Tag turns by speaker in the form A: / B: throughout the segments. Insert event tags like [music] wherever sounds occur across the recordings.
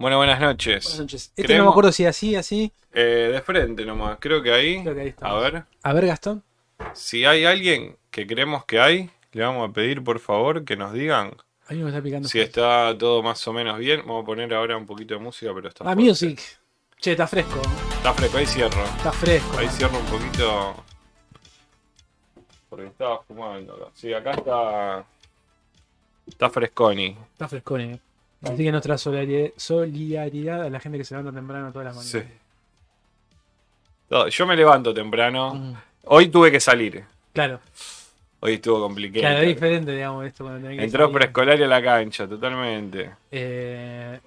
A: Bueno, buenas noches.
B: Buenas noches. Este no me acuerdo si así, así.
A: Eh, de frente nomás, creo que ahí.
B: Creo que ahí
A: A
B: estamos.
A: ver,
B: A ver, Gastón.
A: si hay alguien que creemos que hay, le vamos a pedir por favor que nos digan
B: A mí me está picando.
A: si está todo más o menos bien. Vamos a poner ahora un poquito de música, pero está
B: Ah,
A: fuerte.
B: Music. Che, está fresco.
A: Está fresco, ahí cierro.
B: Está fresco.
A: Ahí cierro un poquito. Porque estaba fumando. Sí, acá está. Está fresconi.
B: Está frescón, eh. Así que nuestra solidaridad, a la gente que se levanta temprano todas las mañanas.
A: Sí. No, Yo me levanto temprano.
B: Mm,
A: Hoy tuve que salir.
B: Claro,
A: Hoy estuvo complicado.
B: claro, es diferente, digamos, esto cuando tenés que
A: Entró preescolar a la cancha, totalmente.
B: Eh,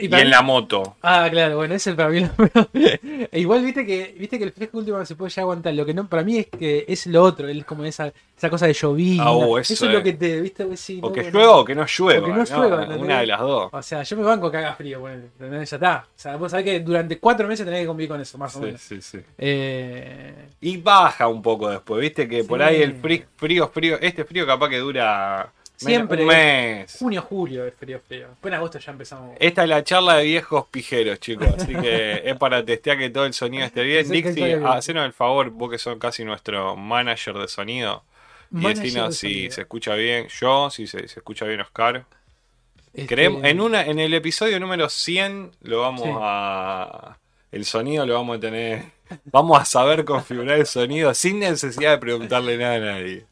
A: Y, en la moto.
B: Ah, claro, bueno, ese para mí lo [laughs] igual viste que, viste que el fresco último se puede ya aguantar. Lo que no, para mí es que es lo otro, es como esa, esa cosa de llovina.
A: Ah, uh,
B: eso,
A: eso
B: es lo que te, viste,
A: O
B: no,
A: que llueva o que no llueva.
B: O que no llueva,
A: ¿no?
B: ¿entendés?
A: Una de las dos.
B: O sea, yo me banco que haga frío, ¿entendés? ya está. O sea, vos sabés que durante cuatro meses tenés que convivir con eso, más o
A: Sí,
B: menos.
A: sí, sí.
B: Eh,
A: Y baja un poco después, viste que por
B: Sí.
A: ahí el frío, frío, frío, este frío capaz que dura
B: Siempre.
A: un mes.
B: junio, julio es frío, frío. Después en agosto ya empezamos.
A: Esta es la charla de viejos pijeros, chicos. Así que es para testear que todo el sonido esté bien. Dixie, hacenos el favor, vos que son casi nuestro manager de sonido. Y decinos
B: de
A: si
B: sonido.
A: se escucha bien yo, si se, se escucha bien Oscar.
B: Este,
A: Creemos, en, una, en el episodio número 100 lo vamos
B: Sí.
A: a... El sonido lo vamos a tener... [laughs] Vamos a saber configurar el sonido sin necesidad de preguntarle nada a nadie.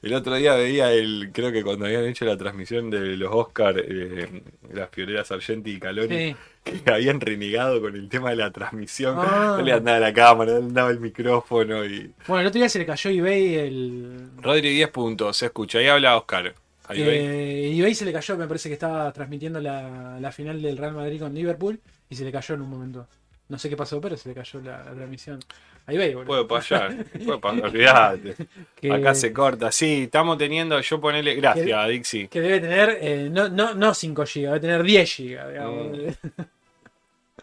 A: El otro día veía el... Creo que cuando habían hecho la transmisión de los Oscar, eh, las pioneras Argenti y Caloni,
B: Sí.
A: que habían renegado con el tema de la transmisión.
B: Ah.
A: No le andaba la cámara, no le andaba el micrófono y...
B: Bueno, el otro día se le cayó eBay el.
A: Rodri 10 puntos, se escucha. Ahí habla Oscar. Ahí.
B: Eh, eBay se le cayó, me parece que estaba transmitiendo la, la final del Real Madrid con Liverpool y se le cayó en un momento. No sé qué pasó, pero se le cayó la, transmisión. A eBay, boludo.
A: Puede pasar, [laughs] puede pasar, olvídate.
B: Que-
A: Acá se corta. Sí, estamos teniendo. Yo ponele. Gracias, Dixie.
B: Que debe tener, eh, no, no, no 5 GB, debe tener 10 GB, digamos.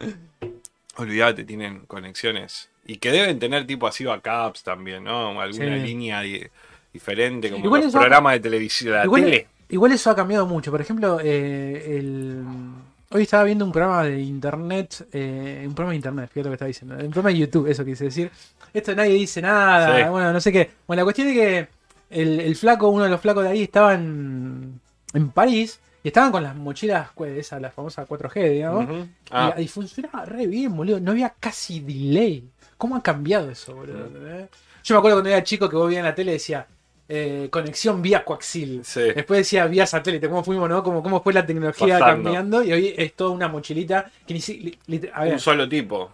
A: Mm. [laughs] Olvídate, tienen conexiones. Y que deben tener tipo así backups también, ¿no? Alguna
B: Sí.
A: línea di- diferente, como
B: Igual
A: los de televisión, la
B: igual,
A: tele.
B: igual eso ha cambiado mucho. Por ejemplo, eh, el... hoy estaba viendo un programa de internet, eh, un programa de internet, fíjate lo que estaba diciendo, un programa de YouTube, eso quise decir. Esto nadie dice nada,
A: Sí.
B: bueno, no sé qué. Bueno, la cuestión es que el, el flaco, uno de los flacos de ahí, estaba en, en París y estaban con las mochilas, pues, esas, las famosas 4G, digamos.
A: Ujú. Ah,
B: Y, y funcionaba re bien, boludo. No había casi delay. ¿Cómo ha cambiado eso, boludo? ¿entendés? Yo me acuerdo cuando era chico que vos veías en la tele decía eh, conexión vía coaxil.
A: sí.
B: Después decía vía satélite. ¿Cómo fuimos, no? ¿Cómo, cómo fue la tecnología
A: Pasando.
B: cambiando? Y hoy es toda una mochilita que ni si- li- lit- a ver,
A: Un solo tipo.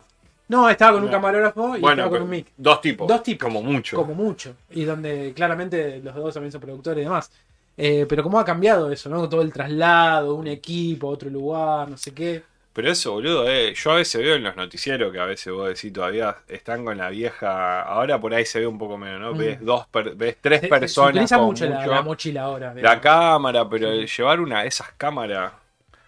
B: No, estaba con un camarógrafo y
A: Bueno,
B: estaba con un mic.
A: dos tipos.
B: Dos tipos.
A: Como mucho.
B: Como mucho. Y donde claramente los dos también son productores y demás. Eh, pero cómo ha cambiado eso, ¿no? Todo el traslado, un equipo, otro lugar, no sé qué.
A: Pero eso, boludo, eh, yo a veces veo en los noticieros que a veces vos decís todavía están con la vieja. Ahora por ahí se ve un poco menos, ¿no?
B: Mm.
A: Ves dos, per- ves tres
B: Se-
A: personas.
B: Se utiliza
A: como
B: mucho,
A: mucho.
B: La, mochila ahora.
A: La cámara, pero el llevar una de esas cámaras.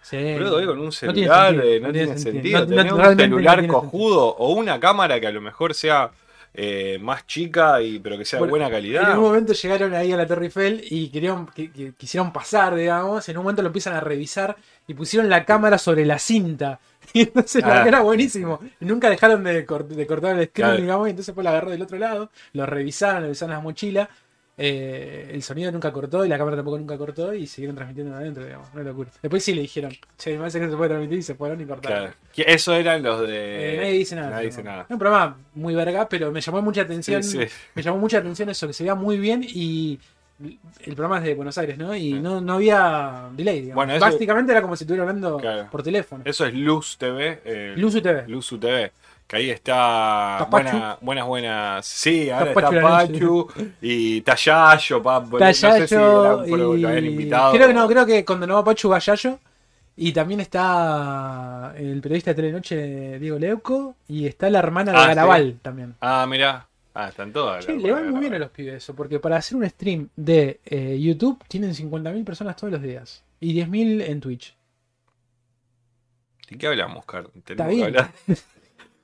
B: Sí.
A: Boludo, con un
B: No tiene
A: celular
B: sentido,
A: eh, no, tiene sentido.
B: No-
A: Tener un celular cojudo o una cámara que a lo mejor sea eh, más chica y pero que sea de buena
B: En
A: calidad.
B: un momento llegaron ahí a la Torre Eiffel y querían, que- que- quisieron pasar, digamos. En un momento lo empiezan a revisar y pusieron la cámara sobre la cinta. [laughs] Y entonces
A: Ah.
B: era buenísimo. Nunca dejaron de, cort- de cortar el screen,
A: Claro.
B: digamos. Y entonces pues la agarró del otro lado, lo revisaron, revisaron las mochilas. Eh, el sonido nunca cortó y la cámara tampoco nunca cortó y siguieron transmitiendo adentro, digamos. Una locura. Después sí le dijeron, che, me parece que no se puede transmitir y se fueron y cortaron.
A: Claro. Eso eran los de.
B: Eh, nadie dice nada.
A: Nadie dice nada.
B: Un programa muy verga, pero me llamó mucha atención.
A: Sí, sí.
B: Me llamó mucha atención eso, que se veía muy bien y el programa es de Buenos Aires, ¿no? Y
A: Sí.
B: no, no había delay, digamos.
A: Bueno, eso-
B: Básicamente era como si estuviera hablando
A: Claro.
B: por teléfono.
A: Eso es Luz TV. eh,
B: Luzu TV.
A: Luzu TV. Que ahí está buena- buenas, buenas. Sí, ahora
B: Está
A: está
B: Pachu
A: y está Yayo, pa- no sé si
B: Tallayo
A: lo habían invitado.
B: Creo que no, creo que cuando no va Pachu va Yayo. Y también está el periodista de Telenoche Diego Leuco. Y está la hermana de
A: Ah,
B: Garabal también.
A: Ah, mira. Ah, están todas.
B: Che, le va muy bien a los pibes eso, porque para hacer un stream de eh, YouTube tienen 50.000 personas todos los días. Y 10.000 en Twitch.
A: ¿De qué hablamos, Car? Tenemos
B: Está
A: que
B: bien.
A: hablar. [laughs]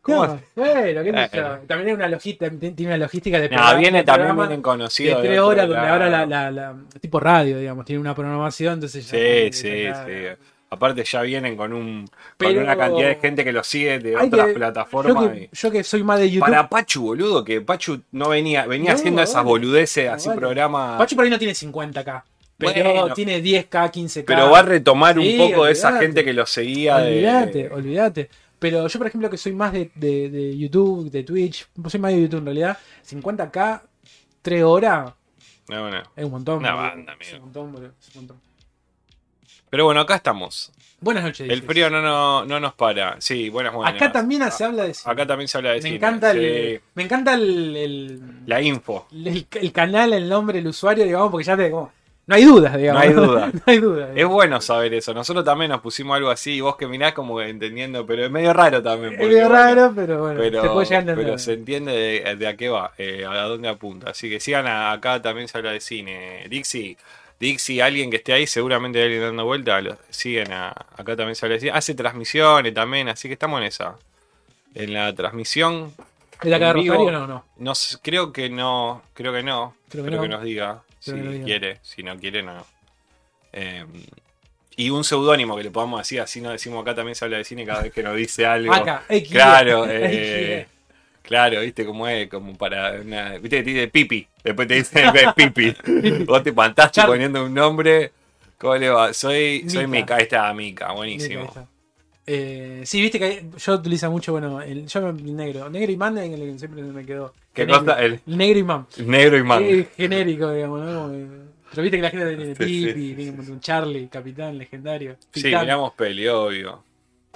A: ¿Cómo
B: No, bueno, qué sé yo. También hay una logística, tiene una logística de
A: No,
B: programa-
A: viene
B: de
A: también vienen
B: de tres
A: de otro
B: horas donde ahora la, la- la- tipo radio, digamos, tiene una programación, entonces ya
A: Sí, sí, sí. Aparte ya vienen con un con una cantidad de gente que los sigue de otras
B: que-
A: plataformas.
B: Yo que, yo que soy más de YouTube.
A: Para Pachu, boludo, que Pachu no venía, venía
B: No,
A: haciendo esas boludeces,
B: No,
A: así
B: vale.
A: programa.
B: Pachu por ahí no tiene 50k. Pero
A: Bueno.
B: tiene 10k, 15k.
A: pero va a retomar
B: Sí,
A: un poco de esa gente que lo seguía
B: Olvídate,
A: de.
B: olvídate. Pero yo, por ejemplo, que soy más de, de- de YouTube, de Twitch, soy más de YouTube en realidad, 50k, 3 horas,
A: No, no.
B: es un montón.
A: Una banda, amigo.
B: Es un montón, boludo, es un montón.
A: Pero bueno, acá estamos.
B: Buenas noches.
A: El
B: dices.
A: frío no, no, no nos para. Sí, buenas, buenas.
B: Acá también se habla de cine.
A: Acá también se habla de
B: me
A: cine.
B: encanta,
A: sí.
B: el, me encanta el, el,
A: La info.
B: el- el canal, el nombre, el usuario, digamos, porque ya te como. No hay dudas, digamos.
A: No hay duda. [laughs]
B: no hay dudas.
A: Es bueno saber eso. Nosotros también nos pusimos algo así y vos que mirás como que entendiendo, pero es medio raro también.
B: Es medio
A: bueno,
B: raro, pero bueno,
A: Pero,
B: se puede llegar a entender.
A: pero se entiende de, de a qué va, eh, a dónde apunta. Así que sigan a- acá también se habla de cine. Dixie, Dixie, alguien que esté ahí, seguramente hay alguien dando vuelta, lo- siguen a- acá también se habla de cine. Hace transmisiones también, así que estamos en esa. En la transmisión,
B: ¿De la cara de. Rosario no? No.
A: no creo que no, creo que no.
B: Creo
A: Creo
B: que
A: que,
B: no.
A: nos diga si
B: nos
A: quiere, si no quiere, no. Eh, y un seudónimo que le podamos decir, así no decimos acá también se habla de cine cada vez que nos dice algo.
B: Acá.
A: Claro, eh, [laughs] claro, viste cómo es, como para una, viste que te dice pipi, después te dice pipi. [laughs] Vos te espantaste
B: Char-
A: poniendo un nombre. ¿Cómo le va? Soy, soy
B: Mica.
A: Mica, ahí está Mica, buenísimo.
B: Eh, sí, viste que hay- yo utilizo mucho, bueno, el, yo el negro. Negro y man en el que siempre me quedó.
A: ¿Qué cosa? El
B: El negro y man.
A: negro.
B: Es genérico, digamos, ¿no? Como que- pero viste que la gente tiene
A: Sí,
B: tiene un Charlie, capitán, legendario.
A: Sí, miramos peli, obvio.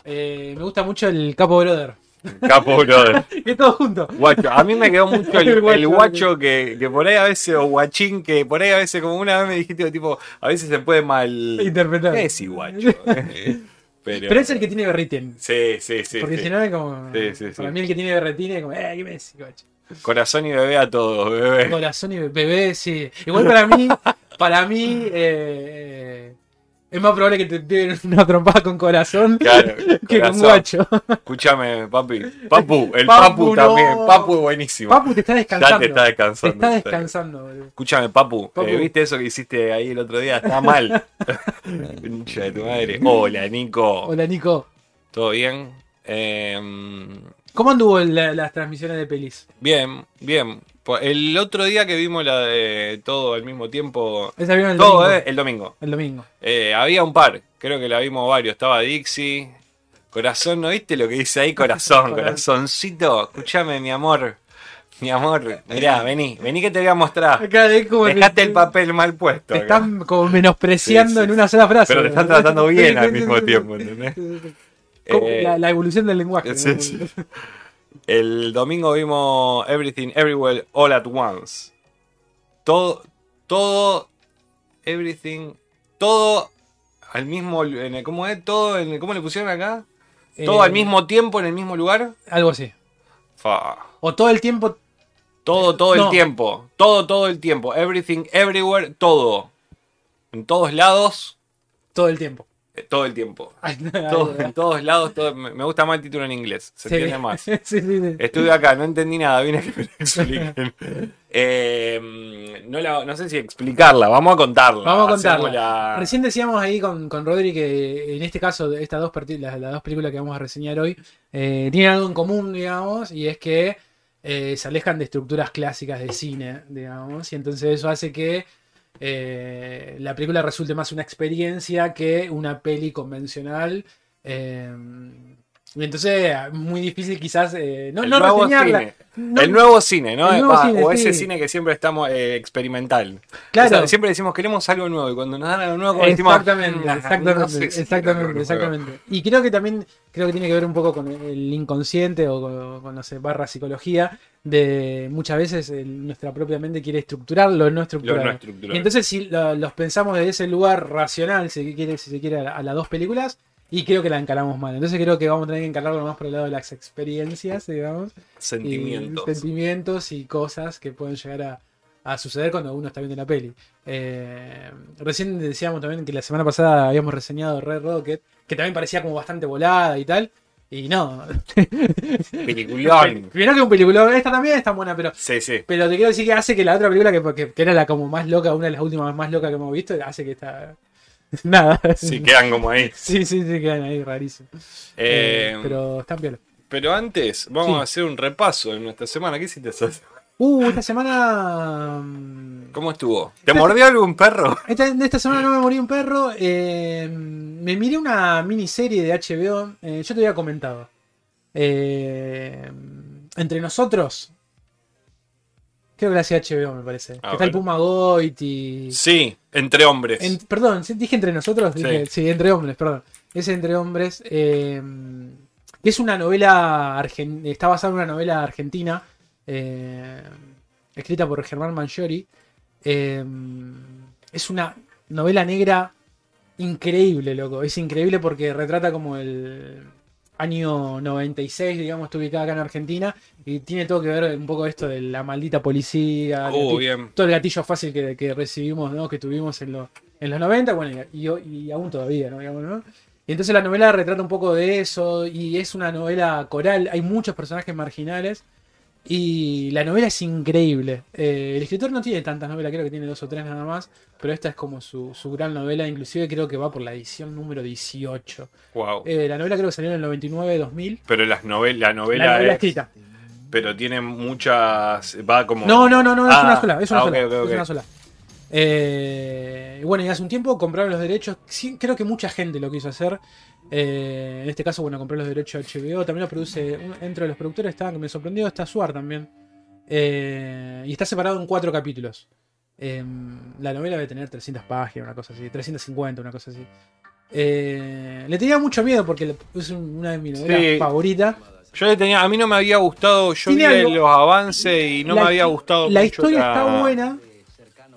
B: Eh, me gusta mucho el Capo Brother.
A: Capo, brother. [laughs]
B: Que todo junto.
A: Guacho, a mí me quedó mucho el, [laughs]
B: El guacho,
A: el guacho que, que por ahí a veces, o guachín, que por ahí a veces, como una vez me dijiste, tipo, a veces se puede mal.
B: Interpretar.
A: ¿Qué es guacho? [laughs] Pero,
B: Pero es el que tiene berretín.
A: Sí, sí, sí.
B: Porque
A: sí.
B: si no es como.
A: Sí, sí, sí.
B: Para mí el que tiene berretín es como, eh, ¿qué me decís, guacho?
A: Corazón y bebé a todos, bebé.
B: Corazón y bebé, sí. Igual para mí, para mí, eh, es más probable que te peguen [laughs] una trompada con corazón
A: Claro,
B: que
A: corazón.
B: con guacho.
A: Escúchame, papi. Papu, el
B: Papu,
A: papu,
B: no.
A: también. Papu es buenísimo.
B: Papu te está
A: ya
B: descansando.
A: te está descansando.
B: Te está descansando, boludo.
A: Escúchame, papu,
B: Papu.
A: eh, ¿viste eso que hiciste ahí el otro día? Está mal. [laughs] Pincha de tu madre. Hola, Nico.
B: Hola, Nico.
A: ¿Todo bien? Eh,
B: ¿Cómo anduvo la- las transmisiones de pelis?
A: bien, bien. Po- El otro día que vimos la de todo al mismo tiempo.
B: Esa vieron el
A: Todo,
B: domingo.
A: eh, el domingo.
B: El domingo.
A: Eh, había un par, creo que la vimos varios. Estaba Dixie. Corazón, ¿no viste lo que dice ahí? Corazón, [laughs] corazoncito. Escúchame, mi amor. Mi amor, mirá, vení, vení que te voy a mostrar.
B: Acá como
A: Dejate
B: que
A: el papel mal puesto.
B: Te
A: acá.
B: están como menospreciando
A: Sí, sí,
B: en una sola frase.
A: Pero te están tratando [laughs] bien al mismo tiempo, ¿entendés? Eh,
B: la, la evolución del lenguaje.
A: sí,
B: ¿no?
A: El domingo vimos Everything Everywhere All at Once. Todo, todo, everything, todo al mismo, en el- ¿cómo es? Todo, en el- ¿cómo le pusieron acá? Todo
B: Eh,
A: al mismo tiempo en el mismo lugar.
B: Algo así.
A: Fa.
B: O todo el tiempo.
A: Todo, todo
B: No.
A: el tiempo. Todo, todo el tiempo. Everything, everywhere, todo. En todos lados,
B: Todo el tiempo.
A: Eh, todo el tiempo. [laughs] Todo- en todos lados, todo- me gusta más el título en inglés. Se
B: sí.
A: entiende más. [laughs]
B: sí.
A: Estuve acá, no entendí nada, vine a que me lo expliquen. [laughs] Eh, no, la- no sé si explicarla, vamos a contarla.
B: Vamos a contarla.
A: la-
B: Recién decíamos ahí con, con Rodri que en este caso, estas dos las, las dos películas que vamos a reseñar hoy, eh, tienen algo en común, digamos, y es que eh, se alejan de estructuras clásicas de cine, digamos, y entonces eso hace que eh, la película resulte más una experiencia que una peli convencional. eh, y entonces es muy difícil quizás eh, no, no reseñarla.
A: cine.
B: No-
A: el nuevo cine, ¿no?
B: el nuevo
A: Va,
B: cine,
A: o ese
B: sí.
A: cine que siempre estamos eh, experimental.
B: Claro.
A: O sea, siempre decimos queremos algo nuevo y cuando nos dan algo nuevo, como decimos,
B: Exactamente,
A: "Mm,
B: exactamente,
A: no sé si
B: exactamente,
A: nuevo".
B: exactamente. Y creo que también creo que tiene que ver un poco con el inconsciente o con, con, no sé, barra psicología de muchas veces el- nuestra propia mente quiere estructurar lo no
A: Lo
B: estructurado.
A: no.
B: Y entonces si lo- los pensamos desde ese lugar racional, si se quiere, si se quiere, a las dos películas, y creo que la encaramos mal. Entonces creo que vamos a tener que encararlo más por el lado de las experiencias, digamos.
A: Sentimientos.
B: Y sentimientos y cosas que pueden llegar a, a suceder cuando uno está viendo la peli. Eh, recién decíamos también que la semana pasada habíamos reseñado Red Rocket, que también parecía como bastante volada y tal. Y no. [laughs] [laughs]
A: Peliculón.
B: Primero que un peliculón, esta también está buena, pero.
A: Sí, sí.
B: Pero te quiero decir que hace que la otra película, que, que, que era la como más loca, una de las últimas más locas que hemos visto, hace que esta. [laughs] Nada.
A: Sí, quedan como ahí. [laughs]
B: Sí, sí, sí, quedan ahí rarísimos.
A: Eh,
B: Eh, pero están piola.
A: Pero antes, vamos
B: Sí.
A: a hacer un repaso de nuestra semana. ¿Qué hiciste semana?
B: Uh, esta semana. mm,
A: ¿Cómo estuvo? ¿Te mordió algún perro? [laughs]
B: Esta, esta semana no me morí un perro. eh, me miré una miniserie de HBO. yo te había comentado. Entre nosotros. Creo que la hacía HBO, me parece.
A: Ah,
B: Está el. Puma Goit y.
A: Sí, entre hombres.
B: En- perdón, dije entre nosotros.
A: Sí.
B: Dije- sí, entre hombres, perdón. Es entre hombres. eh, que es una novela. argen- está basada en una novela argentina. eh, escrita por Germán Mangiori. eh, es una novela negra increíble, loco. Es increíble porque retrata como el año 96, digamos, está ubicada acá en Argentina. Y tiene todo que ver un poco esto de la maldita policía.
A: Bien.
B: todo el gatillo fácil que, que recibimos, ¿no? Que tuvimos en, los en los 90, bueno, y, y- y aún todavía, ¿no? Digamos, ¿no? Y entonces la novela retrata un poco de eso, y es una novela coral, hay muchos personajes marginales, y la novela es increíble. Eh, el escritor no tiene tantas novelas, creo que tiene dos o tres nada más, pero esta es como su, su gran novela, inclusive creo que va por la edición número 18.
A: Wow.
B: Eh, la novela creo que salió en el 99-2000.
A: Pero las novel la
B: La
A: novela, es-
B: escrita.
A: Pero tiene muchas. Va como.
B: No, no, no, no, es
A: Ah,
B: una sola, es una
A: ah,
B: sola. es una sola. Eh, bueno, y hace un tiempo compraron los derechos. Sí, creo que mucha gente lo quiso hacer. Eh, en este caso, bueno, compré los derechos de HBO. También lo produce. Entre los productores está, que me sorprendió, está Suar también. Eh, y está separado en cuatro capítulos. Eh, la novela debe tener 300 páginas, una cosa así. 350, una cosa así. Eh, le tenía mucho miedo porque es un- una de mis novelas
A: Sí.
B: favoritas.
A: Yo le tenía. A mí no me había gustado. Yo vi los avances y no
B: La
A: me había gustado.
B: La
A: mucho
B: historia
A: la-
B: está buena.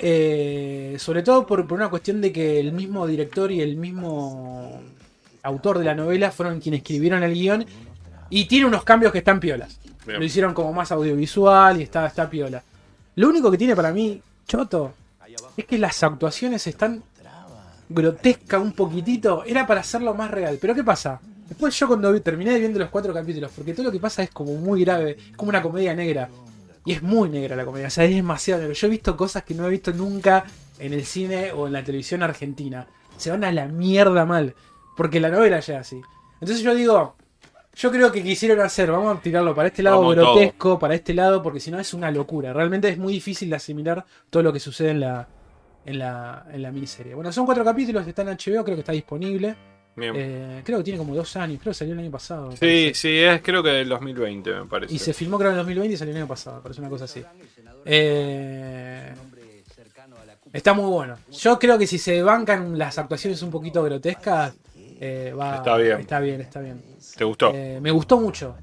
B: eh, sobre todo por, por una cuestión de que el mismo director y el mismo autor de la novela fueron quienes escribieron el guion. Y tiene unos cambios que están piolas.
A: Bien.
B: Lo hicieron como más audiovisual y está, está piola. Lo único que tiene para mí, Choto, es que las actuaciones están grotescas un poquitito. Era para hacerlo más real. Pero ¿qué pasa? Después yo cuando terminé viendo los cuatro capítulos, porque todo lo que pasa es como muy grave, es como una comedia negra. Y es muy negra la comedia, o sea, es demasiado negra. Yo he visto cosas que no he visto nunca en el cine o en la televisión argentina. Se van a la mierda mal, porque la novela ya es así. Entonces yo digo, yo creo que quisieron hacer, vamos a tirarlo para este lado
A: Vamos todo.
B: grotesco, para este lado, porque si no es una locura. Realmente es muy difícil de asimilar todo lo que sucede en la, en la, en la miniserie. Bueno, son cuatro capítulos, está en HBO, creo que está disponible.
A: Bien.
B: Eh, creo que tiene como dos años, creo que salió el año pasado.
A: sí, sí, es creo que del 2020, me parece.
B: Y se filmó creo en el 2020 y salió el año pasado, parece una cosa así. Eh, está muy bueno. Yo creo que si se bancan las actuaciones un poquito grotescas, eh, va,
A: Está bien.
B: Está bien, está bien.
A: ¿Te gustó?
B: Eh, me gustó mucho.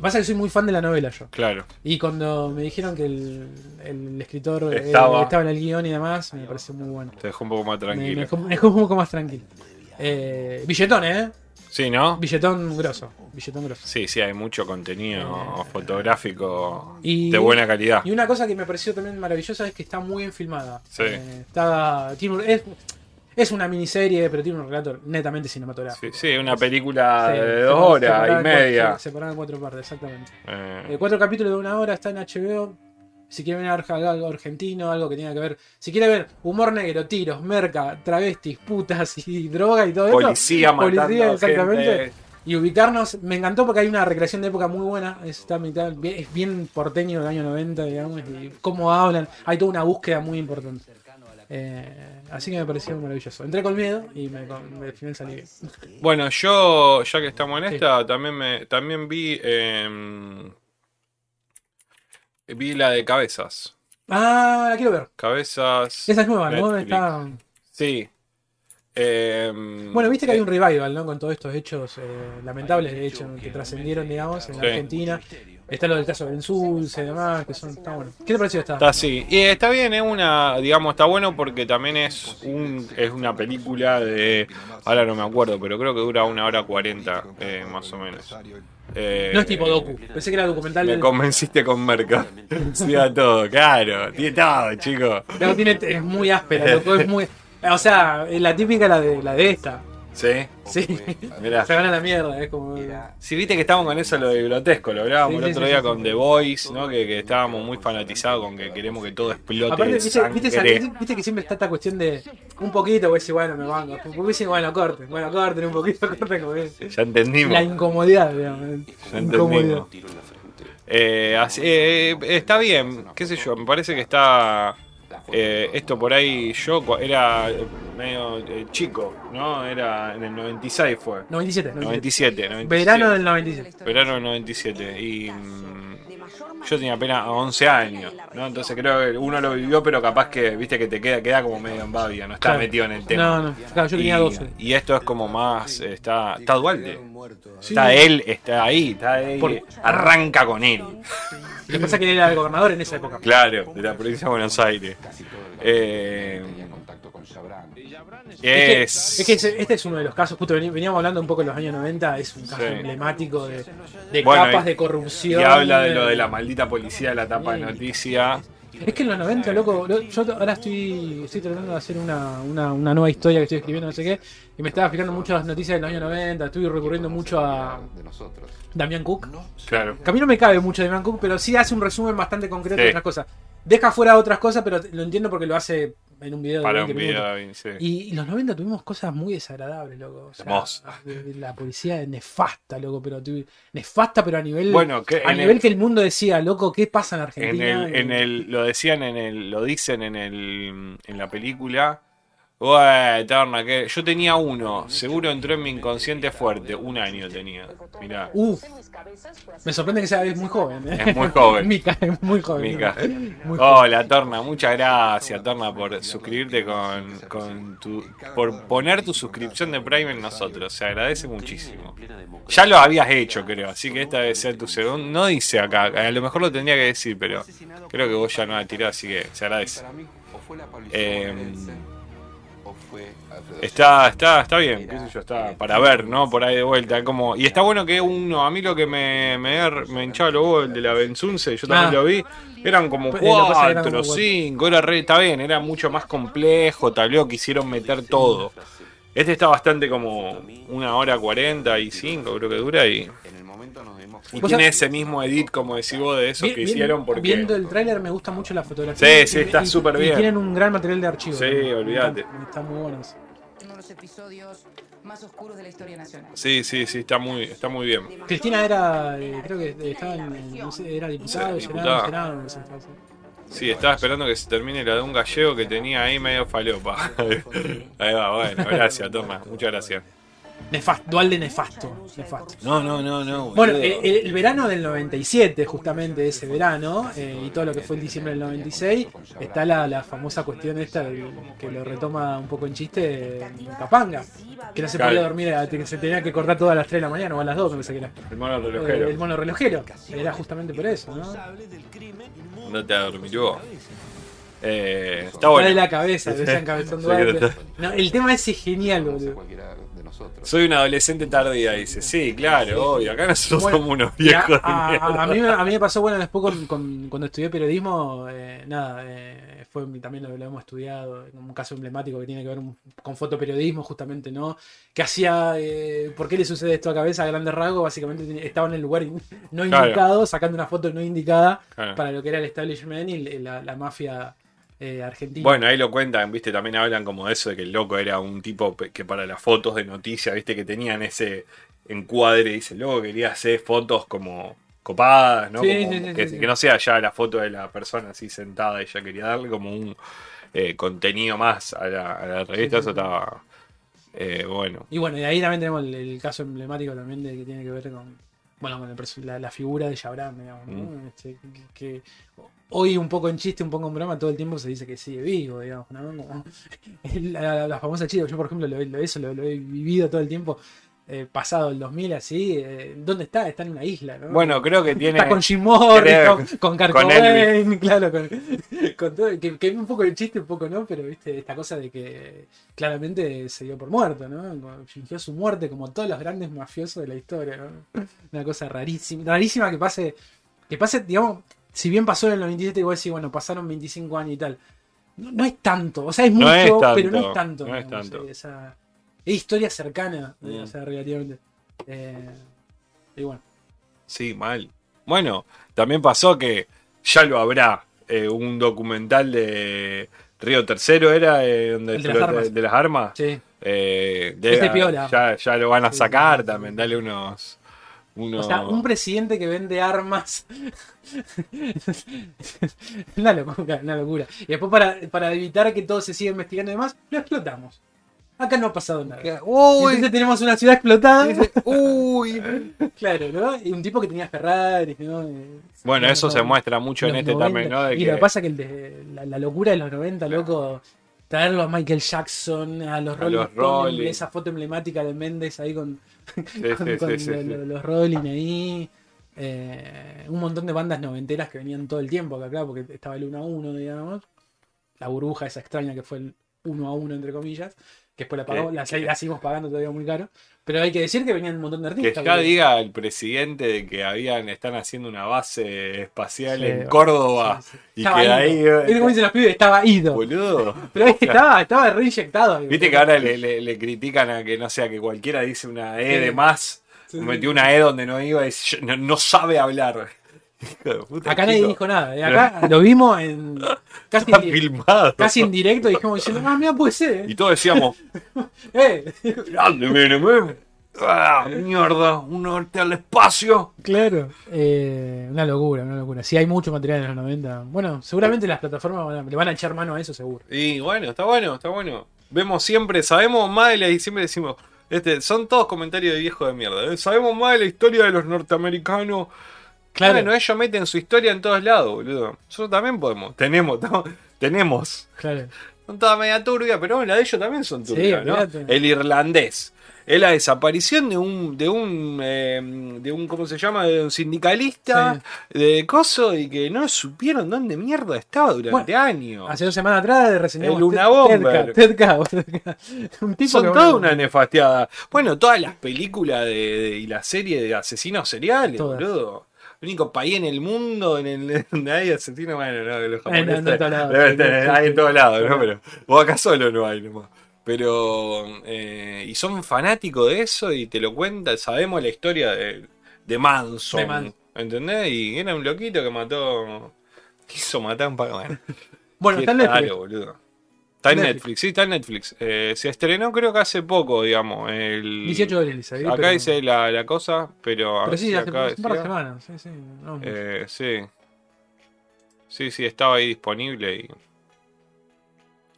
B: Pasa que soy muy fan de la novela yo.
A: claro.
B: Y cuando me dijeron que el, el escritor eh,
A: Estaba.
B: en el guion y demás, me pareció muy bueno.
A: Te dejó un poco más
B: Me, me
A: tranquilo.
B: dejó, me dejó un poco más tranquilo. Eh, billetón, ¿eh?
A: Sí, ¿no?
B: Billetón grosso. Billetón grosso.
A: Sí, sí, hay mucho contenido fotográfico
B: Y-
A: de buena calidad.
B: Y una cosa que me pareció también maravillosa es que está muy bien filmada.
A: Sí.
B: Eh, está, tiene es, es una miniserie, pero tiene un relato netamente cinematográfico.
A: Sí, sí, una película
B: Sí,
A: de dos horas y
B: cuatro-
A: media.
B: separada en cuatro partes, exactamente.
A: Eh,
B: Eh, cuatro capítulos de una hora, está en HBO. Si quieren ver algo argentino, algo que tenga que ver. Si quiere ver humor negro, tiros, merca, travestis, putas y [laughs] droga y todo eso.
A: policía matando
B: Policía, exactamente.
A: gente.
B: Y ubicarnos, me encantó porque hay una recreación de época muy buena. Está mitad- es bien porteño del año 90, digamos, y cómo hablan. Hay toda una búsqueda muy importante. Eh, así que me pareció maravilloso. Entré con miedo y me, al final salí bien.
A: Bueno, yo, ya que estamos en
B: Sí.
A: esta, también me también vi eh, vi la de cabezas.
B: Ah, la quiero ver.
A: Cabezas.
B: Esa es nueva, ¿no? Está...
A: Sí. Eh,
B: Bueno, viste que hay un revival, ¿no? Con todos estos hechos eh, lamentables, de hecho, que trascendieron, digamos, en
A: Sí.
B: Argentina. Está lo del caso de Benzulce y demás, que son. Está bueno. ¿Qué te pareció esta?
A: Está así. Y está bien, es una, digamos, está bueno porque también es un es una película de, ahora no me acuerdo, pero creo que dura una hora cuarenta, eh, más o menos. Eh,
B: No es tipo docu. Pensé que era documental.
A: Me
B: del-
A: convenciste con Merca. [laughs] Sí, a todo, claro. Tiene todo, chico.
B: No, tiene, es muy áspera, loco, es muy. O sea, la típica la de la de esta.
A: ¿Sí?
B: Sí.
A: Mirá.
B: Se van a la mierda, es como.
A: Si viste que estamos con eso lo de grotesco, lo hablábamos
B: Sí,
A: el
B: sí,
A: otro
B: sí,
A: día
B: sí,
A: con
B: sí.
A: The Voice, ¿no? Que, que estábamos muy fanatizados con que queremos que todo explote
B: Aparte, ¿viste, viste, que siempre está esta cuestión de un poquito, pues bueno, me banco. Porque dicen, bueno, corten, bueno, corten un poquito, [laughs] corten, como es.
A: Ya entendimos.
B: La incomodidad, digamos.
A: Ya
B: Incomodidad.
A: entendimos. Eh, así- eh, está bien, qué sé yo, me parece que está... eh, esto por ahí yo era medio eh, chico, ¿no? Era en el 96 fue.
B: 97, 97.
A: 97, 97.
B: Verano del 97.
A: Verano del 97. Y mm, yo tenía apenas 11 años, ¿no? Entonces creo que uno lo vivió, pero capaz que, viste, que te queda, queda como medio en babia, no está
B: Claro.
A: metido en el tema.
B: No, no, claro, yo tenía
A: y,
B: 12.
A: y esto es como más, está, está Duarte.
B: Sí.
A: Está él, está ahí, está ahí,
B: Por-
A: arranca con él.
B: Lo que pasa es que él era el gobernador en esa época.
A: Claro, de la provincia de Buenos Aires. Eh,
B: Es
A: es,
B: que, es que este es uno de los casos, justo veníamos hablando un poco de los años 90, es un caso
A: Sí.
B: emblemático de, de
A: Bueno,
B: capas
A: y-
B: de
A: y
B: corrupción.
A: habla de lo de la maldita policía de la tapa de noticia.
B: Es que en los 90, loco, lo- yo ahora estoy, estoy tratando de hacer una, una, una nueva historia que estoy escribiendo, no sé qué, y me estaba fijando mucho las noticias de los años 90, estoy recurriendo mucho a Damián Cook.
A: Claro.
B: Que a mí no me cabe mucho Damián Cook, pero sí hace un resumen bastante concreto
A: Sí.
B: de otras cosas. Deja fuera otras cosas, pero lo entiendo porque lo hace en un video de
A: Para
B: 20
A: un
B: minutos.
A: video, sí.
B: Y, y los 90 tuvimos cosas muy desagradables, loco. O sea,
A: Hermoso.
B: de- de la policía es nefasta, loco, pero tu- nefasta, pero a nivel
A: Bueno, que
B: a
A: en
B: nivel
A: el-
B: que el mundo decía, loco, ¿qué pasa en
A: En
B: Argentina?
A: el, en el, lo decían en el, lo dicen en el, en la película. Ué, eterna, que yo tenía uno, seguro entró en mi inconsciente fuerte, un año tenía. Mirá,
B: Uf, me sorprende que sea es muy joven. ¿eh?
A: Es muy joven. [laughs]
B: Mica, es muy joven.
A: Mica.
B: Muy joven.
A: Hola, Torna, muchas gracias, Torna, por suscribirte con, con tu. por poner tu suscripción de Prime en nosotros. Se agradece muchísimo. Ya lo habías hecho, creo, así que esta debe ser tu segundo. No dice acá, a lo mejor lo tendría que decir, pero creo que vos ya no la tirás, así que se agradece. Eh, Está, está, está bien, qué sé yo, está para ver, ¿no? Por ahí de vuelta, como. Y está bueno que uno, a mí lo que me, me, me hinchaba huevos, el de la Benzunce, yo también
B: Ah.
A: lo vi, eran como
B: Pues, eran
A: cuatro,
B: como
A: cinco, era re, está bien, era mucho más complejo, tal vez quisieron meter todo. Este está bastante como una hora cuarenta y cinco, creo que dura, y, y tiene ese mismo edit, como decís vos, de esos
B: Bien-
A: que hicieron porque.
B: Viendo el tráiler me gusta mucho la fotografía.
A: Sí,
B: y-
A: sí, está
B: y-
A: súper
B: y
A: bien.
B: tienen un gran material de archivo.
A: Sí,
B: ¿no?
A: olvídate.
B: Está, está muy bueno eso.
C: uno de los episodios más oscuros de la historia nacional.
A: Sí, sí, sí, está muy, está muy bien.
B: Cristina era, eh, creo que estaba en, no sé, era diputada,
A: Sí,
B: senado,
A: diputada.
B: senado, así.
A: Sí, estaba esperando que se termine la de un gallego que tenía ahí medio falopa. [laughs] Ahí va, bueno, gracias, toma, muchas gracias.
B: Nefasto, dual de nefasto, nefasto.
A: No, no, no, no.
B: Bueno,
A: boludo.
B: eh, el, verano del 97, justamente ese verano, eh, y todo lo que fue el diciembre del 96, está la, la famosa cuestión esta del- que lo retoma un poco en chiste en Capanga, que no se podía dormir, a- que se tenía que cortar todas las 3 de la mañana o a las 2, me parece que era.
A: el mono
B: Eh,
A: relojero.
B: el mono relojero, era justamente por eso, ¿no?
A: No te dormir vos. Eh, está
B: Está de
A: bueno.
B: la cabeza, [laughs] No, el tema ese es genial, boludo.
A: Soy un adolescente tardía, dice. Sí, claro, obvio. Acá nosotros
B: Bueno,
A: somos unos viejos.
B: a,
A: de
B: a-
A: mierda.
B: a mí, me- a mí me pasó, bueno, después con, con- cuando estudié periodismo, eh, nada, eh, fue también lo, lo hemos estudiado, un caso emblemático que tiene que ver un- con fotoperiodismo, justamente, ¿no? Que hacía, eh, ¿por qué le sucede esto a cabeza a grandes rasgos? Básicamente estaba en el lugar no
A: Claro.
B: indicado, sacando una foto no indicada
A: Claro.
B: para lo que era el establishment y la, la mafia eh.
A: Bueno, ahí lo cuentan, viste, también hablan como de eso, de que el loco era un tipo que para las fotos de noticias, viste, que tenían ese encuadre, dice, el loco quería hacer fotos como copadas, ¿no?
B: Sí,
A: Como
B: sí, sí,
A: que, no sea ya la foto de la persona así sentada, ella quería darle como un eh, contenido más a la, a la revista, eso estaba eh, bueno.
B: Y bueno, y ahí también tenemos el, el caso emblemático también de que tiene que ver con, bueno, con la, la figura de Chabran, digamos, ¿no?
A: Mm.
B: Este, que, que hoy un poco en chiste, un poco en broma, todo el tiempo se dice que sigue vivo, digamos, ¿no? Como [laughs] la, famosa chica, yo por ejemplo lo, lo- eso lo, lo he vivido todo el tiempo, eh, pasado el 2000 así, eh, ¿dónde está? Está en una isla, ¿no?
A: Bueno, creo que tiene...
B: Está con Jim Morrison,
A: creo-
B: con, con [laughs] claro, con, con todo, que, que es un poco de chiste, un poco no, pero viste, esta cosa de que claramente se dio por muerto, ¿no? Fingió su muerte como todos los grandes mafiosos de la historia, ¿no? Una cosa rarísima, rarísima que pase, que pase, digamos, si bien pasó en el 97 y vos decís, bueno, pasaron 25 años y tal, no, no es tanto, o sea, es
A: No
B: mucho,
A: es tanto,
B: pero no es tanto.
A: no es
B: digamos,
A: tanto.
B: es historia cercana, eh,
A: Mm.
B: o sea, relativamente. Eh, y bueno.
A: Sí, mal. Bueno, también pasó que ya lo habrá eh, un documental de Río Tercero, ¿era? Eh, donde
B: El de las armas.
A: de las armas.
B: Sí.
A: Eh,
B: Este piola.
A: Ya, ya lo van a
B: Sí,
A: sacar
B: sí, sí.
A: también, dale unos...
B: O sea, un presidente que vende armas. [laughs] una locura, una locura. Y después, para, para evitar que todo se siga investigando y demás, lo explotamos. Acá no ha pasado nada.
A: Uy,
B: Entonces tenemos una ciudad explotada.
A: uy. [laughs]
B: Claro, ¿no? Y un tipo que tenía Ferrari, ¿no? Eh,
A: Bueno, eso se muestra mucho en
B: 90.
A: este también, ¿no? De
B: y
A: que-
B: lo que pasa es que el de, la, la locura de los 90, loco, traerlo a Michael Jackson, a los
A: A
B: Rolling
A: los Rolling.
B: esa foto emblemática de Méndez ahí con,
A: Sí,
B: con- [laughs]
A: sí,
B: con
A: sí, sí,
B: lo-
A: sí.
B: lo- los Rolling ahí. eh, un montón de bandas noventeras que venían todo el tiempo acá, claro, porque estaba el 1 a 1, digamos. La burbuja esa extraña que fue el 1 a 1, entre comillas. Que después la, pagó, la, la seguimos pagando todavía muy caro. Pero hay que decir que venían un montón de
A: Que
B: artistas.
A: ya
B: porque-
A: diga el presidente de que habían están haciendo una base espacial
B: Sí,
A: en Córdoba
B: sí, sí.
A: y
B: Estaba
A: que
B: ido.
A: ahí
B: ¿Viste cómo dicen los pibes? Estaba ido.
A: boludo. [laughs]
B: Pero ahí estaba, estaba reinyectado.
A: Viste que ahora le, le- le critican a que no sea que cualquiera dice una E de más, metió una E donde no iba y dice, no, no sabe hablar. [laughs] Hijo de puta,
B: Acá nadie
A: chico.
B: dijo nada. ¿eh? Acá [laughs] lo vimos en casi,
A: Está filmado.
B: casi en directo dijimos diciendo, ah, mira, puede ser.
A: Y todos decíamos, [laughs]
B: Eh.
A: grande, mire, mire. Ah, mierda, un norte al espacio.
B: Claro. Eh, una locura, una locura. Sí, hay mucho material en los 90. Bueno, seguramente las plataformas van a- le van a echar mano a eso, seguro.
A: Y bueno, está bueno, está bueno. Vemos siempre, sabemos más de la, y siempre decimos, este, son todos comentarios de viejo de mierda. ¿eh? Sabemos más de la historia de los norteamericanos.
B: Claro.
A: Bueno, ellos meten su historia en todos lados, boludo. Nosotros también podemos. Tenemos, tenemos.
B: Claro.
A: Son todas media turbia, pero bueno, la de ellos también son
B: Sí,
A: turbias, ¿no?
B: olvídate.
A: El irlandés. Es la desaparición de un, de un, eh, de un, ¿cómo se llama? De un sindicalista de coso y que no supieron dónde mierda estaba durante años.
B: Hace dos semanas atrás reseñamos
A: El Una
B: K. Un tipo
A: Son
B: que,
A: toda una nefasteada. Bueno, todas las películas de, de- y la serie de asesinos seriales,
B: Todas.
A: boludo. El único país en el mundo en el [laughs] donde hay asesinos, bueno, no, los
B: no,
A: japoneses.
B: no
A: hay en todos lados, ¿no? Pero vos acá solo no hay nomás. Pero, eh, y son fanáticos de eso y te lo cuentan, sabemos la historia de, de Manson.
B: De Manson.
A: ¿Entendés? Y era un loquito que mató. Quiso matar a un pago. Bueno,
B: en Netflix.
A: raro, boludo. Está en
B: Netflix.
A: Netflix, sí, está en Netflix. Eh, se estrenó creo que hace poco, digamos. El...
B: 18 de abril, ¿sabes?
A: Acá
B: pero,
A: dice la, la cosa, pero.
B: Pero sí,
A: si
B: hace
A: acá
B: un par de semanas. Sí, sí. no.
A: Eh, sí. Sí, sí, estaba ahí disponible. Y...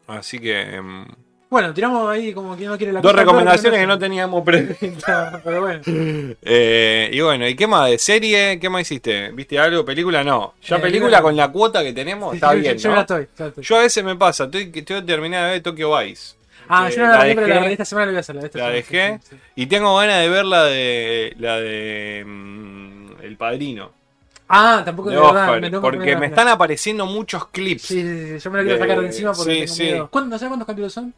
A: Así que. em,
B: Bueno, tiramos ahí como quien no quiere la
A: dos recomendaciones que no teníamos pre. [laughs]
B: Pero bueno.
A: Eh, y bueno, ¿y qué más? ¿De serie? ¿Qué más hiciste? ¿Viste algo? ¿Película? No. Ya
B: Eh,
A: película con la cuota que tenemos está [laughs]
B: yo,
A: bien,
B: yo
A: ¿no?
B: ya estoy, ya estoy.
A: Yo a veces me pasa, estoy, estoy terminada de ver Tokyo Vice.
B: ah,
A: eh,
B: yo no la,
A: la
B: vi, pero la
A: dejé.
B: de esta semana la voy a hacer. La, de esta
A: La
B: semana,
A: dejé.
B: sí, sí, sí.
A: Y tengo ganas de ver la de. la de. mm, El Padrino.
B: Ah, tampoco
A: De
B: de verdad. Me que
A: porque me están apareciendo muchos clips.
B: Sí, sí, sí, yo me la quiero sacar de
A: de-
B: encima porque
A: sí,
B: tengo
A: sí.
B: miedo. ¿Cuántos- ¿No sabes cuántos capítulos son?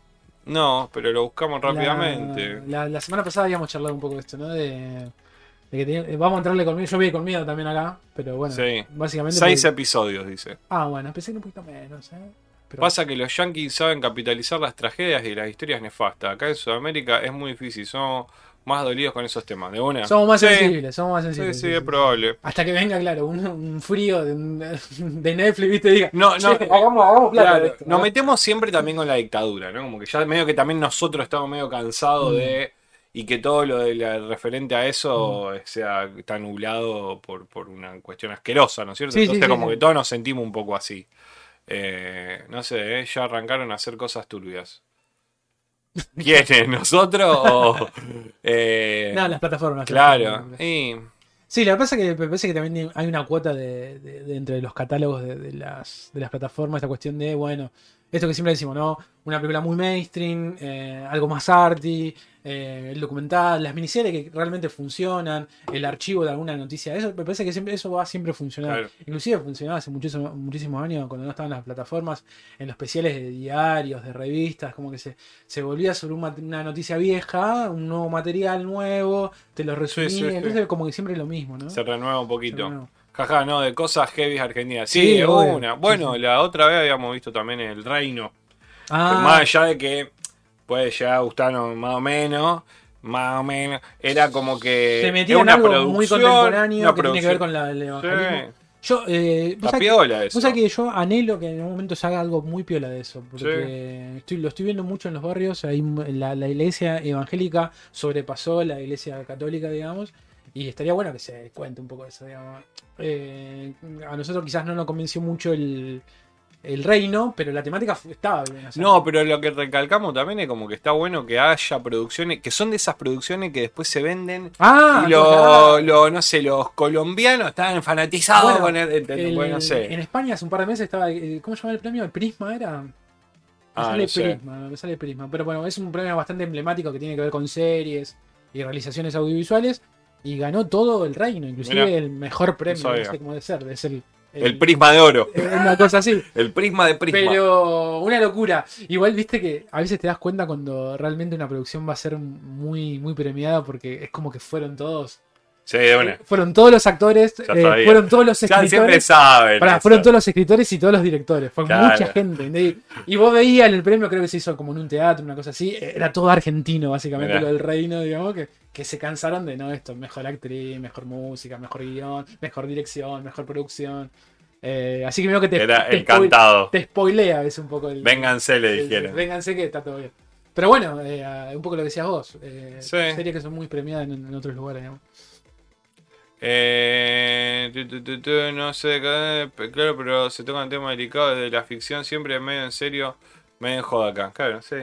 A: No, pero lo buscamos rápidamente.
B: La, la, la semana pasada habíamos charlado un poco de esto, ¿no? De, de que tenía- eh, vamos a entrarle con miedo. Yo vi con miedo también acá, pero bueno.
A: Sí.
B: Básicamente.
A: Seis
B: porque-
A: episodios, dice.
B: Ah, bueno, empecé un poquito menos, ¿eh? Pero-
A: Pasa que los yankees saben capitalizar las tragedias y las historias nefastas. Acá en Sudamérica es muy difícil. Somos más dolidos con esos temas. ¿De una?
B: Somos más
A: Sí,
B: sensibles, somos más
A: Sí,
B: sensibles.
A: sí, es probable.
B: Hasta que venga, claro, un, un frío de, de Netflix, ¿viste? Diga,
A: No, no,
B: "Che, hagamos, hagamos
A: Claro,
B: esto,
A: nos
B: ¿no?".
A: metemos siempre también con la dictadura, ¿no? Como que ya medio que también nosotros estamos medio cansados
B: Mm.
A: de. Y que todo lo de la- referente a eso sea está nublado por, por una cuestión asquerosa, ¿no es cierto?
B: Sí, sí,
A: Entonces,
B: sí,
A: como
B: sí.
A: que todos nos sentimos un poco así. Eh, no sé, ¿eh? ya arrancaron a hacer cosas turbias. [laughs] ¿Quiénes? ¿Nosotros? O, eh,
B: No, las plataformas.
A: claro. Y,
B: Sí, lo que pasa es que me parece que también hay una cuota de, de- de entre los catálogos de, de las, de las plataformas, esta cuestión de, bueno, esto que siempre decimos, ¿no? Una película muy mainstream, eh, algo más arty, eh, el documental, las miniseries que realmente funcionan, el archivo de alguna noticia, eso me parece que siempre eso va a siempre funcionar.
A: Claro.
B: Inclusive funcionaba hace muchísimos, muchísimos años cuando no estaban las plataformas, en los especiales de diarios, de revistas, como que se, se volvía sobre una noticia vieja, un nuevo material nuevo, te lo resumía,
A: sí, sí.
B: entonces como que siempre es lo mismo, ¿no?
A: se renueva un poquito. Jaja, no, de cosas heavy argentinas. Sí,
B: Sí,
A: de
B: obvio.
A: una.
B: Sí,
A: Bueno,
B: sí.
A: la otra vez habíamos visto también El Reino.
B: Ah,
A: Más allá de que puede llegar a gustarnos más o menos. Más o menos. Era como que.
B: Se metía en
A: una
B: algo muy contemporáneo que tiene que ver con la, el evangelismo. Yo, eh, sabés que- vos sabés que yo anhelo que en algún momento se haga algo muy piola de eso. Porque estoy, lo estoy viendo mucho en los barrios. Ahí la, la iglesia evangélica sobrepasó la iglesia católica, digamos. Y estaría bueno que se cuente un poco eso, digamos. Eh, a nosotros quizás no nos convenció mucho el, el reino, pero la temática estaba bien. o sea,
A: No, pero lo que recalcamos también es como que está bueno que haya producciones, que son de esas producciones que después se venden
B: Ah,
A: y lo- no sé, los colombianos estaban fanatizados
B: Bueno,
A: con el, el-
B: El-
A: bueno, no sé.
B: En España hace un par de meses estaba. eh, ¿Cómo se llama el premio? ¿El Prisma era? Me
A: Ah,
B: sale
A: no sé.
B: Prisma, me sale Prisma. Pero bueno, es un premio bastante emblemático que tiene que ver con series y realizaciones audiovisuales. Y ganó todo el reino, inclusive
A: Mirá.
B: el mejor premio.
A: No
B: No,
A: sabía.
B: sé cómo debe ser. Ser el,
A: El prisma de oro.
B: Una cosa así. [laughs]
A: El prisma de prisma.
B: Pero una locura. Igual viste que a veces te das cuenta cuando realmente una producción va a ser muy, muy premiada porque es como que fueron todos.
A: Sí, de una.
B: Fueron todos los actores,
A: Ya
B: eh, fueron todos los
A: Ya siempre
B: escritores.
A: saben.
B: Pará,
A: eso.
B: fueron todos los escritores y todos los directores. Fue
A: Claro.
B: mucha gente. Y vos veías el premio, creo que se hizo como en un teatro, una cosa así. Era todo argentino, básicamente,
A: Mirá.
B: lo del reino, digamos, que, que se cansaron de no esto. Mejor actriz, mejor música, mejor guion, mejor dirección, mejor producción. Eh, así que veo que te,
A: Era
B: te,
A: el
B: spoil-
A: cantado.
B: te spoilea a veces un poco el.
A: Vénganse, le dijeron.
B: Vénganse que está todo bien. Pero bueno, eh, un poco lo que decías vos. Eh,
A: Sí.
B: Series que son muy premiadas en, en otros lugares, digamos.
A: Eh, tu, tu, tu, tu, no sé, claro, pero se tocan temas delicados de la ficción, siempre medio en serio, medio en joda acá. Claro, sí.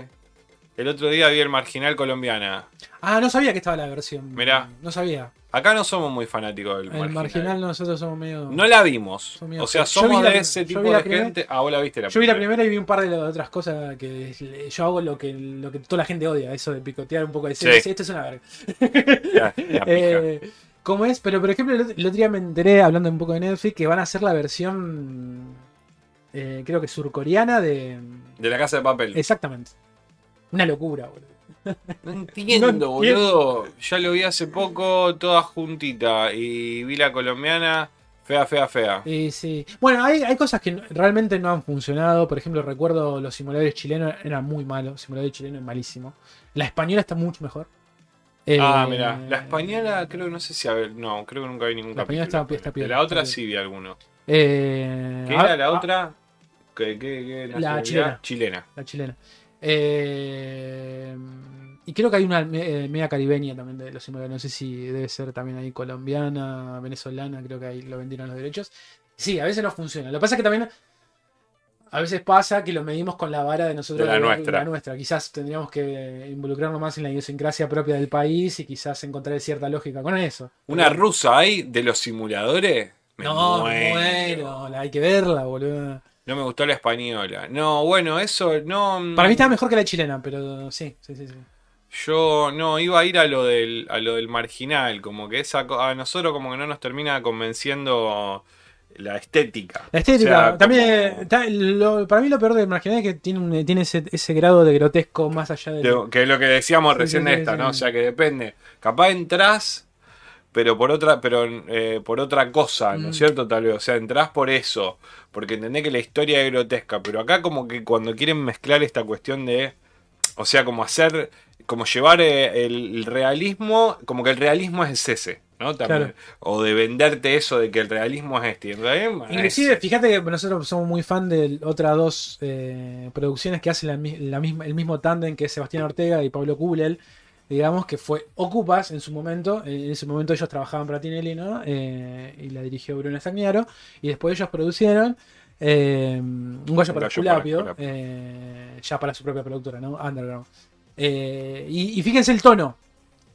A: El otro día vi el marginal colombiana.
B: Ah, no sabía que estaba la versión.
A: Mirá.
B: No sabía.
A: Acá no somos muy fanáticos del
B: El
A: marginal.
B: marginal nosotros somos medio.
A: No la vimos. O sea, somos
B: la
A: de ese tipo
B: la
A: de gente. Ah, vos la viste la
B: Yo vi la
A: primera.
B: y vi un par de otras cosas que yo hago lo que, lo que toda la gente odia, eso de picotear un poco de
A: Sí.
B: series. Esto es una verga.
A: Pija. [laughs]
B: Eh, ¿Cómo es? Pero por ejemplo, el otro, día me enteré, hablando un poco de Netflix, que van a hacer la versión, eh, creo que surcoreana de...
A: De la casa de papel.
B: Exactamente. Una locura, boludo.
A: No entiendo,
B: No entiendo.
A: boludo. Ya lo vi hace poco, toda juntita. Y vi la colombiana, fea, fea, fea.
B: Y sí. Bueno, hay, hay cosas que no- realmente no han funcionado. Por ejemplo, recuerdo los simuladores chilenos eran muy malos. Simulador chileno es malísimo. La española está mucho mejor.
A: Ah,
B: Eh,
A: mira, la española creo, no sé si, a ver, no, creo que nunca vi ningún
B: La española
A: capítulo.
B: está- está
A: de la otra
B: bien.
A: sí vi alguno.
B: eh,
A: ¿Qué
B: ah,
A: era la
B: ah,
A: otra? ¿Qué, qué, qué
B: La chilena.
A: Chilena.
B: La chilena. Eh, y creo que hay una eh, media caribeña también de los simuladores. No sé si debe ser también ahí colombiana, venezolana. Creo que ahí lo vendieron los derechos. Sí, a veces no funciona. Lo que pasa es que también a veces pasa que lo medimos con la vara de nosotros.
A: De la nuestra.
B: la nuestra. Quizás tendríamos que involucrarnos más en la idiosincrasia propia del país y quizás encontrar cierta lógica con eso.
A: ¿Una rusa hay de los simuladores? Me
B: no,
A: muero.
B: la- Hay que verla, boludo.
A: No me gustó la española. No, bueno, eso no.
B: Para mí estaba mejor que la chilena, pero sí, sí, sí. sí.
A: Yo no iba a ir a lo del, a lo del marginal, como que esa a nosotros como que no nos termina convenciendo la estética.
B: La estética,
A: O sea,
B: también
A: como-
B: lo- para mí lo peor del marginal es que tiene, un- tiene ese, ese grado de grotesco más allá de...
A: de- que es lo que decíamos
B: Sí,
A: recién
B: sí,
A: de esta,
B: sí.
A: ¿no? O sea que depende. Capaz entras, pero por otra, pero eh, por otra cosa, ¿no es
B: Mm.
A: cierto? Tal vez. O sea, entrás por eso. Porque entendés que la historia es grotesca. Pero acá como que cuando quieren mezclar esta cuestión de. O sea, como hacer. Como llevar eh, el, el realismo. Como que el realismo es ese. ¿No? También.
B: Claro.
A: O de venderte eso de que el realismo es este. es
B: Inclusive,
A: ese.
B: fíjate que nosotros somos muy fan de otras dos eh, producciones que hacen la, mi- la misma, el mismo tándem que es Sebastián Ortega y Pablo Kublel, digamos, que fue Ocupas en su momento. En ese momento ellos trabajaban para Tinelli, ¿no? Eh, y la dirigió Bruno Stagnaro. Y después ellos producieron eh, Un
A: Un
B: para Esculapio. eh, ya para su propia productora, ¿no? Underground. Eh, y, y fíjense el tono.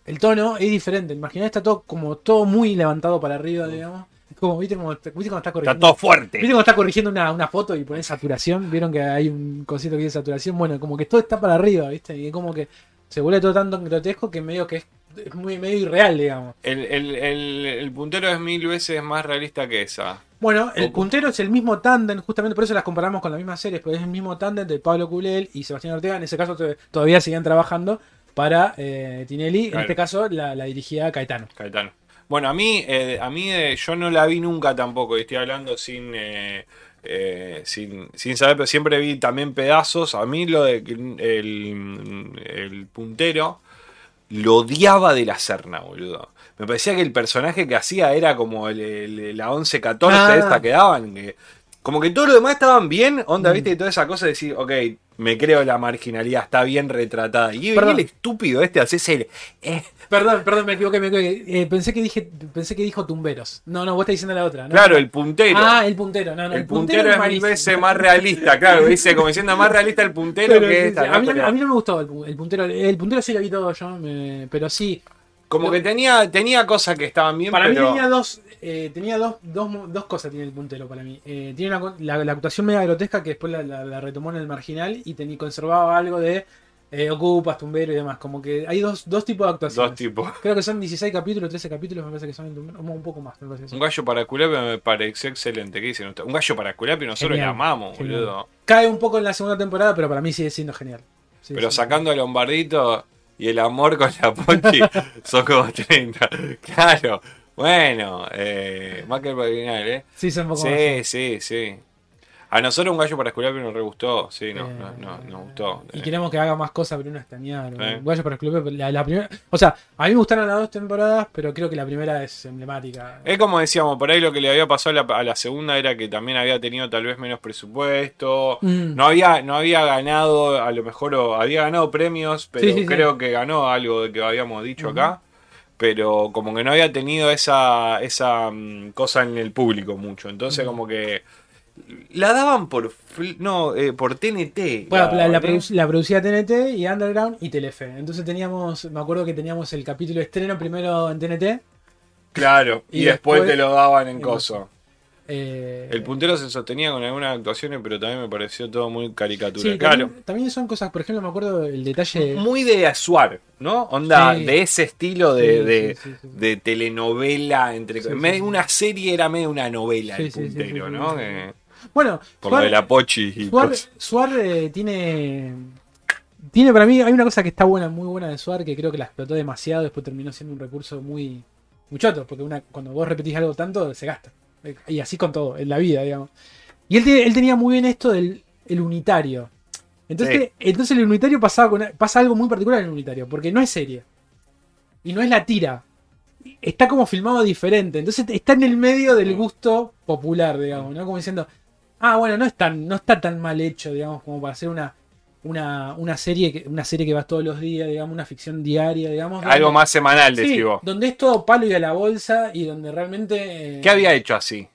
B: El tono es diferente. Imaginá, está todo como todo muy levantado para arriba, digamos. Como, ¿viste, como, ¿viste cuando está corrigiendo?
A: Está todo fuerte.
B: ¿Viste cuando está corrigiendo una, una foto y pones saturación? ¿Vieron que hay un cosito que dice saturación? Bueno, como que todo está para arriba, ¿viste? Y como que se vuelve todo tan grotesco que medio que es, es muy medio irreal, digamos.
A: El, el, el, el puntero es mil veces más realista que esa.
B: Bueno, el puntero es el mismo tándem, justamente por eso las comparamos con las mismas series, porque es el mismo tándem de Pablo Culel y Sebastián Ortega. En ese caso to- todavía seguían trabajando para eh, Tinelli. En este caso la, la dirigía Caetano.
A: Caetano. Bueno, a mí, eh, a mí eh, yo no la vi nunca tampoco, y estoy hablando sin, eh, eh, sin, sin saber, pero siempre vi también pedazos. A mí lo de que el, el puntero lo odiaba de la Serna, boludo. Me parecía que el personaje que hacía era como el, el- la 11-14
B: Ah.
A: esta que daban. que- como que todo lo demás estaban bien, onda,
B: Mm.
A: viste, y toda esa cosa de decir, ok, me creo la marginalidad, está bien retratada. Y
B: Perdón.
A: el estúpido este, haces el... eh,
B: Perdón, perdón, me equivoqué, me equivoqué. Eh, pensé que dije, pensé que dijo tumberos. No, no, vos estás diciendo la otra. ¿no?
A: Claro, el puntero.
B: Ah, el puntero, no, no.
A: el puntero es mil veces más realista, claro, dice como diciendo más realista el puntero
B: Pero
A: que esta.
B: a, mí, a mí no me gustó el, pu- el puntero. El puntero sí lo vi todo yo, me- pero sí.
A: como que tenía, tenía cosas que estaban bien,
B: Para mí
A: pero...
B: tenía dos, eh, tenía dos, dos, dos cosas tiene el puntero para mí. Eh, tiene una la, la actuación media grotesca que después la, la- la retomó en el marginal y tenía, conservaba algo de eh, ocupas, tumbero y demás. Como que hay dos, dos tipos de actuaciones.
A: Dos tipos. [laughs]
B: Creo que son 16 capítulos, 13 capítulos, me parece que son el tumbero, un poco más, me parece.
A: Un gallo para culapio me pareció excelente. ¿Qué dicen? Un gallo para culapio nosotros
B: Genial,
A: le amamos,
B: genial.
A: boludo.
B: Cae un poco en la segunda temporada, pero para mí sigue siendo genial.
A: Pero sacando a Lombardito y el amor con la Pochi, [laughs] son como 30. Claro. Bueno, eh, más que el original, ¿eh?
B: Sí, son un poco
A: Sí, sí, sí. A nosotros un gallo para culapio nos re gustó. Sí, no,
B: Eh,
A: no, no, nos gustó.
B: Y queremos que haga más cosas, pero no extrañar.
A: Eh.
B: Vaya para el club. La, la primera, o sea, a mí me gustaron las dos temporadas, pero creo que la primera es emblemática.
A: Es como decíamos, por ahí lo que le había pasado a la, a la segunda era que también había tenido tal vez menos presupuesto.
B: Mm.
A: No había, no había ganado, a lo mejor había ganado premios, pero
B: Sí, sí, sí.
A: creo que ganó algo de que habíamos dicho acá. Pero como que no había tenido esa, esa mm, cosa en el público mucho. Entonces como que la daban por no, eh, por TNT.
B: Bueno, la, la la producía TNT y Underground y Telefe. Entonces teníamos, me acuerdo que teníamos el capítulo estreno primero en TNT.
A: Claro, y,
B: Y
A: después,
B: después-
A: te lo daban en
B: en
A: coso.
B: Eh,
A: El puntero se sostenía con algunas actuaciones, pero también me pareció todo muy caricatura.
B: sí,
A: claro.
B: también, también son cosas, por ejemplo, me acuerdo el detalle.
A: Muy de Azuar, ¿no? Onda,
B: Sí.
A: de ese estilo de, telenovela, entre una serie era medio una novela, el puntero, ¿no? Que-
B: Bueno,
A: por lo
B: Suar-
A: de la Pochi y
B: Suar,
A: cosas.
B: Suar, eh, tiene. Tiene para mí, hay una cosa que está buena, muy buena de Suar, que creo que la explotó demasiado, después terminó siendo un recurso muy, choto, porque una, cuando vos repetís algo tanto, se gasta. Y así con todo, en la vida, digamos. Y él, él tenía muy bien esto del el unitario. Entonces,
A: Sí.
B: entonces el unitario pasaba con, pasa algo muy particular en el unitario, porque no es serie. Y no es la tira. Está como filmado diferente. Entonces está en el medio del gusto popular, digamos, ¿no? Como diciendo, ah, bueno, no, es tan, no está tan mal hecho, digamos, como para hacer una, una, una serie que, una serie que vas todos los días, digamos, una ficción diaria, digamos.
A: Algo
B: donde-
A: más semanal,
B: Sí, donde es todo palo y a la bolsa y donde realmente... eh,
A: ¿Qué había hecho así?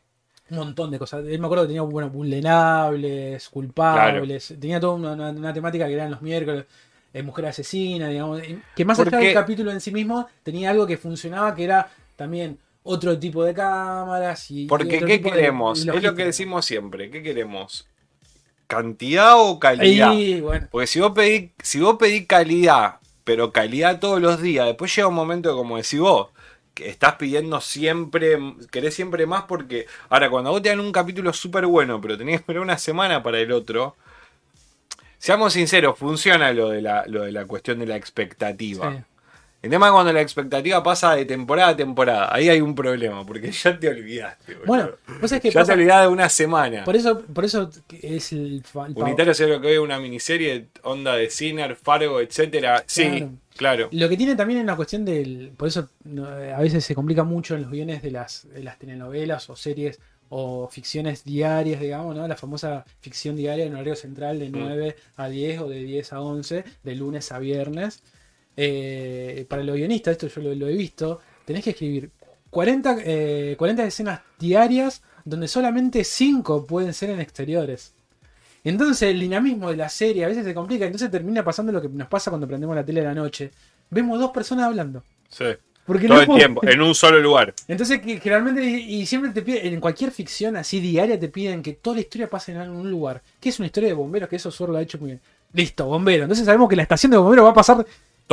B: un montón de cosas. Él me acuerdo que tenía bueno, vulnerables, culpables, tenía toda una, una- una temática que eran los miércoles, eh, mujer asesina, digamos, que más allá del capítulo en sí mismo tenía algo que funcionaba que era también otro tipo de cámaras y
A: Porque, ¿qué queremos? Es lo que decimos siempre. ¿Qué queremos? ¿Cantidad o calidad?
B: Y bueno,
A: Porque si vos pedís, si vos pedís calidad, pero calidad todos los días, después llega un momento como decís vos, que estás pidiendo siempre, querés siempre más porque ahora cuando vos te dan un capítulo súper bueno, pero tenés que esperar una semana para el otro, seamos sinceros, funciona lo de la, lo de la cuestión de la expectativa.
B: sí.
A: El tema es cuando la expectativa pasa de temporada a temporada, ahí hay un problema, porque ya te olvidaste. boludo.
B: Bueno, vos sabés que
A: ya
B: pasa-
A: te olvidás de una semana.
B: por eso, por eso es el, el
A: Unitario es lo que ve una miniserie, onda de Sinner, Fargo, etcétera. Sí,
B: Claro.
A: claro.
B: Lo que tiene también en la cuestión del. Por eso a veces se complica mucho en los guiones de las, de las telenovelas o series o ficciones diarias, digamos, ¿no? La famosa ficción diaria en horario central de
A: Mm.
B: 9 a 10 o de 10 a 11, de lunes a viernes. Eh, para los guionistas, esto yo lo, lo he visto, tenés que escribir 40, eh, 40 escenas diarias donde solamente 5 pueden ser en exteriores. Entonces el dinamismo de la serie a veces se complica, entonces termina pasando lo que nos pasa cuando prendemos la tele de la noche. Vemos dos personas hablando.
A: Sí.
B: Porque
A: Todo
B: no
A: el
B: puedo-
A: tiempo, en un solo lugar.
B: Entonces que generalmente y siempre te piden, en cualquier ficción así diaria te piden que toda la historia pase en algún lugar. Que es una historia de bomberos, que eso Zorro lo ha hecho muy bien. Listo, bombero. Entonces sabemos que la estación de bomberos va a pasar,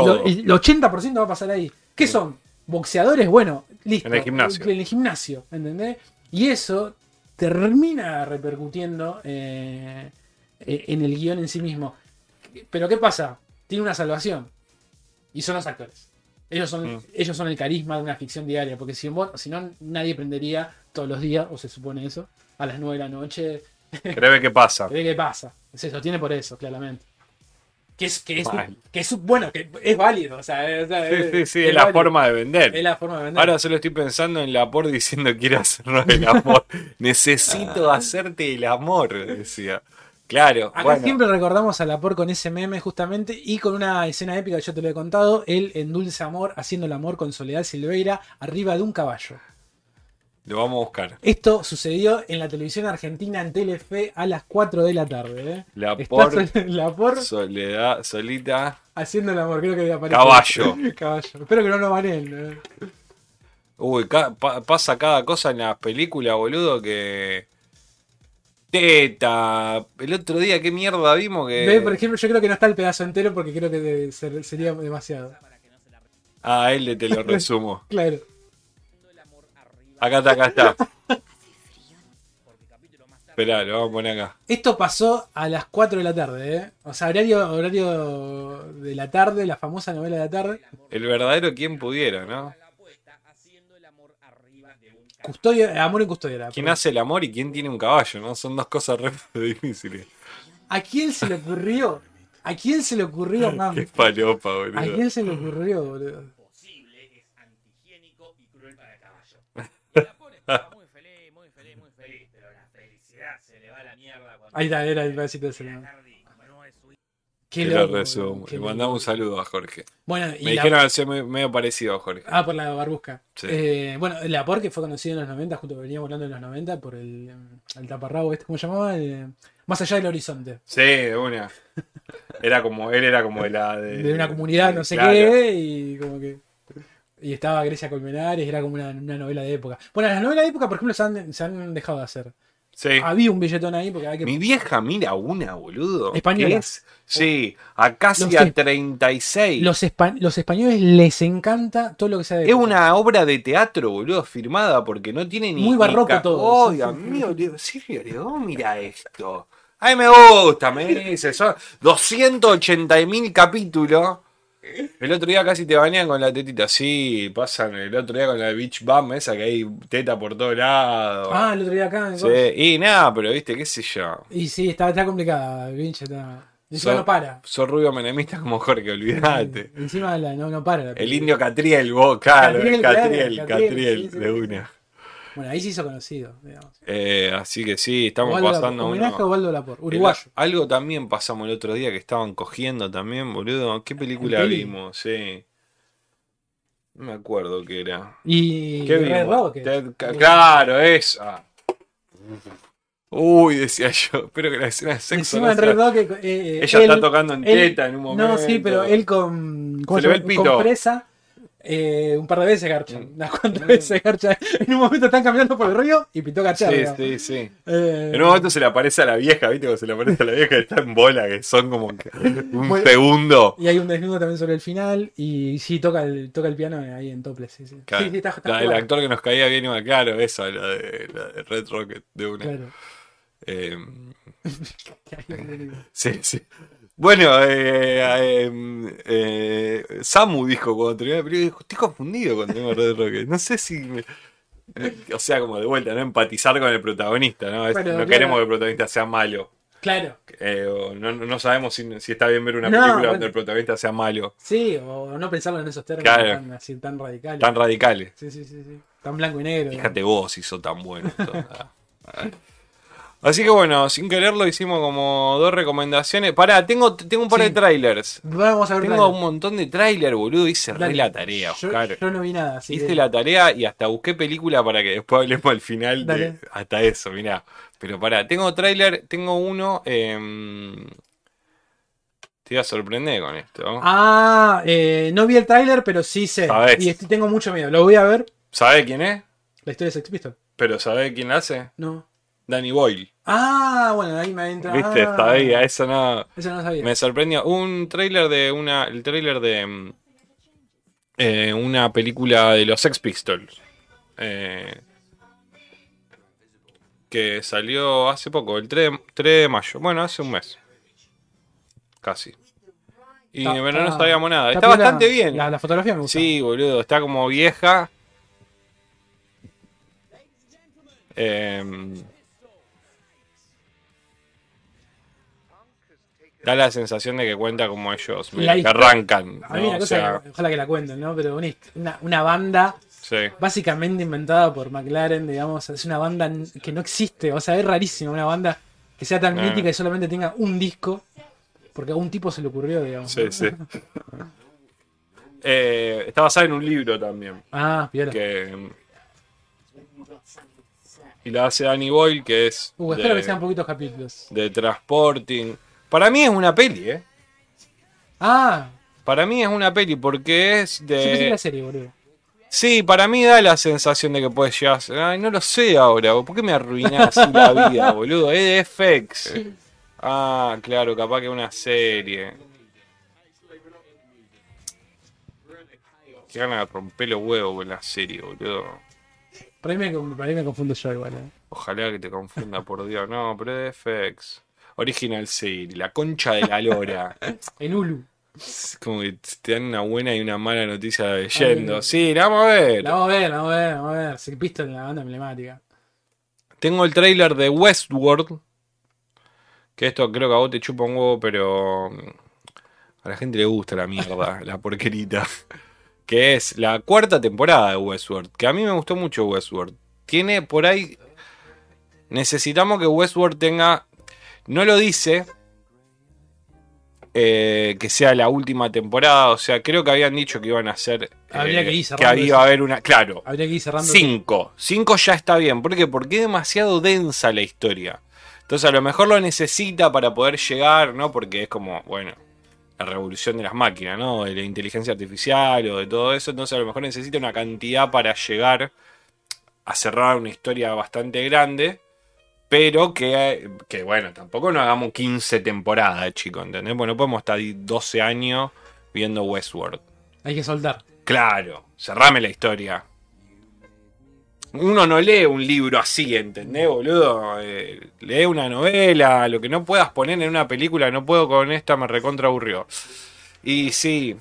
A: Todo.
B: lo- el 80% va a pasar ahí. ¿Qué son? Boxeadores, bueno, listo.
A: En el gimnasio.
B: En el gimnasio, ¿entendés? Y eso termina repercutiendo eh, eh, en el guion en sí mismo. Pero ¿qué pasa? Tiene una salvación. Y son los actores. Ellos son,
A: Mm.
B: ellos son el carisma de una ficción diaria. Porque si, vos- si no, nadie prendería todos los días, o se supone eso, a las 9 de la noche,
A: ver qué pasa. [laughs]
B: ¿Qué qué pasa? Se sostiene por eso, claramente. Que es, que es, que es bueno, que es válido. O sea, es,
A: Sí,
B: es-
A: sí, sí,
B: es
A: es la
B: válido.
A: forma de vender.
B: Es la forma de vender.
A: Ahora solo estoy pensando en la por diciendo quiero hacernos el amor. [laughs] Necesito hacerte el amor, decía. Claro,
B: Acá
A: bueno.
B: siempre recordamos a Lapor con ese meme justamente y con una escena épica que yo te lo he contado, él en Dulce Amor haciendo el amor con Soledad Silveira arriba de un caballo.
A: Lo vamos a buscar.
B: Esto sucedió en la televisión argentina en Telefe a las 4 de la tarde. ¿eh?
A: La por
B: Sol- [laughs] Lapor
A: soledad, solita.
B: haciendo el amor, creo que aparece.
A: Caballo. [laughs]
B: Caballo. Espero que no lo baneen. ¿eh?
A: Uy, ca- pa- pasa cada cosa en las películas, boludo, que. Teta. El otro día, ¿qué mierda vimos que.
B: Ve, por ejemplo, yo creo que no está el pedazo entero porque creo que de- ser- sería demasiado.
A: Ah, él te lo resumo. [laughs]
B: Claro.
A: Acá está, acá está. Esperá, lo vamos a poner acá.
B: Esto pasó a las 4 de la tarde, ¿eh? O sea, horario, horario de la tarde, la famosa novela de la tarde.
A: El verdadero quien pudiera, ¿no?
B: Custodia, amor en custodia.
A: ¿Quién hace el amor y quién tiene un caballo, no? Son dos cosas re [laughs] difíciles.
B: ¿A quién se le ocurrió? ¿A quién se le ocurrió, mam? [laughs]
A: Qué palopa,
B: ¿A
A: boludo.
B: quién se le ocurrió, boludo?
D: posible es antihigiénico y cruel para el caballo. Y la pone estaba muy feliz, muy feliz, muy feliz, pero la felicidad se le va a la mierda cuando
B: Ahí está, era el pedacito
D: es su
B: Qué loco,
A: resumo.
B: qué
A: Le mandamos un saludo a Jorge.
B: Bueno, y
A: Me
B: la-
A: dijeron que medio, medio parecido a Jorge.
B: Ah, por la barbusca.
A: Sí.
B: Eh, bueno, la por que fue conocido en los 90, justo que veníamos hablando en los 90, por el, el taparrabo, este, ¿cómo se llamaba? Más allá del horizonte.
A: Sí, de una. Era como, él era como de la de,
B: De una comunidad, no sé
A: Claro.
B: qué, y como que. Y estaba Grecia Colmenares, era como una, una novela de época. Bueno, las novelas de época, por ejemplo, se han, se han dejado de hacer.
A: Sí.
B: Había un billetón ahí porque hay que.
A: Mi vieja mira una, boludo.
B: Española.
A: ¿Qué es? Sí, a casi
B: Los
A: a
B: es-
A: 36.
B: Los, espa- los españoles les encanta todo lo que sea de
A: Es una obra de teatro, boludo, firmada, porque no tiene ni.
B: Muy barroco todo.
A: Oh, Dios
B: sí.
A: mío, Silvio León, mira esto. A mí me gusta, me dice. Son 280 mil capítulos. El otro día casi te bañan con la tetita. Sí, pasan el otro día con la Beach Bum, esa que hay teta por todos lados.
B: Ah, el otro día acá.
A: Sí, y nada, pero viste, qué sé yo.
B: Y sí, está, está complicada, pinche. Está... Encima
A: So-
B: no para.
A: Sos rubio menemista como Jorge, olvídate.
B: Encima la- no, no para. la
A: El indio Catriel, vos, claro,
B: Catriel,
A: Catriel,
B: claro,
A: Catriel,
B: Catriel, sí, sí,
A: de una.
B: Bueno, ahí se hizo conocido, digamos.
A: Eh, así que sí, estamos pasando
B: Lapor, homenaje a Osvaldo Lapor, uruguayo.
A: El- algo también pasamos el otro día que estaban cogiendo también, boludo. ¿Qué película vimos? Sí. No me acuerdo qué era.
B: Y
A: ¿Qué
B: Red
A: vimos? Ted- claro, esa. Uy, decía yo. [laughs] Espero que la escena de sexo
B: Encima
A: no
B: en Red Rocket. eh, eh,
A: Ella
B: él-
A: está tocando en
B: él-
A: teta en un momento.
B: No, sí, pero él con. ¿cómo
A: Se le ve el pito.
B: Con presa. Eh, un par de veces garcha.
A: Mm.
B: Unas cuantas veces garcha. En un momento están caminando por el río y pitó garchar.
A: Sí,
B: digamos.
A: sí, sí.
B: Eh,
A: En un momento se le aparece a la vieja, ¿viste? Cuando se le aparece a la vieja está en bola, que son como un
B: Bueno.
A: segundo.
B: Y hay un desnudo también sobre el final. Y sí, toca el, toca el piano ahí en topless. Sí, sí.
A: Claro.
B: Sí, sí, está, está jugado.
A: actor que nos caía bien igual, claro, esa, la de, la de Red Rocket, de una.
B: Claro. [laughs]
A: Eh, sí, sí. Bueno, eh, eh, eh, Samu dijo cuando terminó la película, dijo, estoy confundido con tema de Red Rocket. No sé si... me- eh, o sea, como de vuelta, ¿no? Empatizar con el protagonista, ¿no? Es-
B: Bueno,
A: no
B: claro.
A: queremos que el protagonista sea malo.
B: Claro.
A: Eh, o no, no sabemos si, si está bien ver una
B: No,
A: película
B: bueno.
A: donde el protagonista sea malo.
B: Sí, o no pensarlo en esos términos
A: Claro.
B: tan, así, tan radicales.
A: Tan radicales.
B: Sí, sí, sí, sí. Tan blanco y negro.
A: Fíjate vos si sos tan bueno. [laughs] todo. Así que bueno, sin quererlo hicimos como dos recomendaciones. Pará, tengo, tengo un par
B: Sí.
A: de trailers.
B: Vamos a ver.
A: Tengo un montón de trailers, boludo. Hice re la tarea, Oscar.
B: yo no vi nada.
A: Hice
B: que-
A: la tarea y hasta busqué película para que después hablemos al final de hasta eso, mirá. Pero pará, tengo trailer, tengo uno. em, te iba a sorprender con esto.
B: Ah, eh, no vi el tráiler, pero sí sé.
A: Sabés.
B: Y tengo mucho miedo. Lo voy a ver.
A: ¿Sabe quién es?
B: La historia de Sex Pistols.
A: Pero ¿sabe quién la hace?
B: No.
A: Danny Boyle.
B: Ah, bueno, ahí me entra.
A: ¿Viste?
B: Ah,
A: Sabía, eso no.
B: Eso no sabía.
A: Me sorprendió. Un trailer de una. El trailer de. mm, eh, una película de los Sex Pistols. Eh, que salió hace poco, el 3 de, 3 de mayo. Bueno, hace un mes. Casi. Y bueno, no sabíamos nada. Está, bastante bien.
B: La, la fotografía me gusta.
A: Sí, boludo, está como vieja. Em, Da la sensación de que cuenta como ellos,
B: La
A: que arrancan.
B: A mí
A: ¿no?
B: una
A: O
B: cosa,
A: sea,
B: que- ojalá que la cuenten, ¿no? Pero una, una, banda
A: sí.
B: básicamente inventada por McLaren, digamos, es una banda que no existe, o sea, es rarísimo una banda que sea tan
A: Ah.
B: mítica y solamente tenga un disco, porque a un tipo se le ocurrió, digamos.
A: Sí, sí. [laughs] Eh, está basada en un libro también.
B: Ah, piola.
A: Que, y la hace Danny Boyle, que es
B: Uh, espero
A: de,
B: que sean poquitos capítulos.
A: de Transporting. Para mí es una peli, ¿eh?
B: Ah,
A: Para mí es una peli porque es
B: yo pensé que
A: de...
B: era serie, boludo.
A: Sí, para mí da la sensación de que puedes llegar Ay, no lo sé ahora. ¿Por qué me arruinás la [laughs] vida, boludo? Es de FX. Ah, claro, capaz que una serie. Qué ganas de romper los huevos con la serie, boludo.
B: Por ahí me, confundo yo igual. ¿eh?
A: Ojalá que te confunda, por Dios. No, pero es de FX. Original Series, la concha de la lora. [laughs]
B: En Hulu.
A: Es como que te dan una buena y una mala noticia leyendo. Sí, la vamos a ver.
B: La vamos a ver, la vamos a ver, vamos a ver. Se visto en la banda emblemática.
A: Tengo el trailer de Westworld. Que esto creo que a vos te chupa un huevo, pero mm, a la gente le gusta la mierda, [laughs] la porquerita. Que es la cuarta temporada de Westworld. Que a mí me gustó mucho Westworld. Tiene por ahí. Necesitamos que Westworld tenga. No lo dice. eh, que sea la última temporada. O sea, creo que habían dicho que iban a hacer. eh,
B: Habría que ir
A: que
B: cerrando
A: iba a haber una. Claro,
B: Habría que ir cerrando.
A: 5. 5 ya está bien. ¿Por qué? Porque es demasiado densa la historia. Entonces a lo mejor lo necesita para poder llegar, ¿no? Porque es como, bueno, la revolución de las máquinas, ¿no? De la inteligencia artificial o de todo eso. Entonces a lo mejor necesita una cantidad para llegar a cerrar una historia bastante grande. Pero que, que bueno, tampoco no hagamos 15 temporadas, chicos, ¿entendés? Bueno, no podemos estar ahí 12 años viendo Westworld.
B: Hay que soltar.
A: Claro, cerrame la historia. Uno no lee un libro así, ¿entendés, boludo? Eh, lee una novela, lo que no puedas poner en una película, no puedo con esta, me recontra aburrió. Y sí.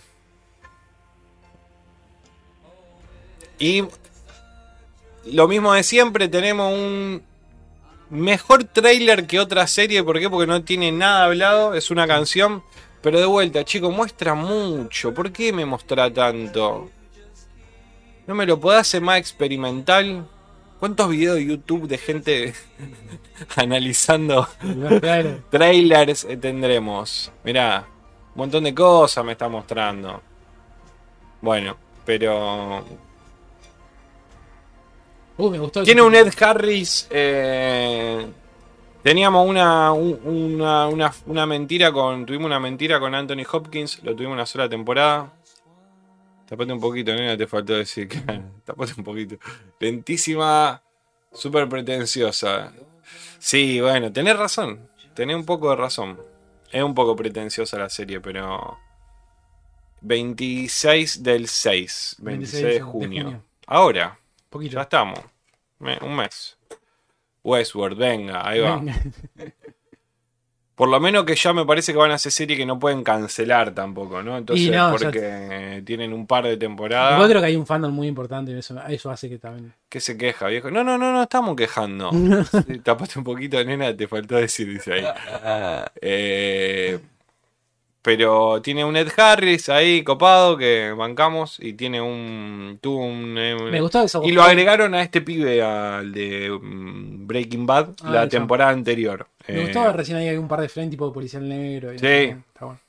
A: Y lo mismo de siempre, tenemos un mejor trailer que otra serie, ¿por qué? Porque no tiene nada hablado, es una canción, pero de vuelta, chicos, muestra mucho, ¿por qué me muestra tanto? ¿No me lo podés hacer más experimental? ¿Cuántos videos de YouTube de gente [laughs] analizando
B: Claro. [laughs]
A: trailers tendremos? Mirá, un montón de cosas me está mostrando. Bueno, pero
B: Uh, me gustó.
A: Tiene un Ed Harris. eh, teníamos una, un- una, una, una mentira con. Tuvimos una mentira con Anthony Hopkins. Lo tuvimos una sola temporada. Tapate un poquito, nena, te faltó decir que. [laughs] Tapate un poquito. Lentísima, súper pretenciosa. Sí, bueno, tenés razón. Tenés un poco de razón. Es un poco pretenciosa la serie, pero. 26 del 6. 26 de
B: de
A: junio.
B: junio.
A: Ahora.
B: Poquito.
A: Ya estamos. Me- un mes. Westworld, venga, ahí va.
B: Venga. [laughs]
A: Por lo menos que ya me parece que van a hacer serie que no pueden cancelar tampoco, ¿no? Entonces,
B: ya-
A: porque tienen un par de temporadas.
B: creo que hay un fandom muy importante y eso, eso hace que también.
A: ¿Qué se queja, viejo? No, no, no, no estamos quejando. [laughs] Tapaste un poquito, nena, te faltó decir, dice ahí. Eh, [laughs] pero tiene un Ed Harris ahí copado que bancamos y tiene un. Tuvo un. eh,
B: Me gustó eso.
A: Y lo agregaron a este pibe, al de mm, Breaking Bad,
B: Ah,
A: la
B: eso.
A: temporada anterior.
B: Me
A: Eh,
B: gustó recién ahí un par de friends tipo policial negro. y-
A: Sí.
B: Está bueno.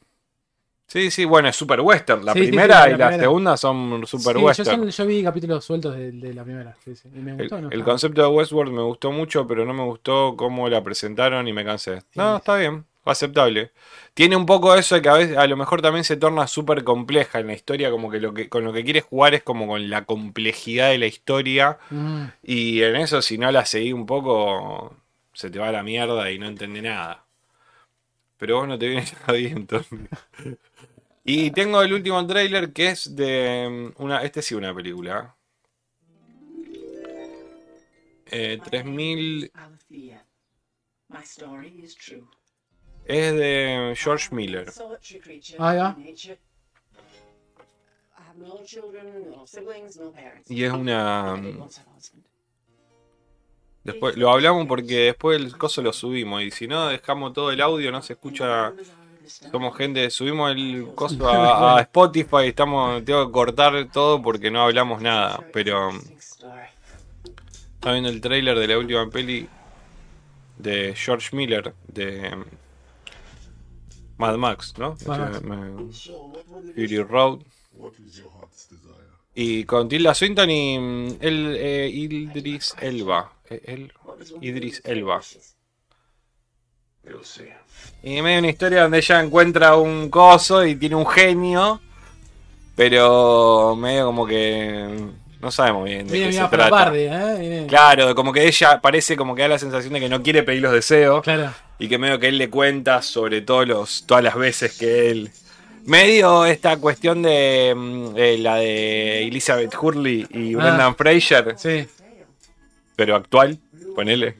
A: Sí, sí, bueno, es super western. La
B: Sí,
A: primera
B: sí,
A: y
B: la primera.
A: segunda son super
B: yo,
A: western.
B: yo vi capítulos sueltos de, de la primera. sí, sí, y me
A: El,
B: gustó, ¿no?
A: el concepto de Westworld me gustó mucho, pero no me gustó cómo la presentaron y me cansé. No, está bien, aceptable. Tiene un poco eso de que a veces a lo mejor también se torna súper compleja en la historia, como que lo que con lo que quieres jugar es como con la complejidad de la historia.
B: Mm.
A: Y en eso, si no la seguí un poco, se te va a la mierda y no entendés nada. Pero vos no te viene [laughs] nada bien, Tommy. Y tengo el último trailer que es de mm, una. Este sí, una película. Eh, 3000.
E: Althea. My story is true.
A: Es de George Miller.
B: Ah, ya.
A: Y es una.
E: Husband.
A: Después lo hablamos porque después el coso lo subimos. Y si no, dejamos todo el audio, no se escucha Somos gente, subimos el costo a, [laughs] a Spotify, estamos, tengo que cortar todo porque no hablamos nada, pero um, estaba viendo el trailer de la última peli de George Miller de um, Mad Max, ¿no?
B: Mad Max.
A: Me- Fury Road. Y con Tilda Swinton y mm, el eh, Idris Elba. Eh, El, Idris Elba. Y medio una historia donde ella encuentra un coso y tiene un genio, pero medio como que no sabemos bien de
B: Viene
A: qué se trata.
B: Pardi, ¿eh? Viene-
A: Claro, como que ella parece como que da la sensación de que no quiere pedir los deseos
B: Claro.
A: Y que medio que él le cuenta sobre todos los, todas las veces que él... Medio esta cuestión de mm, eh, la de Elizabeth Hurley y
B: Ah.
A: Brendan Fraser,
B: Sí.
A: pero actual, ponele.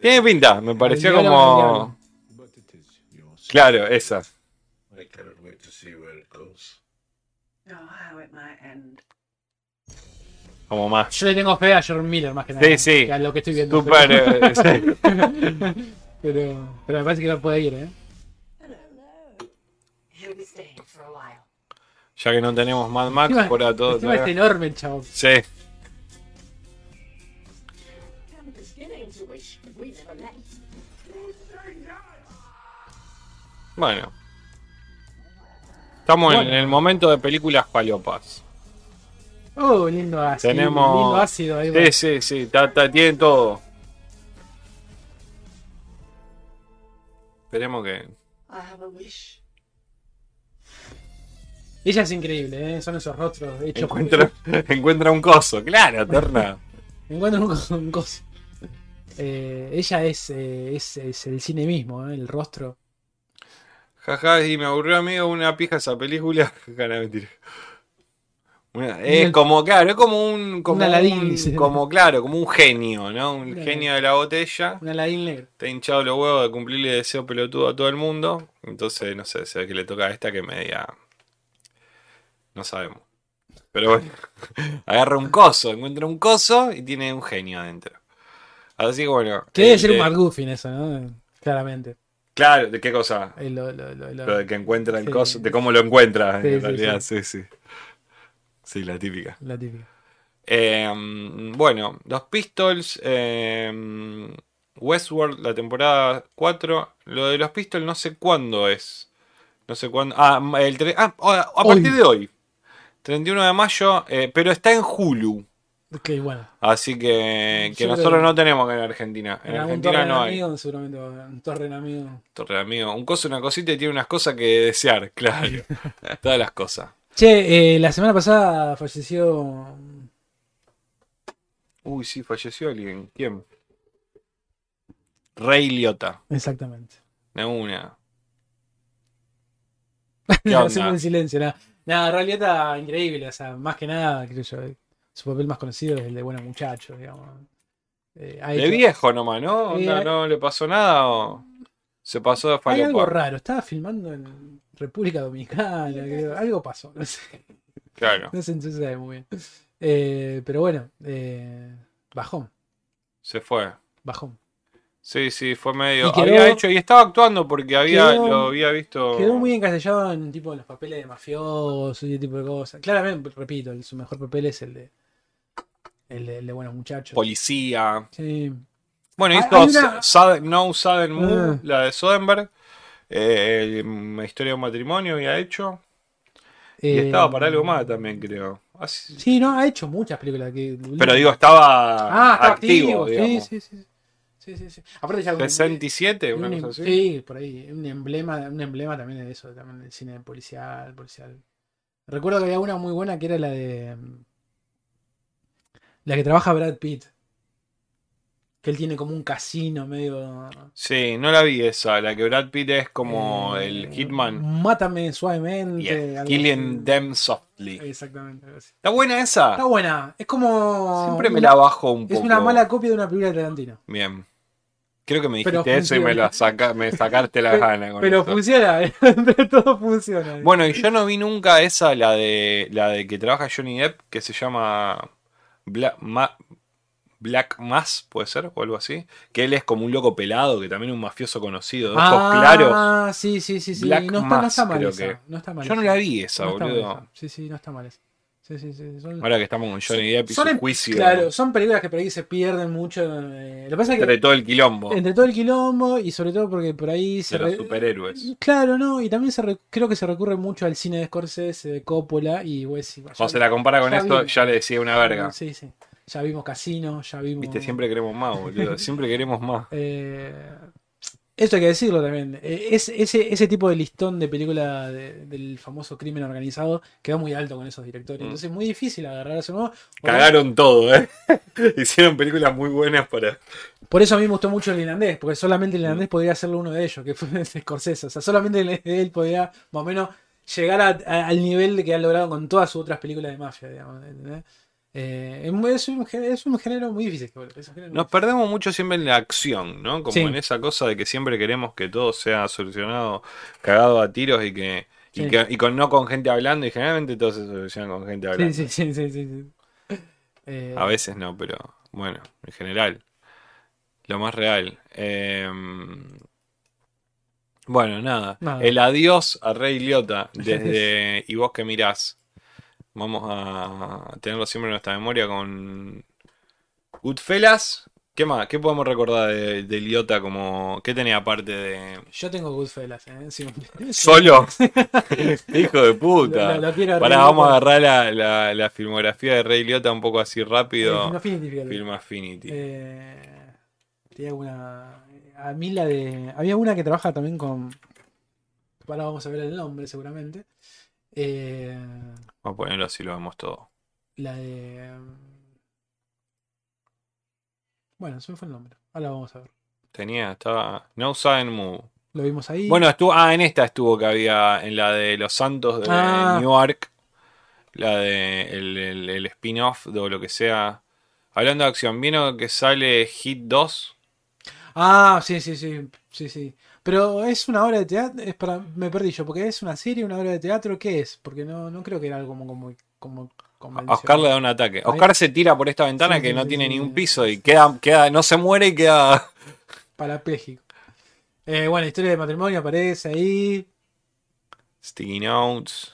A: Tiene pinta, me pareció como... Claro, esa. Como más.
B: Yo le tengo fe a George Miller más que nada.
A: Sí, sí.
B: que a lo que estoy viendo. Pero,
A: eh, sí. [laughs]
B: pero, pero me parece que no puede ir, ¿eh?
E: A.
A: Ya que no tenemos Mad Max,
B: Encima-
A: fuera todo.
B: es enorme el chavo.
A: Sí. Bueno. Estamos
B: Bueno.
A: en el momento de películas palopas.
B: Oh, lindo ácido.
A: Tenemos.
B: Lindo ácido ahí.
A: Sí, sí, sí. Está, está- tiene todo. Esperemos que.
B: Ella es increíble, ¿eh? Son esos rostros hechos
A: Encuentra, [laughs] encuentra un coso. Claro, Terna. [laughs]
B: Un, co- un coso. Eh, ella es, eh, es, es el cine mismo, ¿eh? el rostro.
A: Jaja, y me aburrió amigo una pija esa película. Jaja, [laughs] no, mentira. Una- es como, claro, es como un. Como,
B: Un Aladín,
A: un-
B: dice.
A: como claro, como un genio, ¿no? Un genio de la botella.
B: Un Aladdin negro.
A: Está hinchado los huevos de cumplirle deseo pelotudo a todo el mundo. Entonces, no sé, se ve que le toca a esta que media. No sabemos. Pero bueno, [laughs] agarra un coso, encuentra un coso y tiene un genio adentro. Así que bueno.
B: Que debe ser un McGuffin eso, ¿no? Claramente.
A: Claro, ¿de qué cosa?
B: Lo- lo- lo- lo-
A: Lo de que encuentra el
B: Sí.
A: coso, de cómo lo encuentra,
B: Sí,
A: en
B: sí,
A: realidad, sí, sí. Sí, la típica.
B: La típica.
A: Eh, bueno, los Pistols, eh, Westworld, la temporada 4. Lo de los Pistols no sé cuándo es. No sé cuándo. Ah, el tre- ah, a a
B: Hoy.
A: partir de hoy. 31 de mayo, eh, pero está en Hulu.
B: Ok, bueno.
A: Así que, que nosotros no tenemos acá en Argentina. En
B: En
A: Argentina no hay.
B: amigo, seguramente un torre amigo.
A: Torre amigo. Un coso, una cosita y tiene unas cosas que desear, [laughs] claro. [laughs] Todas las cosas.
B: Che, eh, la semana pasada falleció.
A: Uy, sí, falleció alguien. ¿Quién? Rey Liotta.
B: Exactamente.
A: De una. [laughs] ¿Qué onda?
B: Hacemos en silencio, nada. Nada, realidad está increíble, o sea, más que nada, creo yo, su papel más conocido es el de Buenos Muchachos, digamos. Eh,
A: De viejo nomás, ¿no?
B: Eh, hay-
A: ¿No le pasó nada o se pasó de
B: Hay algo
A: falopa?
B: raro, estaba filmando en República Dominicana, creo, algo pasó, no sé,
A: Claro,
B: no se, no se sabe muy bien. Eh, pero bueno, eh, bajón,
A: se fue.
B: bajón.
A: Sí, sí, fue medio.
B: Y quedó-
A: había hecho y estaba actuando porque había
B: Quedó-
A: lo había visto.
B: Quedó muy encasillado en tipo los papeles de mafioso y ese tipo de cosas. Claramente, repito, el- su mejor papel es el de el de, el de Buenos Muchachos.
A: Policía.
B: Sí.
A: Bueno, hizo
B: hay una-
A: No Sudden Move,
B: Ah.
A: la de Soderbergh. Eh, historia de un matrimonio había hecho. Y
B: Eh,
A: estaba para algo más también, creo. Así-
B: Sí, no, ha hecho muchas películas. Que...
A: Pero digo, estaba
B: ah, está
A: activo,
B: activo.
A: digamos.
B: Sí, sí, sí. sí, sí, sí. Aparte ya un-
A: 67, una
B: un-
A: cosa así.
B: Sí, por ahí. Un emblema, un emblema también de eso, también del cine policial, policial. Recuerdo que había una muy buena que era la de. mm, La que trabaja Brad Pitt. Que él tiene como un casino medio.
A: Sí, no la vi esa. La que Brad Pitt es como
B: eh,
A: el Hitman.
B: Mátame suavemente.
A: Yeah, Killing them softly.
B: Exactamente. así.
A: ¿Está buena esa?
B: Está buena. Es como.
A: Siempre me la bajo un
B: Es
A: poco.
B: una mala copia de una película de Tarantino.
A: Bien. Creo que me
B: Pero
A: dijiste eso y me, saca, me sacaste la [laughs]
B: Pe-
A: gana con
B: Pero
A: esto.
B: funciona, [laughs] entre todo funciona.
A: Bueno, y yo no vi nunca esa, la de la de que trabaja Johnny Depp, que se llama Bla- Ma- Black Mass, puede ser, o algo así. Que él es como un loco pelado, que también es un mafioso conocido, de ojos
B: ah,
A: claros.
B: sí, sí, sí, sí.
A: Black
B: no, está, no
A: Mass,
B: está mal
A: creo
B: esa,
A: que.
B: No está mal
A: Yo no la vi esa,
B: No
A: boludo.
B: esa. Sí, sí, no está mal esa. Sí, sí, sí. Son,
A: Ahora que estamos con Johnny Depp y
B: son
A: su
B: en-
A: juicio.
B: Claro, son películas que por ahí se pierden mucho. eh, lo pasa es que
A: Entre todo el quilombo.
B: entre todo el quilombo y sobre todo porque por ahí se
A: de los superhéroes.
B: Claro, no, y también se re- creo que se recurre mucho al cine de Scorsese, de Coppola y pues, sí,
A: Cuando se la compara con esto, ya le decía una verga.
B: Sí, sí. Ya vimos Casino, ya vimos.
A: Viste, siempre queremos más, boludo. [laughs] Siempre queremos más.
B: Eh, esto hay que decirlo también. Eh, es, ese, ese tipo de listón de película de- del famoso crimen organizado quedó muy alto con esos directores.
A: Mm.
B: Entonces es muy difícil agarrar a ese nuevo. Por,
A: Cagaron todo, ¿eh? [laughs] Hicieron películas muy buenas para.
B: por eso a mí me gustó mucho el irlandés, porque solamente el
A: Mm.
B: irlandés podría hacerlo uno de ellos, que fue [laughs] Scorsese. O sea, solamente él, él podía más o menos llegar a- a- al nivel de que ha logrado con todas sus otras películas de mafia, digamos. ¿entendés? Eh, es, un, género- es un género muy difícil. género
A: Nos perdemos mucho siempre en la acción, ¿no? Como
B: Sí.
A: en esa cosa de que siempre queremos que todo sea solucionado, cagado a tiros y que. Y,
B: Sí.
A: que, y con, no con gente hablando, y generalmente todo se soluciona con gente hablando.
B: Sí, sí, sí, sí, sí, sí. Eh,
A: A veces no, pero bueno, en general. Lo más real. Eh, bueno, nada.
B: Nada.
A: El adiós a Rey Liotta [laughs] desde Y vos que mirás. Vamos a tenerlo siempre en nuestra memoria con Goodfellas. ¿Qué más? ¿Qué podemos recordar de, de Liotta como... ¿Qué tenía aparte de...
B: Yo tengo Goodfellas, ¿eh? Sí. [laughs]
A: ¿Solo? [laughs] Hijo de puta.
B: Lo- lo- lo
A: Pará, vamos a agarrar la, la- la filmografía de Rey Liotta un poco así rápido.
B: Eh, fíjate.
A: Film Affinity.
B: Eh, tenía una. A mí la de. Había una que trabaja también con. Ahora vamos a ver el nombre seguramente. Eh,
A: Vamos a ponerlo así, lo vemos todo.
B: la de. Bueno, se me fue el nombre. Ahora vamos a ver.
A: Tenía, estaba. No Sudden Move.
B: Lo vimos ahí.
A: Bueno, estuvo. Ah, en esta estuvo que había. En la de Los Santos de
B: Ah.
A: Newark. La de. El, el- el spin-off de lo que sea. Hablando de acción, ¿vieron que sale Hit 2?
B: Ah, sí, sí, sí. Sí, sí. Pero es una obra de teatro. Es para, me perdí yo, porque es una serie, una obra de teatro. ¿Qué es? Porque no, no creo que era algo como, como, como
A: A. Oscar le da un ataque. Oscar se tira por esta ventana
B: Sí,
A: que no
B: sí,
A: tiene
B: sí,
A: ni un piso y queda, queda, no se muere y queda. [laughs]
B: Parapléjico. Eh, bueno, historia de matrimonio aparece ahí.
A: Sticky Notes.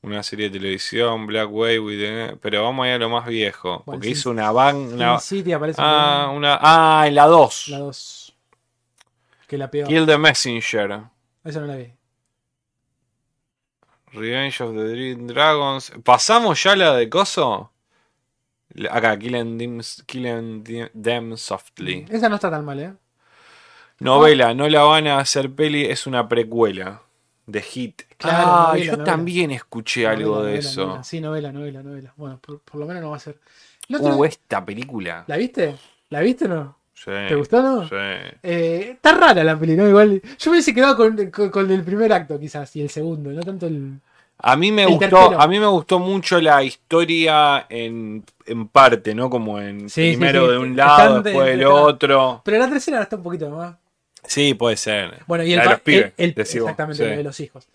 A: Una serie de televisión, Black with the- pero vamos a ir a lo más viejo.
B: Bueno,
A: Porque hizo una van. Una,
B: Sin City aparece
A: ah, una, ah, en la 2.
B: la 2. Que la peor.
A: Kill the Messenger.
B: Esa no la vi.
A: Revenge of the Dream Dragons. ¿Pasamos ya la de Coso? Acá, Killing Them, Killing Them- Softly.
B: Esa no está tan mal, ¿eh?
A: Novela, no la van a hacer peli, es una precuela de Hit.
B: Claro,
A: ah,
B: novela,
A: yo
B: novela.
A: también escuché algo de eso.
B: Sí, novela, novela, novela. Bueno, por, por lo menos no va a ser. Otro-
A: Uh, esta película.
B: ¿La viste? ¿La viste o no?
A: Sí,
B: ¿Te gustó no?
A: sí.
B: Eh, está rara la peli, ¿no? Igual. Yo me hubiese quedado con, con- con el primer acto, quizás, y el segundo, no tanto el.
A: A mí me gustó,
B: tercero.
A: a mí me gustó mucho la historia en, en parte, ¿no? Como en
B: Sí,
A: primero de un lado,
B: de-
A: después del
B: de-
A: otro.
B: Pero la tercera está un poquito más.
A: Sí, puede ser.
B: Bueno, y el,
A: de los pibes,
B: el- el- exactamente lo de los hijos.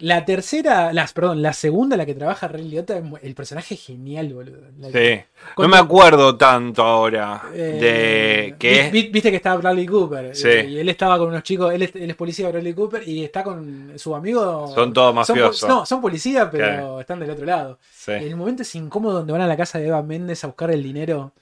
B: La tercera, las, perdón, la segunda, la que trabaja Ray Liotta, el personaje es genial, boludo. La-
A: Sí. No me acuerdo tanto ahora
B: Eh,
A: de que
B: vi-
A: es
B: vi- Viste que estaba Bradley Cooper.
A: Sí.
B: Y, y él estaba con unos chicos. Él es, él es policía, Bradley Cooper. Y está con su amigo.
A: Son todos mafiosos.
B: no, son policías, pero están del otro lado.
A: Sí.
B: El momento es incómodo donde van a la casa de Eva Méndez a buscar el dinero.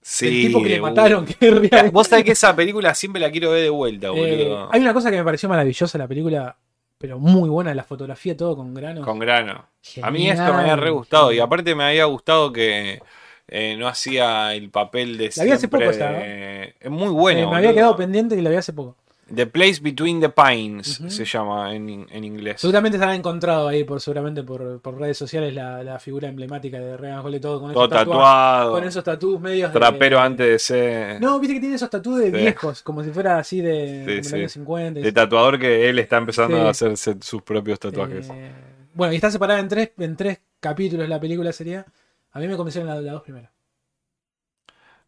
A: Sí,
B: el tipo que le
A: uh.
B: mataron. Que es real.
A: Vos sabés que esa película siempre la quiero ver de vuelta,
B: Eh,
A: boludo.
B: hay una cosa que me pareció maravillosa en la película, pero muy buena, la fotografía, todo con grano.
A: Con grano. A mí esto me había re gustado. Y aparte me había gustado que eh, no hacía el papel de
B: La vi hace poco esta,
A: de- Es muy bueno.
B: Eh, me había
A: boludo.
B: quedado pendiente y la vi hace poco.
A: The Place Between the Pines se llama en, en inglés.
B: Seguramente se han encontrado ahí, por seguramente por, por redes sociales, la, la figura emblemática de Reagan Hole, todo con
A: Todo
B: esos
A: tatuado.
B: Con esos tatuajes medios. de-
A: Trapero antes de ser.
B: No, viste que tiene esos tatuajes
A: Sí.
B: viejos, como si fuera así de,
A: Sí,
B: de
A: sí.
B: años 50.
A: De tatuador que él está empezando a hacerse sus propios tatuajes.
B: Eh, bueno, y está separada en tres, en tres capítulos la película sería. A mí me convencieron la, la dos primera.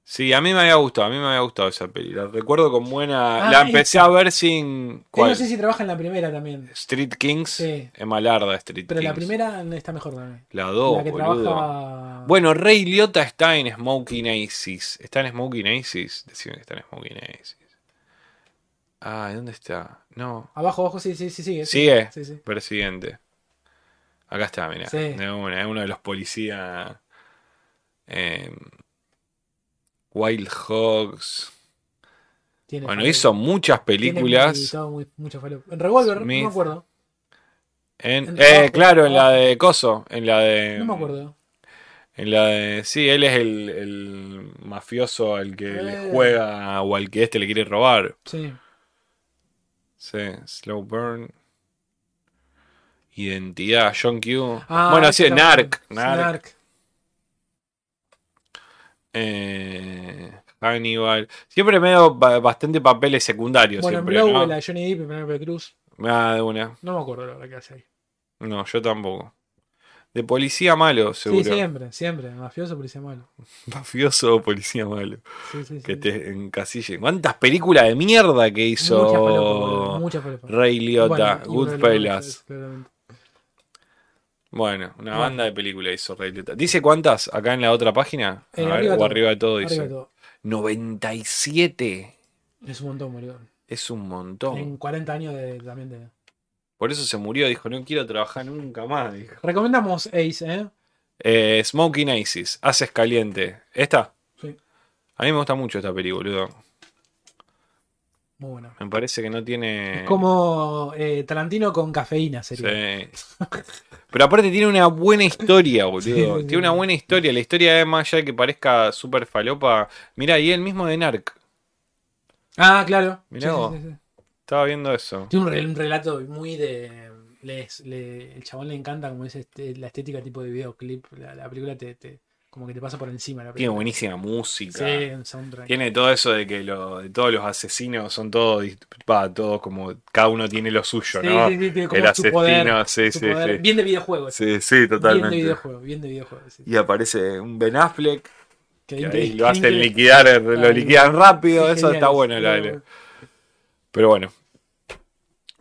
A: Sí, a mí me había gustado, a mí me había gustado esa peli. La recuerdo con buena.
B: Ah,
A: la empecé a ver sin. ¿Cuál?
B: No sé si trabaja en la primera también.
A: Street Kings.
B: Sí.
A: Es malarda Street
B: Pero
A: Kings.
B: la primera está mejor también.
A: La 2,
B: la que
A: boludo.
B: trabaja.
A: Bueno, Rey Liotta está en Smoking Aces. ¿Está en Smoking Aces? Decime que está en Smoking Aces. Ah, ¿dónde está? No.
B: Abajo, abajo, sí, sí, sí, sigue. sí.
A: Sigue.
B: Sí, sí.
A: Presidente. Acá está, mira.
B: Sí.
A: De una, es uno de los policías. eh, Wild Hogs.
B: Tiene
A: Bueno, hizo muchas películas.
B: muy- mucho. En Revolver,
A: Smith.
B: no me acuerdo.
A: En,
B: en
A: eh, claro, en la de Coso. En la de.
B: No me acuerdo.
A: En la de. Sí, él es el, el mafioso al que le
B: Eh.
A: juega o al que este le quiere robar.
B: Sí.
A: Sí, Slow Burn. Identidad, John Q.
B: Ah,
A: bueno, sí,
B: está
A: Narc. Narc.
B: Narc.
A: Eh, Hannibal. Siempre medio ba- bastante papeles secundarios.
B: Bueno, en
A: siempre,
B: Blow,
A: ¿no?
B: la de Johnny Depp y Penelope Cruz.
A: Ah, de una.
B: No me acuerdo la verdad que hace ahí.
A: No, yo tampoco. De policía malo, seguro.
B: Sí, siempre, siempre. Mafioso, policía malo. [laughs]
A: Mafioso o policía malo.
B: Sí, sí, sí.
A: Que te encasille. ¿Cuántas películas de mierda que hizo
B: Mucha boludo, mucha falopa.
A: Ray Liotta?
B: Bueno,
A: Goodfellas. Bueno, una banda de películas hizo Ray Liotta. ¿Dice cuántas acá en la otra página? A
B: Eh,
A: ver,
B: arriba
A: o
B: todo.
A: arriba de todo dice.
B: Arriba de todo.
A: 97.
B: Es un montón, boludo.
A: Es un montón.
B: En 40 años de, también de...
A: Por eso se murió. Dijo, no quiero trabajar nunca más. Dijo.
B: Recomendamos Ace, ¿eh?
A: Eh, Smoking Aces. Haces caliente. ¿Esta?
B: Sí.
A: A mí me gusta mucho esta película, boludo.
B: Muy buena.
A: Me parece que no tiene...
B: Es como eh, Tarantino con cafeína, sería.
A: Sí. Pero aparte tiene una buena historia, [laughs] boludo.
B: Sí, sí, sí.
A: Tiene una buena historia. La historia es más allá que parezca súper falopa. Mira, y él mismo de Narc.
B: Ah, claro.
A: Mirá vos. Estaba viendo eso.
B: Tiene un, re- un relato muy de. les- le- el chabón le encanta como es este, la estética tipo de videoclip. La, la película te, te- como que te pasa por encima. La
A: Tiene
B: película.
A: buenísima música.
B: Sí, un soundtrack.
A: Tiene todo eso de que lo, de todos los asesinos son todos, va, todos como cada uno tiene lo suyo,
B: Sí,
A: ¿no?
B: sí, sí, tiene como
A: El
B: su
A: asesino,
B: poder,
A: sí,
B: su
A: sí,
B: poder.
A: sí.
B: Bien de videojuego.
A: Sí, sí,
B: Bien de
A: totalmente.
B: videojuego, bien de videojuego. sí.
A: Y aparece un Ben Affleck,
B: Que
A: que
B: increíble,
A: ahí lo hacen liquidar, lo liquidan rápido, eso está bueno. la-
B: Pero
A: bueno.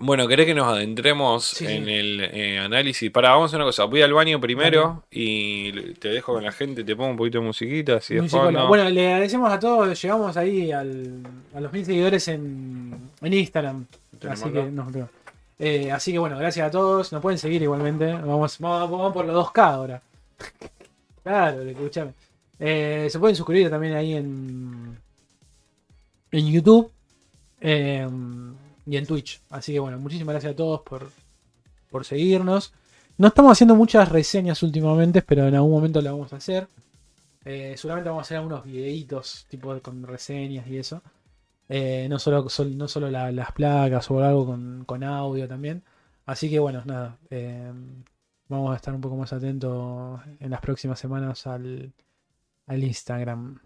A: Bueno, ¿querés que nos adentremos
B: Sí,
A: en
B: sí.
A: el eh, análisis? Para, vamos a hacer una cosa. Voy al baño primero y te dejo con la gente, te pongo un poquito de musiquita, así de
B: Musicola.
A: fondo.
B: Bueno, le agradecemos a todos. Llegamos ahí al, a los mil seguidores en, en Instagram.
A: ¿Tenemos
B: Así que, no, pero- eh, así que bueno, gracias a todos. Nos pueden seguir igualmente. Vamos, vamos, vamos por los 2K ahora. [laughs] claro, escuchame. Eh, se pueden suscribir también ahí en, en YouTube eh, y en Twitch. Así que bueno, muchísimas gracias a todos por, por seguirnos. No estamos haciendo muchas reseñas últimamente, pero en algún momento la vamos a hacer. Eh, seguramente vamos a hacer algunos videitos tipo con reseñas y eso. Eh, no solo, sol- no solo la- las placas o algo con, con audio también. Así que bueno, nada. eh, vamos a estar un poco más atentos en las próximas semanas al, al Instagram.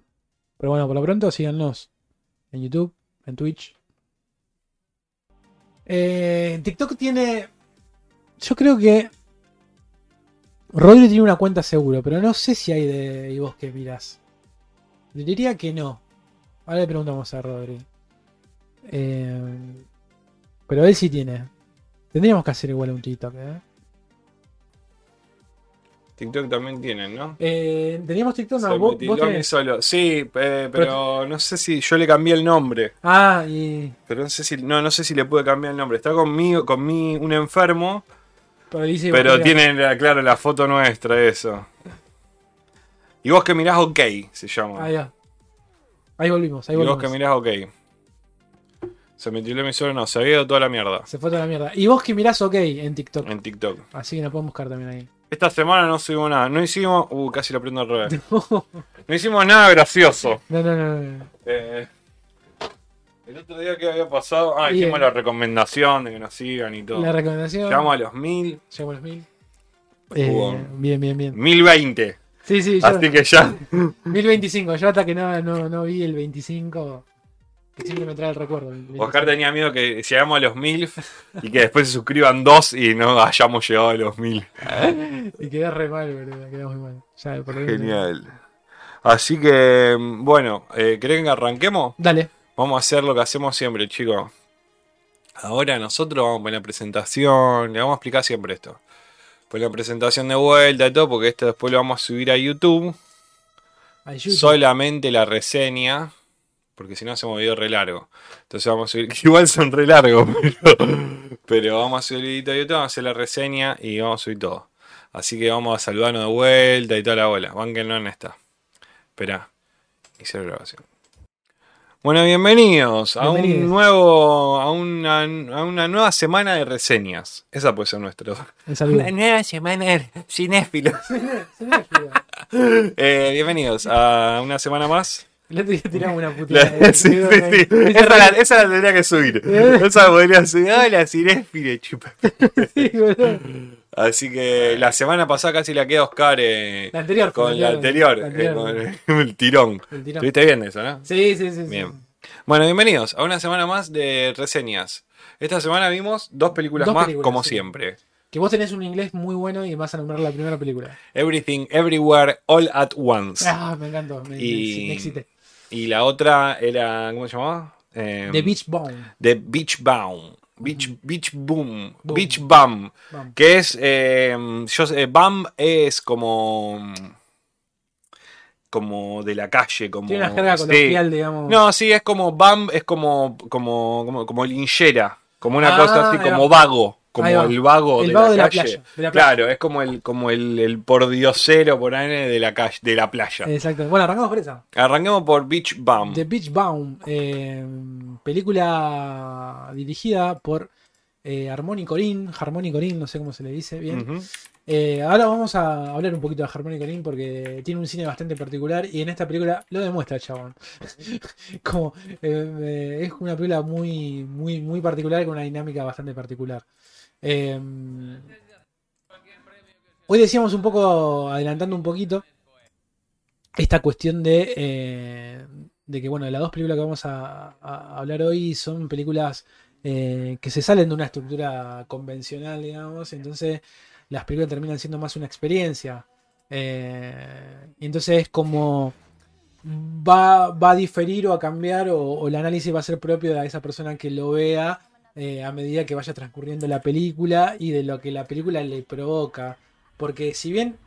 B: Pero bueno, por lo pronto síganos en YouTube, en Twitch. Eh, TikTok tiene. Yo creo que. Rodri tiene una cuenta seguro, pero no sé si hay de y vos que mirás. Diría que no. Ahora le preguntamos a Rodri. Eh, pero él sí tiene. Tendríamos que hacer igual un TikTok, ¿eh?
A: TikTok también tienen, ¿no?
B: Eh, ¿Teníamos TikTok? No, vos, vos
A: mí
B: tenés.
A: solo. Sí, eh, pero no sé si yo le cambié el nombre.
B: Ah, y.
A: Pero no sé si no, no sé si le pude cambiar el nombre. Está conmigo, con mi, un enfermo,
B: Pero, dice
A: pero tiene la- claro la foto nuestra, eso. Y vos que mirás OK, se llama.
B: Ahí va. Ahí volvimos, ahí
A: y vos
B: volvimos.
A: que mirás OK. Se me tildó mi solo, no, se había ido toda la mierda
B: Se fue toda la mierda. Y vos que mirás ok en TikTok.
A: en TikTok.
B: Así que nos podemos buscar también ahí.
A: Esta semana no subimos nada. No hicimos. Uh, casi lo prendo al revés. [laughs] No hicimos nada gracioso.
B: No, no, no. no.
A: Eh, el otro día que había pasado. Ah,
B: Bien.
A: hicimos la recomendación de que nos sigan y todo.
B: La recomendación.
A: Llegamos a los mil.
B: Llegamos a los mil. Eh, bien, bien, bien.
A: 1020.
B: Sí, sí, yo.
A: Así que ya. [laughs]
B: 1025. Yo hasta que no, no, no vi el 25. Que siempre me trae el recuerdo. el 25.
A: Oscar tenía miedo que llegamos a los mil [laughs] y que después se suscriban dos y no hayamos llegado a los mil.
B: Y quedé re mal, boludo. Quedé muy mal. Ya, por
A: Genial. Así que, bueno, eh, ¿creen que arranquemos?
B: Dale.
A: Vamos a hacer lo que hacemos siempre, chicos. Ahora nosotros vamos con la presentación, le vamos a explicar siempre esto. Pues la presentación de vuelta y todo, porque esto después lo vamos a subir a YouTube.
B: A YouTube.
A: Solamente la reseña, porque si no hacemos video re largo. Entonces vamos a subir, que [laughs] igual son re largos, [laughs] pero, pero vamos a subir el video a YouTube, vamos a hacer la reseña y vamos a subir todo. Así que vamos a saludarnos de vuelta y toda la bola. Banquenlo en esta. Espera, hice la grabación. Bueno, bienvenidos, a un nuevo, a una, a una nueva semana de reseñas. Esa puede ser nuestro.
B: Un saludo.
A: nueva semana de cinéfilos. [laughs] Eh, bienvenidos a una semana más.
B: El otro día tiramos una puteada. [laughs]
A: sí, sí, sí. Esa, la, esa la tendría que subir. Esa la podría subir. Hola, cinéfilo, chupa. [laughs]
B: Sí, boludo.
A: Así que la semana pasada casi la queda Oscar eh,
B: La anterior.
A: con la anterior,
B: la
A: eh, con [laughs] el tirón.
B: El tirón.
A: ¿Estuviste bien eso, no?
B: Sí, sí, sí. sí.
A: Bien. Bueno, bienvenidos a una semana más de reseñas. Esta semana vimos dos películas
B: Dos
A: más,
B: películas,
A: como
B: sí.
A: siempre.
B: Que vos tenés un inglés muy bueno y vas a nombrar la primera película.
A: Everything, Everywhere, All at Once.
B: Ah, me encantó. Me,
A: Y-
B: me excité.
A: Y la otra era, ¿cómo se llamaba? Eh,
B: The Beach Bone.
A: The Beach Boom. Beach, beach Boom.
B: Boom.
A: Beach Bum.
B: Bum.
A: Que es. Eh, yo sé, Bum es como. Como de la calle. Como,
B: Tiene una jerga
A: sí.
B: coloquial, digamos.
A: No, sí, es como Bum, es como. Como, como, como linchera. Como una
B: Ah,
A: cosa así, como
B: va.
A: vago. Como el vago,
B: El
A: de,
B: vago
A: la
B: de la
A: calle.
B: playa, de la playa.
A: Claro, es como el, como el, el pordiosero por ahí de la calle, de la playa.
B: Exacto. Bueno, arrancamos por esa.
A: Arranquemos por Beach Bum.
B: The Beach Bone. eh, película dirigida por eh, Harmony Corinne. Harmony Corinne, no sé cómo se le dice bien. Eh, ahora vamos a hablar un poquito de Harmony Corinne porque tiene un cine bastante particular y en esta película lo demuestra, chabón. [laughs] Como eh, eh, es una película muy, muy, muy particular con una dinámica bastante particular. Eh, hoy decíamos un poco, adelantando un poquito, esta cuestión de, eh, de que, bueno, las dos películas que vamos a, a hablar hoy son películas eh, que se salen de una estructura convencional, digamos, entonces las películas terminan siendo más una experiencia. Eh, y entonces es como va, va a diferir o a cambiar o, o el análisis va a ser propio de esa persona que lo vea eh, a medida que vaya transcurriendo la película y de lo que la película le provoca. Porque si bien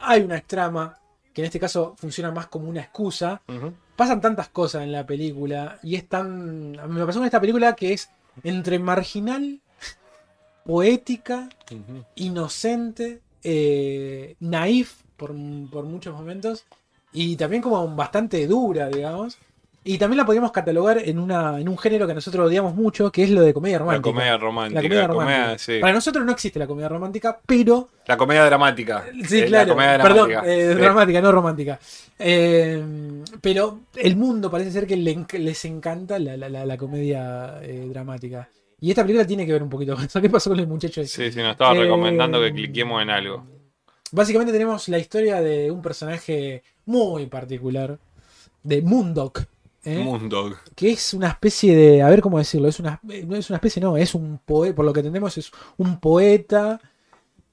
B: hay una trama, que en este caso funciona más como una excusa, pasan tantas cosas en la película y es tan... Me pasó con esta película que es entre marginal, [laughs] poética, inocente, eh, naif por, por muchos momentos y también como bastante dura, digamos. Y también la podríamos catalogar en, una, en un género que nosotros odiamos mucho, que es lo de comedia
A: La
B: romántica.
A: comedia romántica.
B: La comedia romántica.
A: sí.
B: Para nosotros no existe la comedia romántica, pero
A: La comedia dramática.
B: Sí,
A: Eh,
B: claro.
A: La comedia
B: Perdón,
A: dramática.
B: eh,
A: Sí.
B: dramática, no romántica. Eh, pero el mundo parece ser que le les encanta la, la- la- la comedia dramática. Y esta película tiene que ver un poquito con eso. [laughs] ¿Qué pasó con el muchacho ese?
A: Sí, sí, nos estaba recomendando que cliquemos en algo.
B: Básicamente tenemos la historia de un personaje muy particular, de Moondog. ¿Eh?
A: Moondog.
B: que es una especie de, a ver cómo decirlo, es una, no es una especie, no, es un poeta, por lo que entendemos es un poeta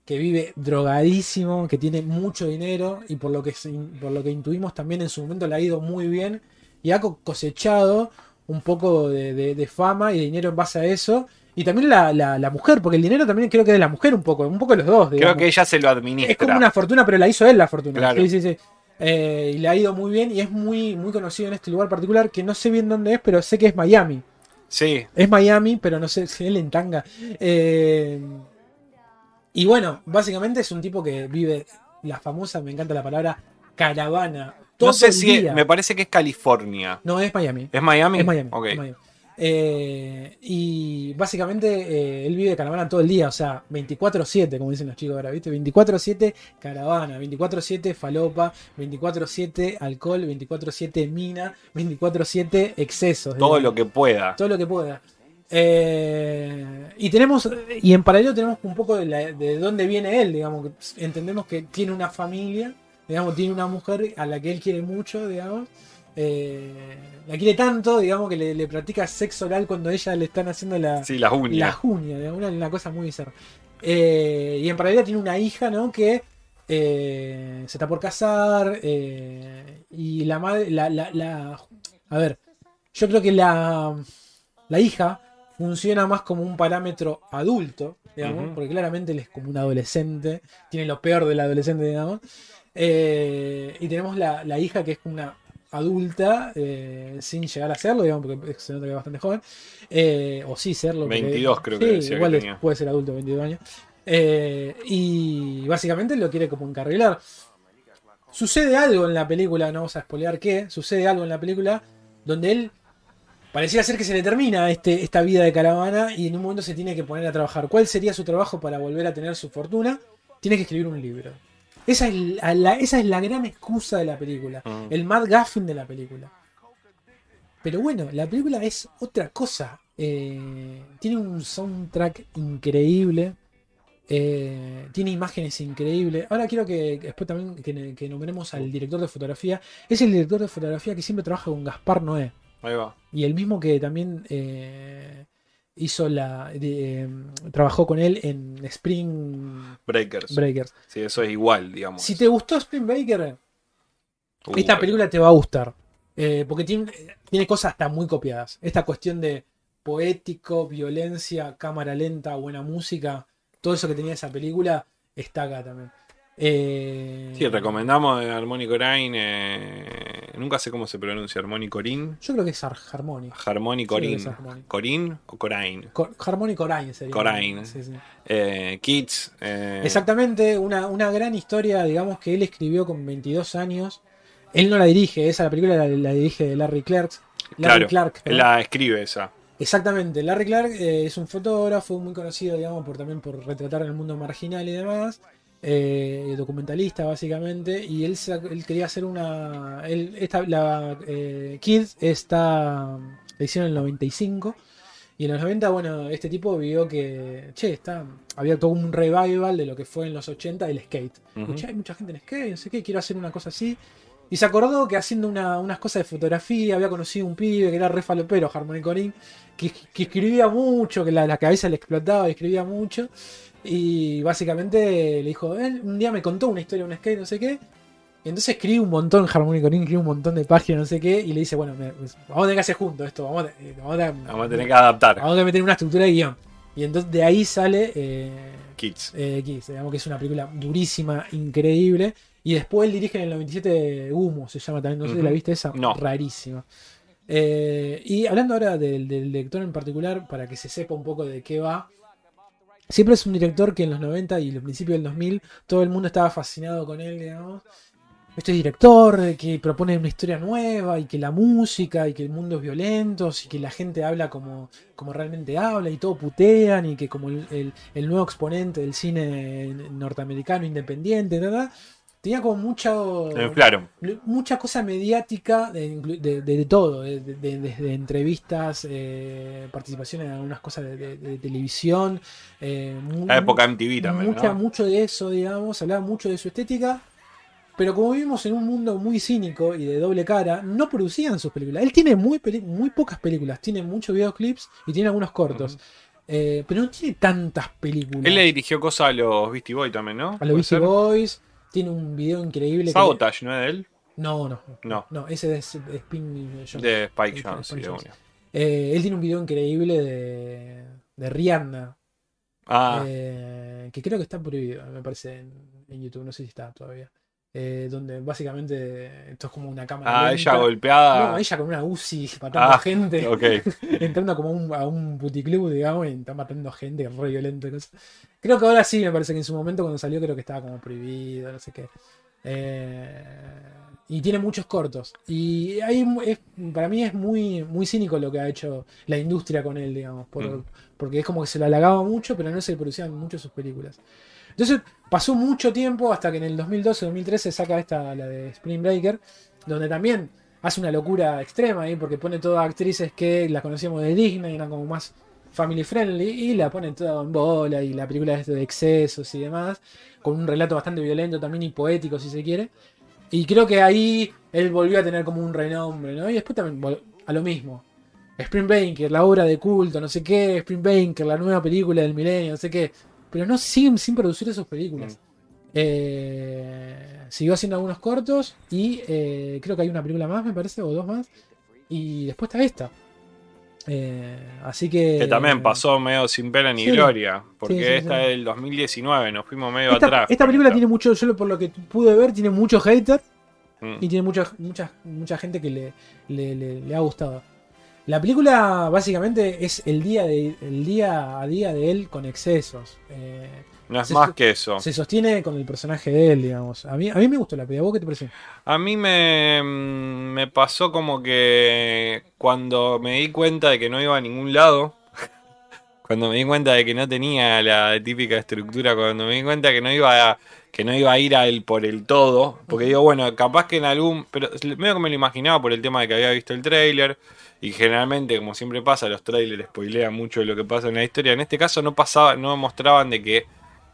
B: que vive drogadísimo, que tiene mucho dinero y por lo que por lo que intuimos también en su momento le ha ido muy bien y ha co- cosechado un poco de, de- de fama y de dinero en base a eso. Y también la, la- la mujer, porque el dinero también creo que es de la mujer un poco, un poco de los dos.
A: Creo que ella se lo administra.
B: Es como una fortuna, pero la hizo él la fortuna.
A: Claro.
B: Sí, sí, sí. Eh, y le ha ido muy bien y es muy, muy conocido en este lugar particular que no sé bien dónde es, pero sé que es Miami.
A: Sí,
B: Es Miami, pero no sé si él en tanga. Eh, y bueno, básicamente es un tipo que vive la famosa, me encanta la palabra, caravana. todo
A: no sé
B: el
A: si.
B: día.
A: Me parece que es California.
B: No, es Miami.
A: ¿Es Miami?
B: Es Miami.
A: Ok.
B: es Miami. Eh, y básicamente eh, él vive de caravana todo el día, o sea, 24-7, como dicen los chicos ahora, ¿viste? 24-7 caravana, 24-7 falopa, 24-7 alcohol, 24-7 mina, 24-7 excesos.
A: Todo lo que pueda.
B: todo lo que pueda. Eh, y tenemos, y en paralelo tenemos un poco de, la- de dónde viene él, digamos, entendemos que tiene una familia, digamos, tiene una mujer a la que él quiere mucho, digamos, eh, la quiere tanto, digamos, que le, le practica sexo oral cuando ella le están haciendo la,
A: Sí,
B: la junia, digamos, una, una cosa muy bizarra. Eh, y en paralelo tiene una hija, ¿no? Que eh, se está por casar y la madre, la, la- la- a ver, yo creo que la, la hija funciona más como un parámetro adulto, digamos, porque claramente él es como un adolescente, tiene lo peor del adolescente, digamos, y tenemos la, la hija que es una adulta eh, sin llegar a serlo, digamos, porque se nota que es bastante joven, eh, o sí serlo. porque-
A: 22 creo que
B: sí,
A: decía que
B: igual es-
A: tenía.
B: puede ser adulto, 22 años. Eh, y básicamente lo quiere como encarrilar. Sucede algo en la película, no vamos a spoilear qué, sucede algo en la película donde él pareciera ser que se le termina este, esta vida de caravana y en un momento se tiene que poner a trabajar. ¿Cuál sería su trabajo para volver a tener su fortuna? Tiene que escribir un libro. Esa es la, la- esa es la gran excusa de la película,
A: Mm.
B: el Matt Gaffin de la película. Pero bueno, la película es otra cosa. Eh, tiene un soundtrack increíble. eh, tiene imágenes increíbles. Ahora quiero que después también que, que nombremos al director de fotografía. Es el director de fotografía que siempre trabaja con Gaspar Noé.
A: Ahí va.
B: Y el mismo que también eh, hizo la. de, eh, trabajó con él en Spring
A: Breakers.
B: Breakers.
A: Sí, eso es igual, digamos.
B: Si te gustó Spring Breaker,
A: Uh,
B: esta película te va a gustar. Eh, porque tiene, tiene cosas hasta muy copiadas. Esta cuestión de poético, violencia, cámara lenta, buena música, todo eso que tenía esa película está acá también. Eh,
A: Sí, recomendamos de Harmony Corain. eh, nunca sé cómo se pronuncia. Harmony Corin.
B: Yo creo que es Har- Harmony.
A: Harmony
B: Sí,
A: Corin.
B: es Harmony.
A: ¿Corin o Corain?
B: Cor- Harmony Corain sería.
A: Corain.
B: Sí, sí.
A: Eh, Kids. eh,
B: Exactamente, una, una gran historia, digamos, que él escribió con 22 años. Él no la dirige, esa la película la, la dirige Larry Clark. Larry
A: Claro,
B: Clark.
A: él la escribe esa.
B: Exactamente, Larry Clark es un fotógrafo muy conocido, digamos, por también por retratar el mundo marginal y demás. Eh, documentalista, básicamente. Y él, él quería hacer una. Él, esta, la eh, Kids está. La hicieron en el 95. Y en los 90, bueno, este tipo vio que. Che, está. Había todo un revival de lo que fue en los 80 el skate. Che, hay mucha gente en skate, no sé qué, quiero hacer una cosa así. Y se acordó que haciendo una- unas cosas de fotografía había conocido un pibe que era re falopero, Harmony Corin, que, que escribía mucho, que la, la cabeza le explotaba y escribía mucho. Y básicamente le dijo, él un día me contó una historia un skate, no sé qué. Y entonces escribí un montón, Harmony Corin escribió un montón de páginas, no sé qué. Y le dice, bueno, me- vamos a tener que hacer juntos esto, vamos a, eh, vamos a-
A: Vamos a tener que adaptar.
B: vamos a meter una estructura de guion. Y entonces de ahí sale eh,
A: Kids.
B: eh, Kiss, digamos que es una película durísima, increíble. Y después él dirige en el 97 Humo, se llama también, no sé si la viste esa,
A: No.
B: rarísima. Eh, y hablando ahora del, del director en particular, para que se sepa un poco de qué va, siempre es un director que en los 90 y los principios del 2000 todo el mundo estaba fascinado con él, digamos. Este director eh, que propone una historia nueva y que la música y que el mundo es violento y que la gente habla como, como realmente habla y todo putean y que como el, el- el nuevo exponente del cine norteamericano independiente, ¿verdad? Tenía como mucho,
A: Lo inflaron.
B: mucha cosa mediática de, de- de- de todo, de- de- de- desde entrevistas, eh, participación en algunas cosas de, televisión. eh,
A: La época MTV también,
B: mucha-
A: ¿no?
B: Mucho de eso, digamos, hablaba mucho de su estética. Pero como vivimos en un mundo muy cínico y de doble cara, no producían sus películas. Él tiene muy, muy pocas películas, tiene muchos videoclips y tiene algunos cortos. Eh, pero no tiene tantas películas.
A: Él le dirigió cosas a los Beastie Boys también, ¿no?
B: A
A: ¿Puede
B: los Beastie
A: ser?
B: Boys, tiene un video increíble. que-
A: Sabotage, ¿no es de él?
B: No, no.
A: No.
B: No, ese es de Spin Jones.
A: De Spike Jones,
B: Spike
A: una.
B: Eh, él tiene un video increíble de, de Rihanna.
A: Ah,
B: eh, que creo que está prohibido, me parece, en, en YouTube. No sé si está todavía. Eh, donde básicamente esto es como una cámara.
A: ah,
B: lenta.
A: ella golpeada.
B: No, ella con una UCI matando
A: Ah,
B: gente. [laughs] [laughs] Entrando como a un, a un puticlub, digamos, y está matando gente, re violento y cosas. Creo que ahora sí, me parece que en su momento cuando salió creo que estaba como prohibido, no sé qué. Eh, y tiene muchos cortos. Y ahí es- para mí es muy, muy cínico lo que ha hecho la industria con él, digamos. por-
A: Mm.
B: Porque es como que se lo halagaba mucho, pero no se producían mucho sus películas. Entonces pasó mucho tiempo hasta que en el 2012-2013 saca esta, la de Spring Breaker, donde también hace una locura extrema ahí, porque pone todas actrices que las conocíamos de Disney, eran como más family friendly, y la pone toda en bola, y la película es de excesos y demás, con un relato bastante violento también y poético, si se quiere. Y creo que ahí él volvió a tener como un renombre, ¿no? Y después también a lo mismo. Spring Breaker, la obra de culto, no sé qué, Spring Breaker, la nueva película del milenio, no sé qué. Pero no siguen sin producir esas películas. Eh, siguió haciendo algunos cortos y eh, creo que hay una película más, me parece, o dos más. Y después está esta. Eh, así que.
A: Que también pasó medio sin pena ni
B: Sí.
A: gloria. Porque
B: Sí, sí,
A: esta es del 2019, nos fuimos medio
B: Esta,
A: atrás.
B: esta película
A: esta.
B: tiene mucho, yo por lo que pude ver, tiene mucho hater
A: Mm.
B: y tiene mucha, mucha, mucha gente que le, le- le- le ha gustado. La película básicamente es el día, de, el día a día de él con excesos. Eh,
A: No es
B: se-
A: más que eso.
B: se sostiene con el personaje de él, digamos. A mí, a mí me gustó la película. ¿Vos qué te pareció?
A: A mí me, mm, me pasó como que cuando me di cuenta de que no iba a ningún lado, [laughs] cuando me di cuenta de que no tenía la típica estructura, cuando me di cuenta que no iba a, que no iba a ir a él por el todo, porque digo, bueno, capaz que en algún, pero medio que me lo imaginaba por el tema de que había visto el tráiler y generalmente, como siempre pasa, los trailers spoilean mucho de lo que pasa en la historia. En este caso no pasaba, no mostraban de que,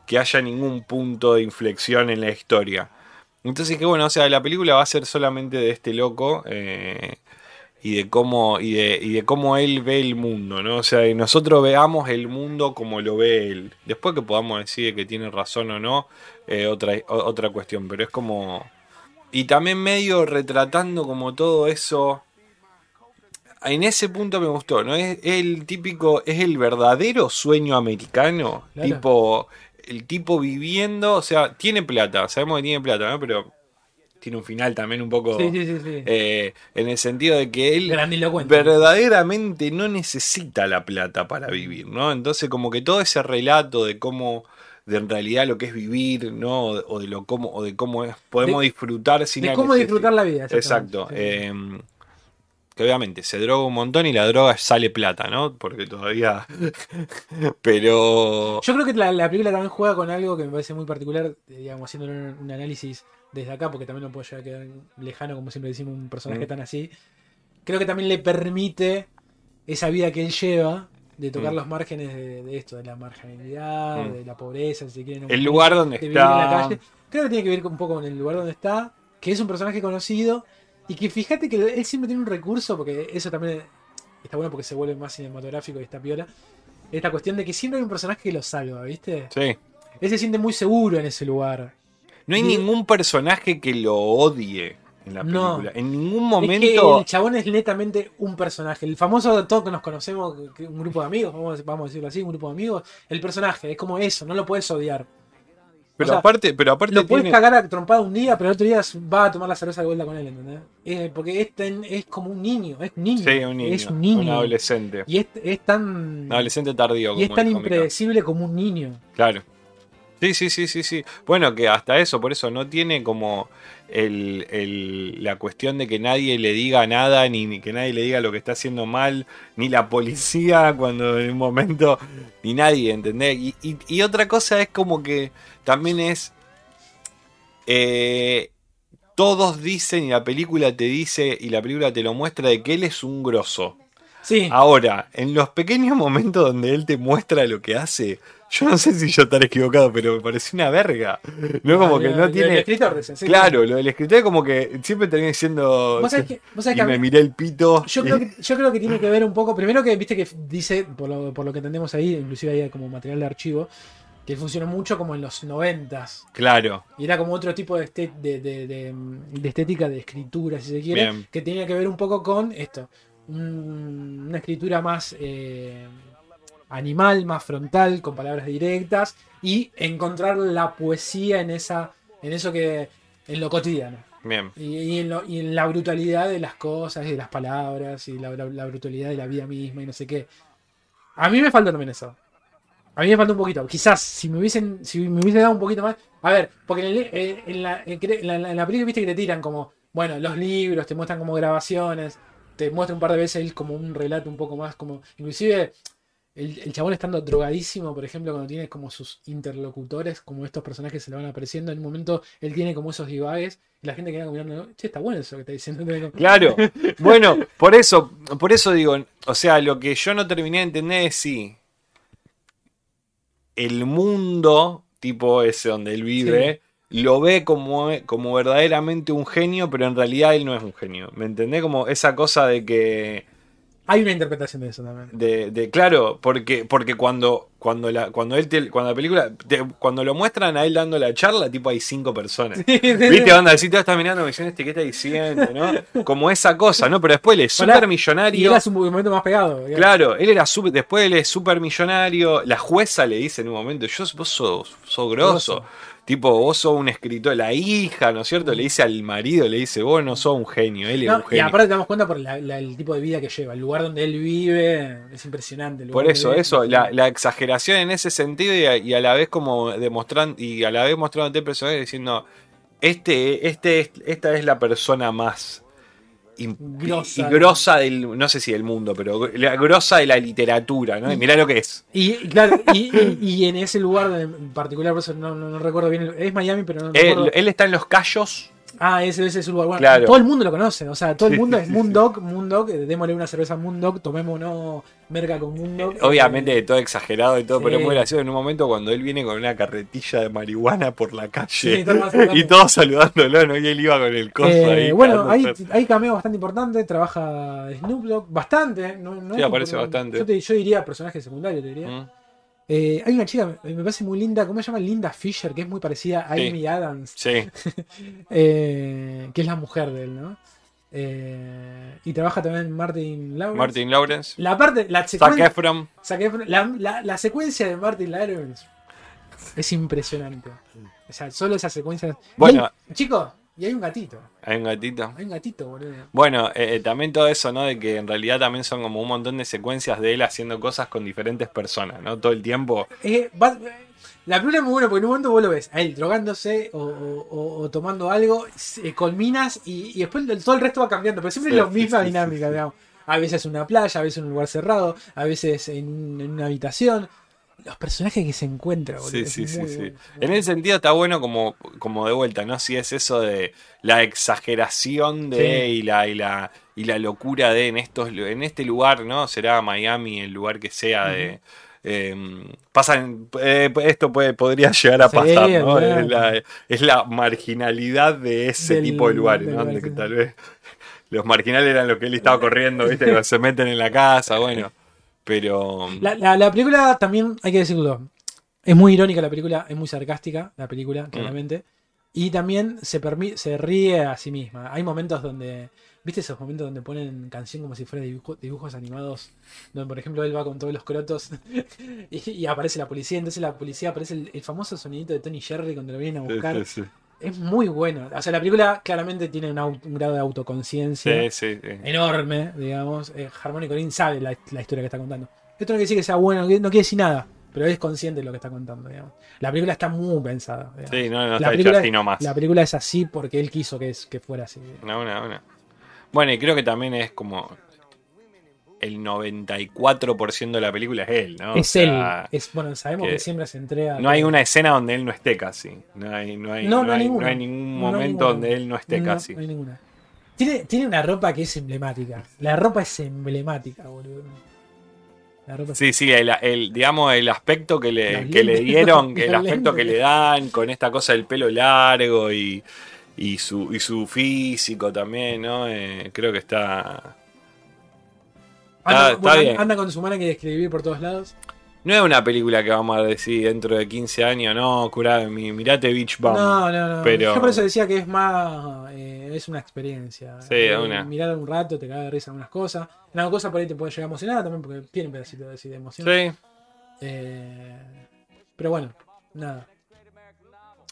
A: que haya ningún punto de inflexión en la historia. Entonces que bueno, o sea, la película va a ser solamente de este loco eh, y de cómo y de, y de cómo él ve el mundo, ¿no? O sea, y nosotros veamos el mundo como lo ve él. Después que podamos decir que tiene razón o no, eh, otra otra cuestión, pero es como y también medio retratando como todo eso. En ese punto me gustó, ¿no? Es el típico, es el verdadero sueño americano,
B: Claro.
A: tipo el tipo viviendo, o sea, tiene plata, sabemos que tiene plata, ¿no? Pero tiene un final también un poco
B: Sí, sí, sí. sí.
A: eh, en el sentido de que él verdaderamente no necesita la plata para vivir, ¿no? Entonces como que todo ese relato de cómo de en realidad lo que es vivir, ¿no? O, de lo cómo o de cómo es, podemos
B: De-
A: disfrutar sin
B: de cómo disfrutar la vida.
A: Exacto. eh, que obviamente se droga un montón y la droga sale plata, ¿no? Porque todavía. [laughs] Pero.
B: Yo creo que la, la película también juega con algo que me parece muy particular, digamos, haciendo un, un análisis desde acá, porque también no puedo llegar a quedar lejano, como siempre decimos, un personaje
A: Mm.
B: tan así. Creo que también le permite esa vida que él lleva de tocar
A: Mm.
B: los márgenes de, de esto, de la marginalidad,
A: Mm.
B: de la pobreza, si quieren. un
A: El lugar donde
B: de vivir en la
A: está.
B: calle. Creo que tiene que ver un poco con el lugar donde está, que es un personaje conocido y que fíjate que él siempre tiene un recurso, porque eso también está bueno porque se vuelve más cinematográfico y está piola. Esta cuestión de que siempre hay un personaje que lo salva, ¿viste?
A: Sí.
B: Él se siente muy seguro en ese lugar.
A: No hay
B: Y-
A: ningún personaje que lo odie en la
B: No.
A: película. En ningún
B: Es
A: momento.
B: que el chabón es netamente un personaje. El famoso todo que nos conocemos, un grupo de amigos, vamos, vamos a decirlo así, un grupo de amigos. El personaje es como eso, no lo puedes odiar.
A: Pero
B: o sea,
A: aparte, pero aparte
B: Lo puedes
A: tiene-
B: cagar a trompada un día, pero el otro día va a tomar la cerveza de vuelta con él, ¿entendés? Eh, porque es, tan- es como un niño, es un niño.
A: Sí, un niño.
B: Es un niño.
A: adolescente.
B: Y es, es tan.
A: Un adolescente tardío.
B: y es
A: como
B: tan impredecible como un niño.
A: Claro. Sí, sí, sí, sí, sí. Bueno, que hasta eso, por eso no tiene como el, el- la cuestión de que nadie le diga nada, ni, ni que nadie le diga lo que está haciendo mal, ni la policía [laughs] cuando en un momento, ni nadie, ¿entendés? Y, y- y otra cosa es como que también es... eh, todos dicen y la película te dice y la película te lo muestra de que él es un grosso.
B: Sí.
A: Ahora, en los pequeños momentos donde él te muestra lo que hace, yo no sé si yo estaré equivocado, pero me parece una verga. No como que no
B: el- El
A: tiene.
B: escritor, dicen, sí,
A: Claro, lo del escritor como que siempre termina diciendo.
B: Vos sabés que, vos sabés
A: Y
B: que
A: me miré el pito.
B: yo, creo que, yo creo que tiene que ver un poco. Primero que viste que dice, por lo, por lo que entendemos ahí, inclusive ahí hay como material de archivo, que funcionó mucho como en los noventas.
A: Claro,
B: Y era como otro tipo de, este- de, de- de- de estética de escritura, si se quiere,
A: Bien.
B: que tenía que ver un poco con esto. un- una escritura más eh, animal, más frontal, con palabras directas, y encontrar la poesía en esa. en eso que. en lo cotidiano.
A: bien.
B: Y, y en lo- y en la brutalidad de las cosas y de las palabras y la, la- la brutalidad de la vida misma y no sé qué. A mí me falta también eso. A mí me falta un poquito. Quizás si me hubiesen, si me hubiese dado un poquito más. A ver, porque en, el- eh, en la, en la, película viste que te tiran como, bueno, los libros, te muestran como grabaciones, te muestra un par de veces como un relato un poco más como. Inclusive el, el chabón estando drogadísimo, por ejemplo, cuando tiene como sus interlocutores, como estos personajes que se le van apareciendo, en un momento él tiene como esos divagues y la gente queda como mirando, che, está bueno eso que está diciendo. [laughs]
A: Claro. [laughs] Bueno, por eso, por eso digo, o sea, lo que yo no terminé de entender es si el mundo, tipo ese donde él vive, lo ve como, como verdaderamente un genio, pero en realidad él no es un genio. ¿Me entendés? Como esa cosa de que.
B: Hay una interpretación de eso también.
A: De, de- claro, porque, porque cuando cuando la, cuando él te- cuando la película, te- cuando lo muestran a él dando la charla, tipo hay cinco personas. [laughs] ¿Viste? Onda, así te estás mirando, me dicen, este, ¿qué está diciendo? ¿no? Como esa cosa, ¿no? Pero después él es súper
B: Y
A: millonario.
B: era su momento más pegado. digamos.
A: Claro, él era súper, después él es súper millonario. La jueza le dice en un momento, yo, vos sos, sos grosso.
B: Grosso.
A: Tipo, vos sos un escritor, la hija, ¿no es cierto? Le dice al marido, le dice, vos no sos un genio, él es
B: y aparte te damos cuenta por la- la- el tipo de vida que lleva. El lugar donde él vive es impresionante. el lugar
A: Por eso,
B: es
A: eso, la, exageración en ese sentido y a, y a la vez como demostrando, y a la vez mostrándote el personaje diciendo, este, este, es- esta es la persona más
B: Grosa.
A: y grosa del, no sé si del mundo, pero la grosa de la literatura, ¿no? Y mirá lo que es.
B: Y, claro, y, en ese lugar en particular, por eso no, no- no recuerdo bien. Es Miami, pero no
A: Él,
B: recuerdo.
A: él está en los callos.
B: Ah, ese, ese es un lugar. Bueno,
A: Claro.
B: todo el mundo lo conoce. O sea, todo el
A: Sí,
B: mundo
A: sí,
B: es
A: sí,
B: Moondog, Moondog. eh, Démosle una cerveza a Moondog, tomémonos merca con Moondog.
A: Obviamente
B: Eh,
A: todo exagerado y todo, pero es muy
B: Sí.
A: gracioso en un momento cuando él viene con una carretilla de marihuana por la
B: Sí,
A: calle
B: saludando.
A: y todos saludándolo, ¿no? Y él iba con el coso
B: eh,
A: ahí.
B: bueno, hay, hay cameo bastante importante. Trabaja Snoop Dogg bastante. No, no
A: Sí, aparece bastante.
B: Yo, te- yo diría personaje secundario, te diría.
A: Mm,
B: Eh, hay una chica, me parece muy linda. ¿Cómo se llama? Linda Fisher, que es muy parecida a
A: Sí.
B: Amy Adams.
A: Sí, [laughs]
B: eh, que es la mujer de él, ¿no? Eh, y trabaja también Martin Lawrence.
A: Martin Lawrence,
B: La parte, la secuencia,
A: Efron.
B: Efron, la, la- la secuencia de Martin Lawrence es impresionante. O sea, solo esa secuencia.
A: Bueno.
B: Chicos, y hay un gatito.
A: Hay un gatito.
B: Hay un gatito, boludo.
A: Bueno, eh, eh, también todo eso, ¿no? De que en realidad también son como un montón de secuencias de él haciendo cosas con diferentes personas, ¿no? Todo el tiempo.
B: Eh, va- la película es muy buena porque en un momento vos lo ves a él drogándose o, o- o- o tomando algo, se- culminas y, y después el- todo el resto va cambiando, pero siempre
A: Sí,
B: es la
A: sí,
B: misma
A: sí,
B: dinámica, digamos. A veces en una playa, a veces en un lugar cerrado, a veces en una habitación. Los personajes que se encuentran, boludo.
A: Sí, sí, sí,
B: muy
A: sí.
B: bueno.
A: En ese sentido está bueno como, como de vuelta, ¿no? Si es eso de la exageración de
B: Sí.
A: y la y la y la locura de en estos en este lugar, ¿no? Será Miami el lugar que sea de eh, pasan eh, esto puede podría [laughs] llegar a
B: Sí,
A: pasar, ¿no? Es la, es la marginalidad de ese
B: Del-
A: tipo de lugares, ¿no?
B: lugar,
A: que
B: sí.
A: tal vez los marginales eran los que él estaba corriendo, ¿viste? Que se meten en la casa, bueno. Pero
B: La, la- la película también, hay que decirlo, es muy irónica la película, es muy sarcástica la película,
A: Mm.
B: claramente. Y también se, se ríe a sí misma. Hay momentos donde, ¿viste esos momentos donde ponen canción como si fuera dibujo- dibujos animados? Donde, por ejemplo, él va con todos los crotos [laughs] y, y aparece la policía. Entonces la policía aparece el, el famoso sonidito de Tony Jerry cuando lo vienen a
A: sí,
B: buscar.
A: sí, sí.
B: Es muy bueno. O sea, la película claramente tiene un, grado de autoconciencia
A: Sí, sí, sí.
B: enorme, digamos. Eh, Harmony Corinne sabe la, la historia que está contando. Esto no quiere decir que sea bueno, no quiere no decir nada, pero es consciente de lo que está contando, digamos. La película está muy pensada. digamos.
A: Sí, no, no
B: la,
A: está
B: película,
A: así nomás.
B: la película es así porque él quiso que, es, que fuera así.
A: Una, una, una. Bueno, y creo que también es como el 94% de la película es él, ¿no? O
B: es él.
A: sea,
B: Es, bueno, sabemos que,
A: que
B: siempre se entrega.
A: No hay una escena donde él no esté casi. No hay, no hay,
B: No,
A: no
B: no hay
A: hay-
B: ninguna.
A: no hay ningún momento donde él no esté casi.
B: No hay ninguna. Tiene, tiene una ropa que es emblemática. La ropa es emblemática, boludo. La ropa es-
A: Sí, sí, el, el- digamos, el aspecto que le,
B: Los
A: que le dieron, [laughs] el aspecto que le dan con esta cosa del pelo largo y, y, su, y su físico también, ¿no? Eh, creo que está...
B: anda,
A: está
B: bueno,
A: bien.
B: anda con su mano que escribir por todos lados.
A: No es una película que vamos a decir dentro de 15 años, no, curá, mi, mirate Beach Bum.
B: No, no, no.
A: pero-
B: Yo por eso decía que es más. eh, es una experiencia.
A: Sí,
B: Eh,
A: una.
B: Mirar un rato, te caga de risa algunas cosas. En algunas cosas por ahí te puede llegar a emocionar también, porque tiene un pedacito así de emoción.
A: Sí,
B: Eh, pero bueno, nada.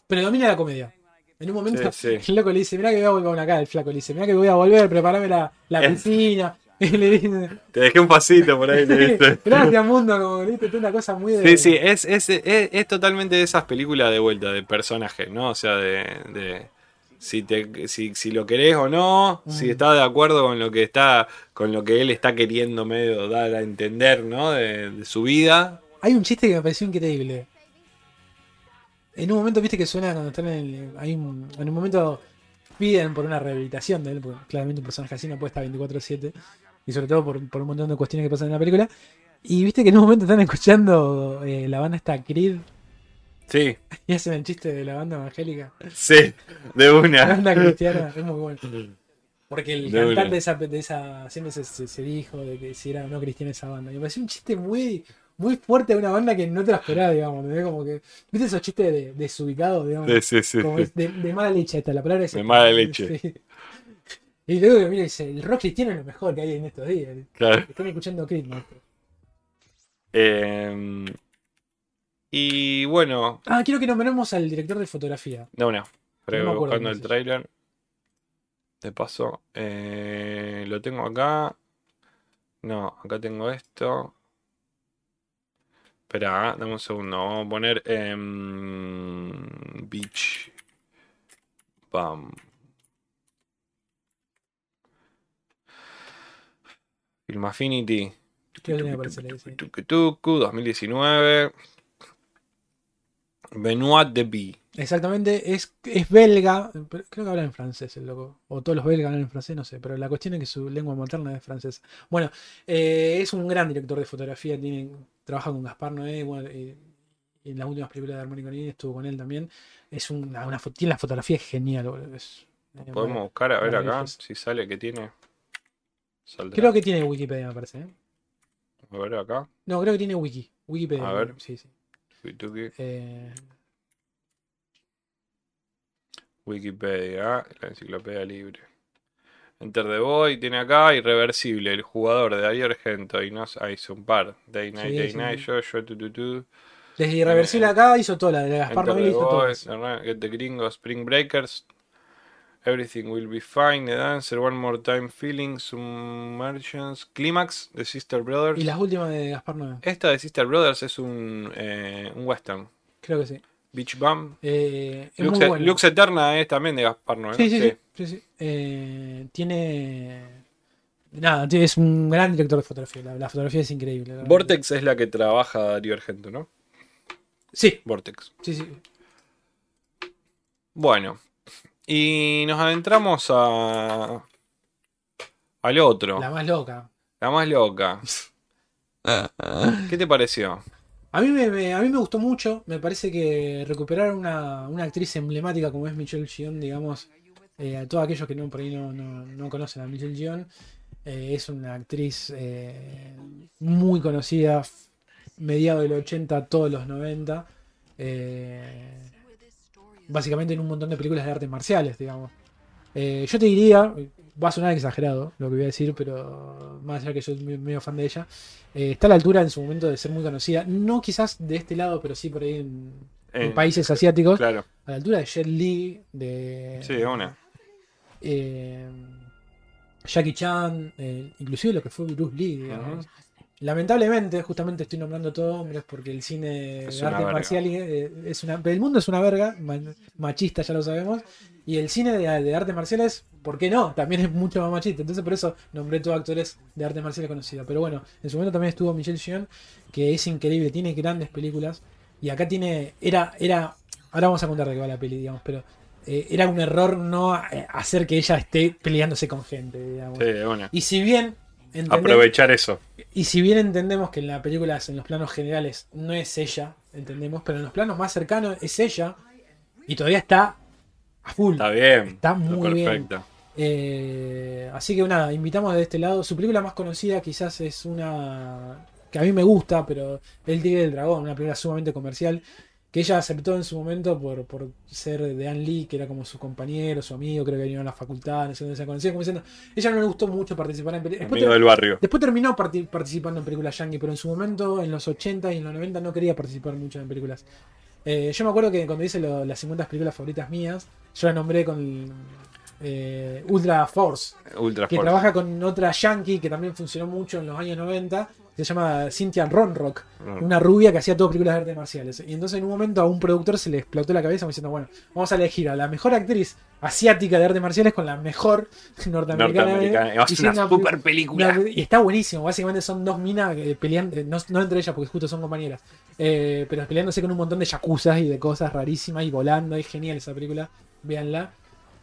B: Predomina la comedia. En un momento,
A: Sí, sí.
B: el loco le dice: Mirá que voy a volver acá. El flaco le dice: Mirá que voy a volver, preparame la, la
A: Es-
B: piscina. Y le dice:
A: te dejé un pasito por ahí. [laughs]
B: Gracias, mundo. Como le dice, una cosa muy de.
A: Sí, sí, es, es, es, es totalmente de esas películas de vuelta, de personajes, ¿no? O sea, de, de si, te, si, si lo querés o no, si
B: Mm.
A: estás de acuerdo con lo que está, con lo que él está queriendo medio dar a entender, ¿no? De, de su vida.
B: Hay un chiste que me pareció increíble. En un momento, viste que suena cuando están en el. Hay un- en un momento piden por una rehabilitación de él, porque claramente un personaje así no puede estar 24-7. Y sobre todo por, por un montón de cuestiones que pasan en la película. Y viste que en un momento están escuchando eh, la banda esta Creed
A: Sí, [laughs]
B: y hacen el chiste de la banda evangélica.
A: sí, de
B: La
A: una.
B: banda cristiana, es muy bueno. Porque el
A: De
B: cantante
A: una.
B: de esa, de esa siempre se, se- se dijo de que si era o no cristiana esa banda. Y me pareció un chiste muy, muy fuerte de una banda que no te la esperaba, digamos. Como que, ¿Viste esos chistes de desubicado, digamos?
A: Sí, sí, sí.
B: Como de, de mala leche esta, la palabra es
A: De mala leche. [laughs]
B: Y luego mira y dice, el rock cristiano es lo mejor que hay en estos días.
A: Claro.
B: Están escuchando Creed.
A: Eh, y bueno,
B: Ah, quiero que nombremos al director de fotografía.
A: no, no. Pero
B: No
A: buscando el trailer. De paso, eh, lo tengo acá. No, acá tengo esto. Espera, dame un segundo. Vamos a poner em, Beach. Bam. Film Affinity.
B: Ahí, sí.
A: Tucutucu, 2019. Benoit de B.
B: Exactamente, es, es belga, pero creo que habla en francés el loco, o todos los belgas hablan en francés, no sé, pero la cuestión es que su lengua materna es francés. Bueno, eh, es un gran director de fotografía, tiene, trabaja con Gaspar Noé, bueno, eh, en las últimas películas de Armani Conini estuvo con él también. Es una, tiene la fotografía genial, boludo, es, eh,
A: Podemos
B: bueno.
A: buscar a ver acá si sale que tiene. Saldrá.
B: Creo que tiene Wikipedia, me parece. ¿eh?
A: A ver acá.
B: No, creo que tiene Wiki, Wikipedia.
A: A ver.
B: Sí, sí. Eh,
A: Wikipedia, la enciclopedia libre. Enter the Boy tiene acá Irreversible, el jugador de Darío Argento y nos ah, hizo un par. Day Night,
B: Sí,
A: Day
B: sí,
A: Night,
B: sí.
A: yo, yo, tu, tu, tu.
B: desde Irreversible acá hizo toda la de Gaspar Noé, hizo.
A: Get the Gringo, Spring Breakers, Everything Will Be Fine, The Dancer, One More Time Feeling, Submersions, Climax, The Sister Brothers.
B: Y las últimas de Gaspar Noé,
A: Esta de Sister Brothers es un, eh, un western.
B: creo que sí.
A: Beach Bum.
B: Eh, es
A: Lux,
B: muy bueno.
A: Lux Eterna es también de Gaspar Noé. ¿no?
B: Sí, sí, sí. sí, sí. Eh, tiene. Nada, es un gran director de fotografía. La, la fotografía es increíble.
A: Vortex es la que trabaja Darío Argento, ¿no?
B: Sí,
A: Vortex.
B: sí, sí.
A: Bueno. Y nos adentramos a. al otro.
B: La
A: La,
B: más loca.
A: más [laughs] loca. ¿Qué te pareció?
B: A mí me, me- a mí me gustó mucho. Me parece que recuperar una, una actriz emblemática como es Michelle Gion, digamos, eh, a todos aquellos que no, por ahí no, no- no conocen a Michelle Gion, eh, es una actriz eh, muy conocida, f- mediado del 80, todos los 90. eh, básicamente en un montón de películas de artes marciales, digamos. Eh, yo te diría, va a sonar exagerado lo que voy a decir, pero más allá que yo soy medio fan de ella, eh, está a la altura en su momento de ser muy conocida. No quizás de este lado, pero sí por ahí en, En- países asiáticos.
A: Claro.
B: A la altura de Jet Li, de
A: Sí, una.
B: eh, Jackie Chan, eh, inclusive lo que fue Bruce Lee. digamos. Lamentablemente, justamente estoy nombrando todo hombres porque el cine
A: Es
B: de
A: una
B: arte
A: verga.
B: marcial eh, es una. El mundo es una verga, ma- machista, ya lo sabemos. Y el cine de, de artes marciales, ¿por qué no? También es mucho más machista. Entonces, por eso nombré todos actores de artes marciales conocidos. Pero bueno, en su momento también estuvo Michelle Yeoh, que es increíble, tiene grandes películas. Y acá tiene. Era. era Ahora vamos a contar de qué va la peli, digamos, pero. eh, era un error no eh, hacer que ella esté peleándose con gente, digamos.
A: Sí, una.
B: Y si bien.
A: Aprovechar eso.
B: y si bien entendemos que en la película, en los planos generales, no es ella, entendemos, pero en los planos más cercanos es ella, y todavía está a full.
A: Está bien.
B: Está muy bien.
A: perfecto.
B: Eh, así que nada, invitamos de este lado. Su película más conocida quizás es una que a mí me gusta, pero El Tigre del Dragón, una película sumamente comercial, que ella aceptó en su momento por, por ser de Ann Lee, que era como su compañero, su amigo, creo que venía a la facultad, no sé dónde se conocía, como diciendo, ella no le gustó mucho participar en películas.
A: Amigo del barrio.
B: Después terminó parti- participando en películas yankee, pero en su momento, en los 80 y en los 90, no quería participar mucho en películas. Eh, yo me acuerdo que cuando hice lo- las 50 películas favoritas mías, yo la nombré con eh, Ultra Force,
A: Ultra
B: que
A: Force.
B: trabaja con otra yankee que también funcionó mucho en los años 90, que se llama Cynthia Ronrock, una rubia que hacía todo películas de artes marciales. Y entonces en un momento a un productor se le explotó la cabeza diciendo, bueno, vamos a elegir a la mejor actriz asiática de artes marciales con la mejor [laughs] norteamericana.
A: Norteamericana. Es una super película.
B: una- y está buenísimo. Básicamente son dos minas que pelean, eh, no, no entre ellas porque justo son compañeras, eh, pero peleándose con un montón de yacuzas y de cosas rarísimas y volando. Es genial esa película. Véanla.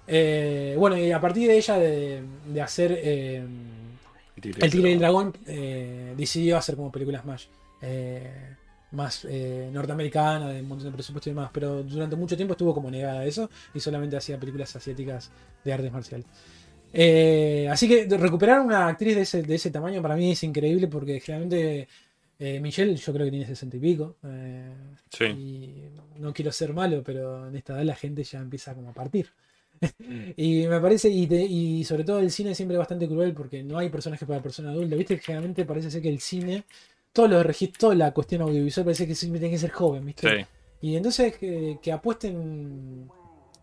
B: Eh, bueno, y a partir de ella de, de hacer eh, El Tigre y el Dragón, eh, decidió hacer como películas más. eh, más eh, norteamericana, de un montón de presupuesto y demás, pero durante mucho tiempo estuvo como negada a eso y solamente hacía películas asiáticas de artes marciales. Eh, así que recuperar una actriz de ese, de ese tamaño para mí es increíble porque generalmente Eh, Michelle, yo creo que tiene 60 y pico.
A: Sí.
B: Y no quiero ser malo, pero en esta edad la gente ya empieza como a partir. Y me parece, y, te- y sobre todo el cine siempre es bastante cruel porque no hay personajes para persona adulta. Viste que generalmente parece ser que el cine, todos los registros, toda la cuestión audiovisual parece que siempre tiene que ser joven, ¿viste?
A: Sí,
B: Y entonces que, que apuesten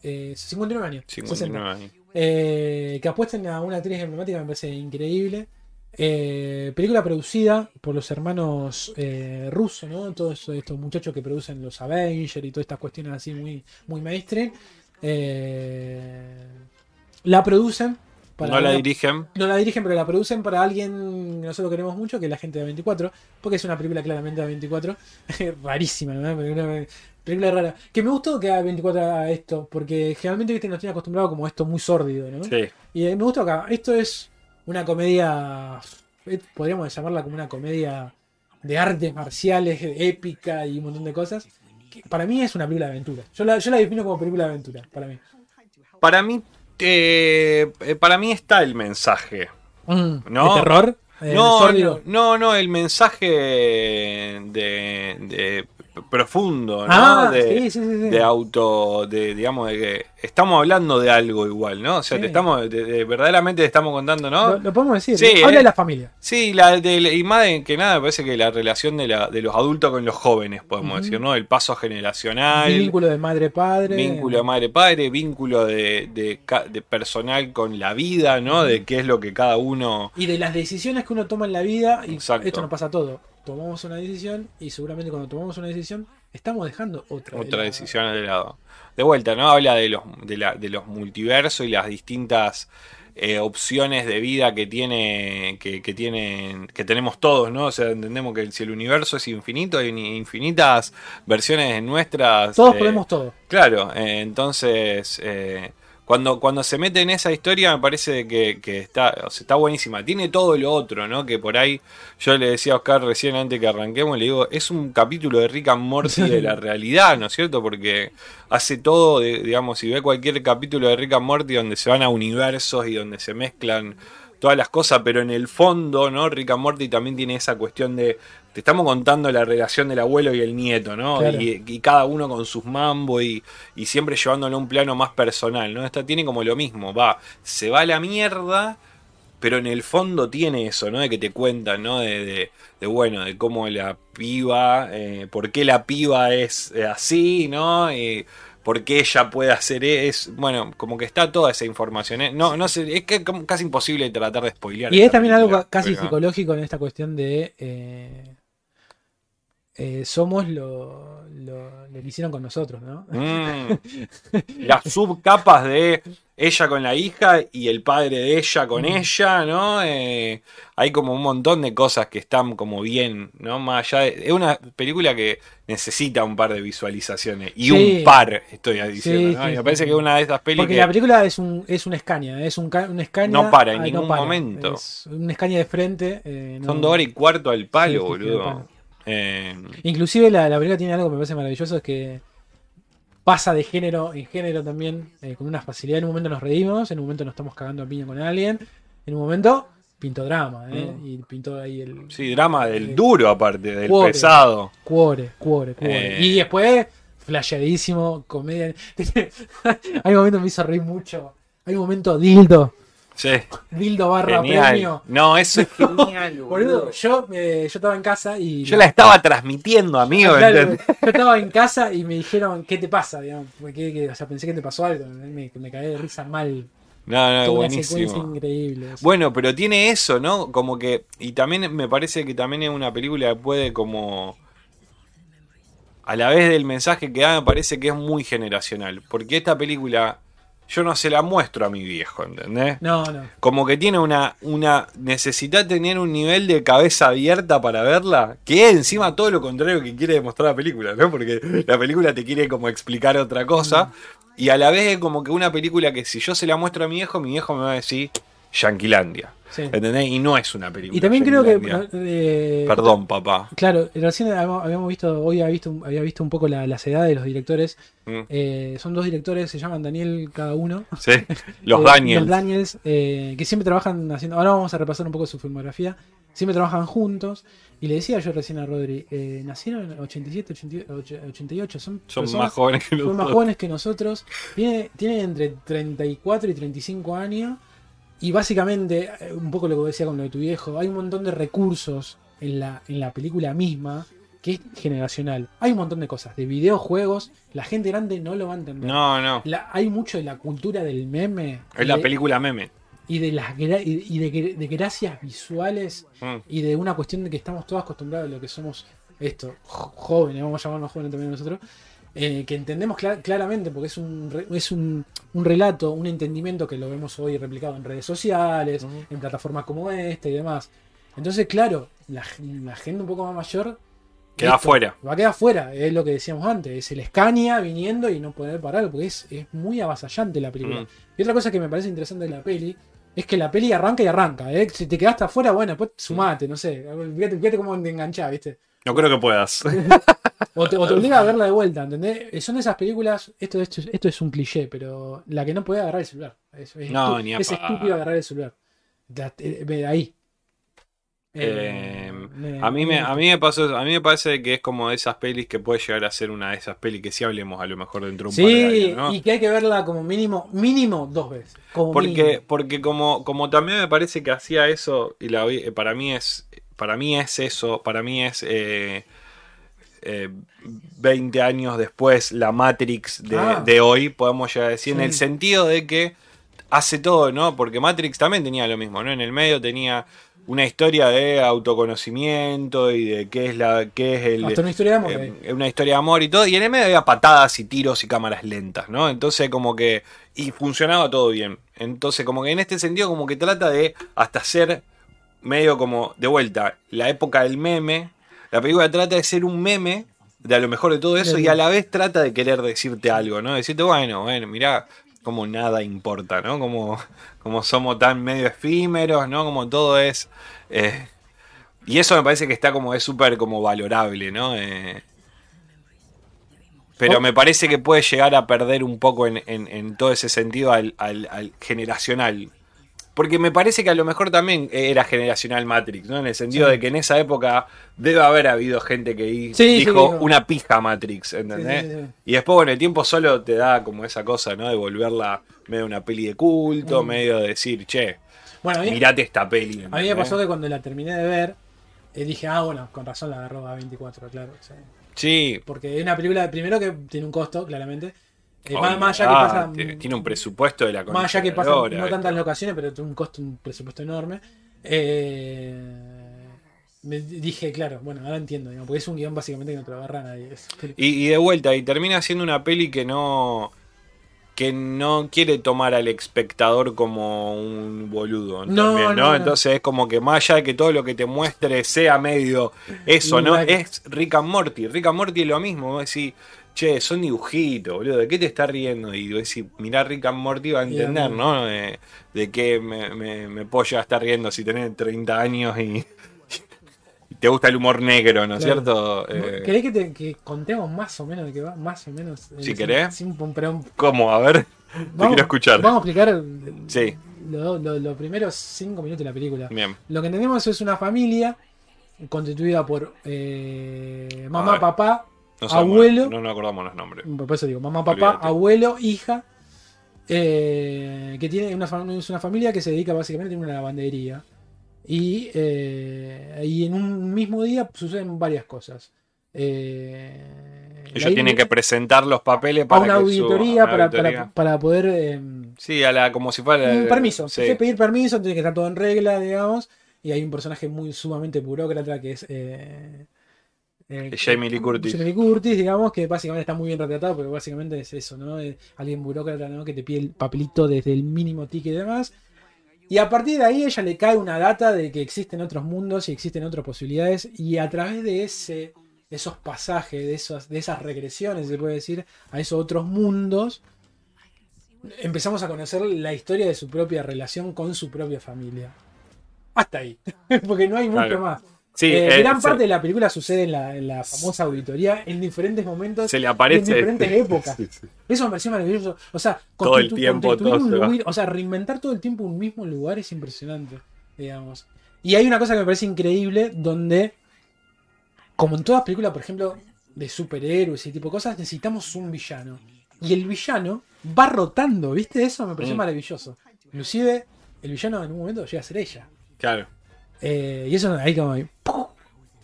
B: eh, 59 años. 60.
A: 59 años.
B: Eh, que apuesten a una actriz emblemática me parece increíble. Eh, película producida por los hermanos eh, rusos, ¿no? Todos estos muchachos que producen los Avengers y todas estas cuestiones así muy, muy mainstream. Eh, la producen. para
A: No la dirigen.
B: no la dirigen, pero la producen para alguien que nosotros queremos mucho, que es la gente de 24, porque es una película claramente de 24, [laughs] rarísima, ¿no? Una película rara. Que me gustó que a 24 haga esto, porque generalmente ¿viste? nos tiene acostumbrado como esto muy sórdido, ¿no?
A: Sí.
B: Y eh, me gustó acá. Esto es una comedia, eh, podríamos llamarla como una comedia de artes marciales, épica y un montón de cosas. Que para mí es una película de aventura. Yo la, yo la defino como película de aventura, para mí.
A: Para mí, eh, eh, para mí está el mensaje.
B: Mm,
A: No.
B: ¿De terror?
A: No, no, no, el mensaje de, de profundo, ¿no?
B: Ah,
A: de,
B: sí, sí, sí, sí.
A: de auto, de digamos de que estamos hablando de algo igual, ¿no? O sea, te estamos, de- de- verdaderamente te estamos contando, ¿no?
B: Lo, lo podemos decir.
A: Sí,
B: ¿eh? Habla
A: eh.
B: de la familia.
A: Sí, la de, y más de- que nada me parece que la relación de, la, de los adultos con los jóvenes, podemos decir, ¿no? El paso generacional.
B: Vínculo de madre-padre.
A: Vínculo de madre-padre, vínculo de, de personal con la vida, ¿no? De qué es lo que cada uno.
B: Y de las decisiones que uno toma en la vida. Y
A: Exacto.
B: esto no pasa todo. Tomamos una decisión y seguramente cuando tomamos una decisión estamos dejando otra.
A: Otra decisión de lado. De vuelta, ¿no? Habla de los, de la- de los multiversos y las distintas eh, opciones de vida que tiene, que, que tienen, que tenemos todos, ¿no? O sea, entendemos que si el universo es infinito, hay ni- infinitas versiones nuestras.
B: Todos
A: eh,
B: podemos todo.
A: Claro, eh, entonces cuando, cuando se mete en esa historia me parece que, que está, o sea, está buenísima. Tiene todo lo otro, ¿no? Que por ahí yo le decía a Oscar recién antes que arranquemos, le digo, es un capítulo de Rick and Morty [laughs] de la realidad, ¿no es cierto? Porque hace todo, de- digamos, si ve cualquier capítulo de Rick and Morty donde se van a universos y donde se mezclan todas las cosas, pero en el fondo, ¿no? Rick and Morty también tiene esa cuestión de te estamos contando la relación del abuelo y el nieto, ¿no?
B: Claro.
A: Y, y cada uno con sus mambo y, y siempre llevándolo a un plano más personal, ¿no? Esta tiene como lo mismo, va, se va a la mierda, pero en el fondo tiene eso, ¿no? De que te cuentan, ¿no? De, de, de, bueno, de cómo la piba, eh, por qué la piba es eh, así, ¿no? Y por qué ella puede hacer es, bueno, como que está toda esa información, ¿eh? No, no sé, es que casi imposible tratar de spoilear.
B: Y es también algo casi
A: pero-
B: psicológico en esta cuestión de. eh, eh, somos lo, lo, lo que hicieron con nosotros, ¿no?
A: Mm. [laughs] Las subcapas de ella con la hija y el padre de ella con ella, ¿no? Eh, hay como un montón de cosas que están como bien, ¿no? Más allá de. Es una película que necesita un par de visualizaciones. Y
B: Sí.
A: un par, estoy diciendo,
B: Sí,
A: ¿no?
B: sí,
A: Y me parece que es una de estas películas.
B: Porque la película es un, es un Scania, es un, un Scania.
A: No para en
B: ah,
A: ningún momento.
B: Es un Scania de frente. eh, no-
A: Son dos horas y cuarto al palo, boludo. Eh,
B: Inclusive la, la película tiene algo que me parece maravilloso, es que pasa de género en género también, eh, con una facilidad. En un momento nos reímos, en un momento nos estamos cagando a piña con alguien, en un momento pintó drama, ¿eh?
A: Mm.
B: Y pintó ahí el
A: sí, drama del
B: Eh,
A: duro aparte, del
B: cuore.
A: pesado.
B: cuore, cuore, cuore.
A: Eh.
B: Y después, flasheadísimo, comedia. [laughs] Hay momentos que me hizo reír mucho. Hay un momento dildo,
A: Sí,
B: dildo barra
A: genial.
B: premio.
A: No, eso es [laughs] genial,
B: Boludo, yo, eh, yo estaba en casa y.
A: Yo la estaba transmitiendo, amigo.
B: Claro,
A: ¿entendés?
B: yo estaba en casa y me dijeron, ¿qué te pasa? Digamos, porque, que- o sea, pensé que te pasó algo. Me, me caí de risa mal.
A: No, no,
B: Tuve una
A: buenísimo.
B: secuencia increíble. o sea.
A: Bueno, pero tiene eso, ¿no? Como que. Y también me parece que también es una película que puede como. A la vez del mensaje que da, me parece que es muy generacional. Porque esta película. Yo no se la muestro a mi viejo, ¿entendés?
B: No, no.
A: Como que tiene una, una. Necesita tener un nivel de cabeza abierta para verla. Que es encima todo lo contrario que quiere demostrar la película, ¿no? Porque la película te quiere como explicar otra cosa. Y a la vez es como que una película que si yo se la muestro a mi viejo, mi viejo me va a decir Yanquilandia.
B: Sí.
A: ¿Entendés? Y no es una película.
B: Y también creo que.
A: Yanquilandia.
B: eh,
A: Perdón, papá.
B: Claro, recién habíamos visto, hoy había visto, había visto un poco la, las edades de los directores.
A: Mm.
B: Eh, son dos directores, se llaman Daniel cada uno.
A: Sí. [laughs] Los
B: Eh,
A: Daniels.
B: Los Daniels, eh, que siempre trabajan haciendo. Ahora vamos a repasar un poco su filmografía. siempre trabajan juntos. Y le decía yo recién a Rodri, nacieron en 87, 88, 88, son,
A: Son
B: personas-
A: más jóvenes que
B: son más
A: nosotros.
B: jóvenes que nosotros. Tiene- tienen entre 34 y 35 años. Y básicamente, eh, un poco lo que decía con lo de tu viejo, hay un montón de recursos en la, en la película misma que es generacional. Hay un montón de cosas, de videojuegos, la gente grande no lo va a entender.
A: No, no.
B: La- hay mucho de la cultura del meme.
A: Es la película meme.
B: Y de las gra- y y de, de gracias visuales
A: Mm.
B: y de una cuestión de que estamos todos acostumbrados a lo que somos esto, jóvenes, vamos a llamarnos jóvenes también nosotros, eh, que entendemos cla- claramente, porque es un re- es un, un relato, un entendimiento que lo vemos hoy replicado en redes sociales, en plataformas como esta y demás. Entonces, claro, la, la gente un poco más mayor
A: Queda
B: esto,
A: afuera.
B: Va a quedar afuera, es lo que decíamos antes, es el Scania viniendo y no poder parar, porque es, es muy avasallante la película. Y otra cosa que me parece interesante de la peli es que la peli arranca y arranca. ¿eh? Si te quedaste afuera, bueno, después sumate, no sé. Fíjate, fíjate cómo te enganchás, ¿viste?
A: No creo que puedas.
B: O te, o te obliga a verla de vuelta, ¿entendés? Eh, Son esas películas, esto, esto, esto es un cliché, pero la que no puede agarrar el celular. Es, es
A: No,
B: estu-
A: ni a
B: es estúpido agarrar el celular. Eh, ahí.
A: Eh,
B: me-
A: a mí me, a mí me pasó, a mí me parece que es como de esas pelis que puede llegar a ser una de esas pelis que sí hablemos a lo mejor dentro de un par de
B: Sí,
A: años, ¿no?
B: y que hay que verla como mínimo, mínimo dos veces. Como
A: Porque,
B: mínimo.
A: porque como, como también me parece que hacía eso, y la vi- para mí es, para mí es eso, para mí es eh, eh, 20 años después la Matrix de,
B: Ah.
A: de hoy, podemos llegar a decir, en el sentido de que hace todo, ¿no? Porque Matrix también tenía lo mismo, ¿no? En el medio tenía una historia de autoconocimiento y de qué es la qué es el
B: Hasta una historia de amor.
A: eh,
B: eh.
A: una historia de amor y todo, y en el medio había patadas y tiros y cámaras lentas, ¿no? Entonces como que, y funcionaba todo bien. Entonces como que en este sentido como que trata de hasta ser medio como, de vuelta, la época del meme, la película trata de ser un meme de a lo mejor de todo eso y a la vez trata de querer decirte algo, ¿no? Decirte, bueno, bueno, mirá, como nada importa, ¿no? Como, como somos tan medio efímeros, ¿no? Como todo es... eh, y eso me parece que está como es súper como valorable, ¿no? Eh, pero me parece que puede llegar a perder un poco en, en- todo ese sentido al- al generacional. Porque me parece que a lo mejor también era generacional Matrix, ¿no? En el sentido
B: Sí.
A: de que en esa época debe haber habido gente que
B: Sí,
A: dijo una pija Matrix, ¿entendés? Y después, bueno, el tiempo solo te da como esa cosa, ¿no? De volverla medio una peli de culto,
B: Mm.
A: medio de decir, che,
B: Bueno, mí,
A: mirate esta peli.
B: a mí me pasó que cuando la terminé de ver, eh, dije, ah, bueno, con razón la agarró a 24, claro. sí.
A: Sí.
B: Porque es una película, primero que tiene un costo, claramente. Eh,
A: obvio.
B: más, más allá que
A: Ah,
B: pasa.
A: tiene- Tiene un presupuesto de la
B: Más allá que pasa no tantas locaciones, pero tiene un costo, un presupuesto enorme. Eh, me dije, claro, bueno, ahora entiendo, digamos, porque es un guion básicamente que no te lo agarra nadie. Es-
A: Y, y de vuelta, y termina siendo una peli que no. que no quiere tomar al espectador como un boludo.
B: No,
A: también, ¿no?
B: no, no.
A: Entonces es como que más allá de que todo lo que te muestre sea medio eso, ¿no? Es Rick and Morty. Rick and Morty es lo mismo. Vos decís, che, son dibujitos, boludo. ¿De qué te estás riendo? Y decís, mirá Rick and Morty va a entender. ¿no? De, de qué me, me, me puedo llegar a estar riendo si tenés 30 años y. y te gusta el humor negro, ¿no es
B: Claro.
A: cierto? Eh,
B: ¿Querés que, te, que contemos más o menos de qué va? Más o menos.
A: Si
B: eh,
A: querés.
B: sin- pero
A: ¿Cómo? A ver. Te quiero escuchar.
B: Vamos a explicar
A: Sí.
B: lo- lo- los primeros cinco minutos de la película.
A: Bien.
B: Lo que entendemos es una familia constituida por eh, mamá, papá,
A: No sabemos-
B: abuelo.
A: No nos acordamos los nombres.
B: Por eso digo, mamá, papá,
A: Olvídate.
B: abuelo, hija. eh, que tiene una, es una familia que se dedica básicamente a una lavandería. Y, eh, y en un mismo día suceden varias cosas. Eh,
A: Ellos tienen que presentar los papeles para
B: una
A: que
B: auditoría,
A: una
B: para,
A: auditoría.
B: Para, para poder eh,
A: Sí, a la, como si fuera.
B: un permiso.
A: Sí.
B: Que pedir permiso, tiene que estar todo en regla, digamos. Y hay un personaje muy sumamente burócrata que es. Eh, eh,
A: Jamie Lee Curtis.
B: Jamie Lee Curtis, digamos, que básicamente está muy bien retratado, porque básicamente es eso, ¿no? Eh, alguien burócrata, ¿no? Que te pide el papelito desde el mínimo ticket y demás. Y a partir de ahí ella le cae una data de que existen otros mundos y existen otras posibilidades. Y a través de ese, de esos pasajes, de, esos, de esas regresiones, se puede decir, a esos otros mundos, empezamos a conocer la historia de su propia relación con su propia familia. Hasta ahí. [laughs] Porque no hay mucho
A: Claro.
B: más.
A: Sí,
B: Eh,
A: eh,
B: gran parte de la película sucede en la, en la famosa auditoría en diferentes momentos.
A: se le aparece.
B: en diferentes [laughs] épocas.
A: Sí, sí.
B: Eso me pareció maravilloso. O sea,
A: Todo el tiempo, todo
B: un lugar- o sea, reinventar todo el tiempo un mismo lugar es impresionante, digamos. Y hay una cosa que me parece increíble donde, como en todas películas, por ejemplo, de superhéroes y tipo de cosas, necesitamos un villano. Y el villano va rotando, ¿viste? Eso me pareció
A: Mm.
B: maravilloso. Inclusive, el villano en un momento llega a ser ella.
A: Claro.
B: Eh, y eso ahí como...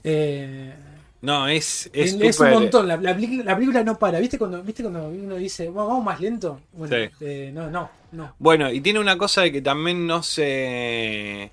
B: Eh,
A: No, es, es,
B: es, un montón, la, la película, la película no para. ¿Viste cuando, ¿viste cuando uno dice, "Bueno, vamos más lento? Bueno,
A: Sí.
B: eh, no, no, no.
A: Bueno, y tiene una cosa de que también no se.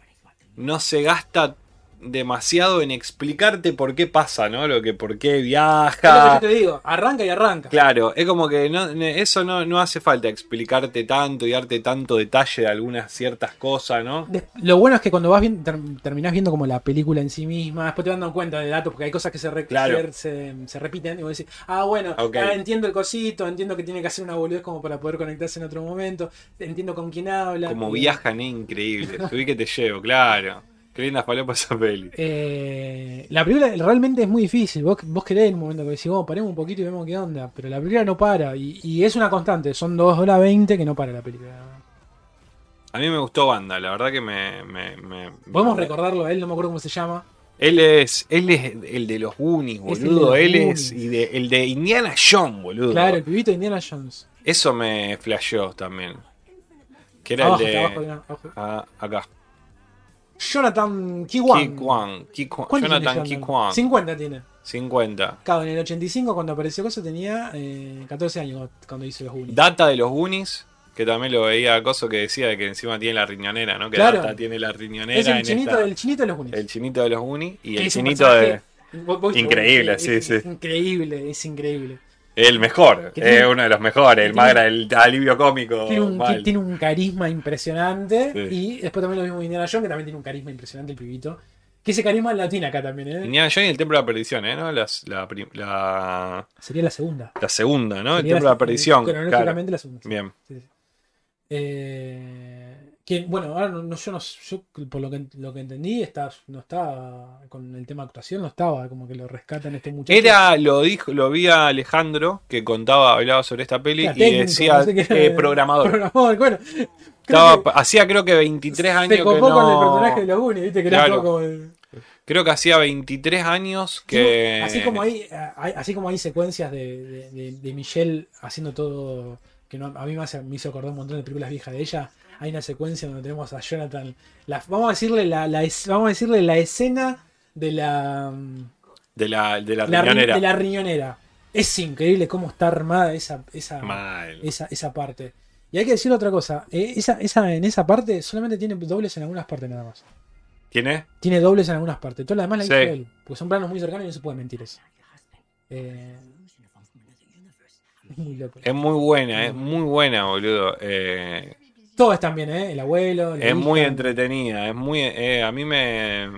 A: no se gasta demasiado en explicarte por qué pasa, ¿no? Lo que por qué
B: Es lo que
A: viaja.
B: yo te digo, arranca y arranca.
A: Claro, es como que no, eso no, no hace falta explicarte tanto y darte tanto detalle de algunas ciertas cosas, ¿no?
B: Lo bueno es que cuando vas bien, ter- terminás viendo como la película en sí misma, después te vas dando cuenta de datos, porque hay cosas que se, re-
A: Claro.
B: se, se- se repiten, y vos decís, ah, bueno, ah, entiendo el cosito, entiendo que tiene que hacer una boludez como para poder conectarse en otro momento, entiendo con quién habla.
A: Como
B: y-
A: viajan, es increíble. [laughs] Subí que te llevo, claro. Qué lindas palabras esa peli.
B: Eh, la película realmente es muy difícil. Vos, vos querés en un momento que decís, vamos, paremos un poquito y vemos qué onda. Pero la película no para. Y, y es una constante. Son 2 horas 20 que no para la película.
A: A mí me gustó Banda, la verdad que me. me- me-
B: Podemos recordarlo a él, no me acuerdo cómo se llama.
A: Él es, él es el de los Goonies,
B: Es el
A: boludo. él
B: Goonies.
A: es y de- el de Indiana Jones, boludo.
B: Claro, el pibito de Indiana Jones.
A: Eso me flasheó también. Que era
B: Abajo,
A: el de.
B: abajo.
A: Ah, acá.
B: Jonathan Kiwan.
A: Ki Kwan. Ki Kwan-
B: ¿Cuánto tiene
A: Jonathan Ki Kwan.
B: 50 tiene.
A: 50.
B: Claro, en el 85 cuando apareció Cosa tenía eh, 14 años cuando- hizo los Goonies.
A: Data de los Goonies. Que también lo veía Coso que decía de que encima tiene la riñonera, ¿no? Que
B: Claro.
A: Data tiene la riñonera
B: Es el
A: en
B: chinito,
A: esta-
B: el chinito de los Goonies.
A: el chinito de los Goonies y el chinito de. Increíble, sí, sí.
B: Increíble, es increíble.
A: El mejor, es uno de los mejores, el más el alivio cómico.
B: Tiene un, tiene un carisma impresionante.
A: Sí.
B: Y después también lo mismo Indiana Jones, que también tiene un carisma impresionante el pibito. Que ese carisma lo tiene acá también, ¿eh?
A: Indiana Jones y el Templo de la Perdición, ¿eh? ¿no? Las- la, la,
B: Sería la segunda.
A: la segunda, ¿no? El Templo de la Perdición.
B: Cronológicamente
A: claro.
B: la segunda.
A: Bien.
B: Sí, sí. Eh, que, bueno, ahora no, no- yo no yo por lo que, lo que entendí está, no estaba con el tema actuación, no estaba como que lo rescatan este muchacho.
A: Era, lo dijo, lo vi a Alejandro que contaba, hablaba sobre esta peli y
B: técnico,
A: decía
B: no sé qué era.
A: eh, programador.
B: Programador, bueno. creo
A: Estaba-
B: que
A: hacía creo que 23 años
B: se
A: que
B: copó con el
A: no-
B: personaje de los Goonies, viste que
A: Claro.
B: todo como el-
A: Creo que hacía 23 años que.
B: Así como hay, hay- así como hay secuencias de, de, de- de Michelle haciendo todo, que no- a mí me, hace- me hizo acordar un montón de películas viejas de ella, hay una secuencia donde tenemos a Jonathan, la- vamos a decirle la, vamos a decirle la escena de la, mm,
A: De la, de la,
B: la ri-
A: riñonera.
B: de la riñonera. Es increíble cómo está armada esa, esa, esa, esa parte. Y hay que decir otra cosa, eh, esa, esa, en esa parte solamente tiene dobles en algunas partes nada más.
A: ¿Quién es?
B: Tiene dobles en algunas partes. Todas las demás la hizo
A: Sí.
B: él. Porque son planos muy cercanos y no se puede mentir eso. Eh, es muy loco.
A: Es muy buena, es muy buena, boludo. Eh,
B: Todos están bien, ¿eh? El abuelo. la
A: es muy entretenida, es muy. eh, a mí me.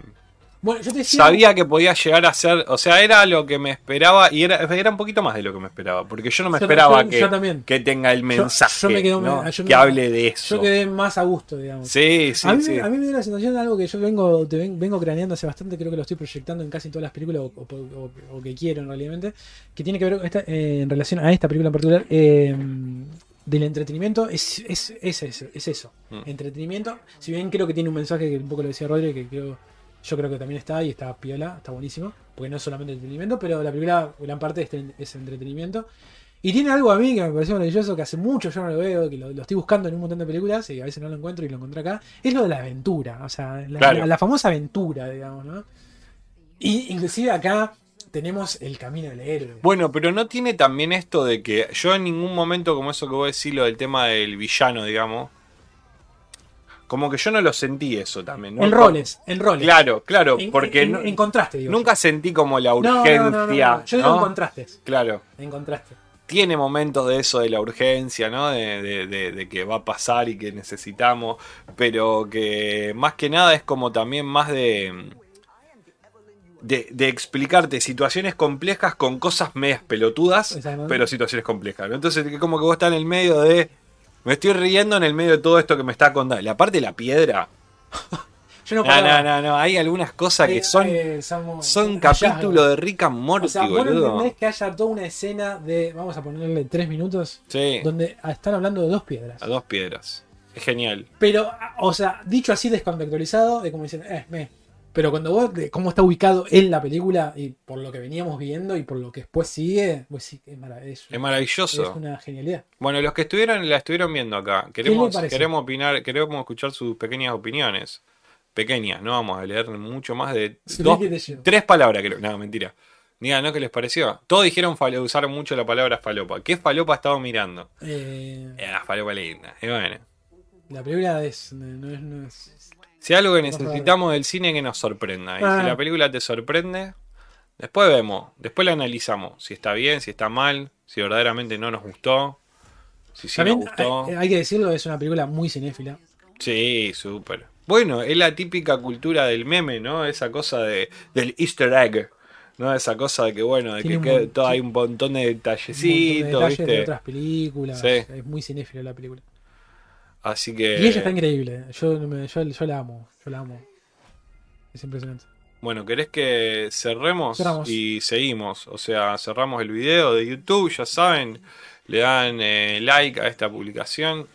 B: Bueno, yo te decía.
A: Sabía que podía llegar a ser. O sea, era lo que me esperaba y era, era un poquito más de lo que me esperaba. Porque yo no me
B: Yo-
A: esperaba
B: yo-
A: que,
B: yo
A: que tenga el mensaje.
B: yo me quedo-
A: ¿no? que
B: me-
A: hable de eso.
B: Yo quedé más a gusto, digamos.
A: Sí, sí,
B: a, mí,
A: sí.
B: me- a mí me dio la sensación de algo que yo vengo, te ven- vengo craneando hace bastante, creo que lo estoy proyectando en casi todas las películas, o, o- o- o que quiero en realidad, que tiene que ver esta- eh, en relación a esta película en particular, eh, del entretenimiento, es, es, es eso. Es eso.
A: Mm.
B: Entretenimiento, si bien creo que tiene un mensaje que un poco lo decía Rodri, que creo, yo creo que también está y está piola, está buenísimo, porque no es solamente entretenimiento, pero la película, gran parte es, es entretenimiento. Y tiene algo a mí que me pareció maravilloso, que hace mucho yo no lo veo, que lo, lo estoy buscando en un montón de películas y a veces no lo encuentro y lo encontré acá. Es lo de la aventura, o sea, la,
A: Claro.
B: la- la famosa aventura, digamos, ¿no? Y inclusive acá tenemos el camino del héroe.
A: Bueno, pero no tiene también esto de que yo en ningún momento, como eso que vos decís, lo del tema del villano, digamos, como que yo no lo sentí eso también. ¿no?
B: en roles, en roles.
A: Claro, claro,
B: En-
A: porque
B: en, en contraste, digo.
A: nunca sentí como la urgencia.
B: no, no, no, Yo digo
A: ¿no?
B: en contrastes.
A: Claro,
B: En contraste.
A: tiene momentos de eso, de la urgencia, ¿no? De, de- de- de que va a pasar y que necesitamos, pero que más que nada es como también más de... De, de explicarte situaciones complejas con cosas medias pelotudas, pero situaciones complejas. ¿no? Entonces, que como que vos estás en el medio de. Me estoy riendo en el medio de todo esto que me está contando. La parte de la piedra. [laughs]
B: Yo no
A: No, no, no, no. Hay algunas cosas que
B: Eh,
A: son,
B: eh,
A: son capítulos de Rick and Morty,
B: O sea, vos
A: boludo.
B: entendés que haya toda una escena de, vamos a ponerle tres minutos,
A: Sí,
B: donde están hablando de dos piedras.
A: a dos piedras. Es genial.
B: Pero, o sea, dicho así descontextualizado, es como dicen, eh, me. Pero cuando vos, cómo está ubicado en la película y por lo que veníamos viendo y por lo que después sigue, pues sí, es, marav- es-
A: Es maravilloso.
B: es una genialidad.
A: Bueno, los que estuvieron la estuvieron viendo acá. Queremos, queremos opinar, queremos escuchar sus pequeñas opiniones. Pequeñas, no vamos a leer mucho más de dos, tres palabras, creo. No, mentira. Digan, ¿no? ¿Qué les pareció? Todos dijeron usaron mucho la palabra falopa. ¿Qué falopa estaba mirando?
B: Eh,
A: Eh, falopa linda. Y bueno.
B: la película es, no es, no es-
A: Si algo que necesitamos del cine que nos sorprenda. Y
B: Ah.
A: si la película te sorprende, después vemos, después la analizamos. Si está bien, si está mal, si verdaderamente no nos gustó. Si sí
B: También
A: nos gustó.
B: hay, hay que decirlo, es una película muy cinéfila.
A: Sí, súper. Bueno, es la típica cultura del meme, ¿no? Esa cosa de, del easter egg, ¿no? Esa cosa de que, bueno, de que,
B: Tiene
A: que todo
B: sí.
A: hay un montón de
B: Un montón de
A: detallecitos,
B: otras películas.
A: Sí.
B: Es muy cinéfila la película.
A: Así que,
B: Y ella está increíble. Yo, no me- yo, yo la amo. Yo la amo. Es impresionante.
A: bueno, ¿querés que cerremos?
B: Cerramos.
A: Y seguimos. O sea, cerramos el video de YouTube, ya saben. Le dan eh, like a esta publicación.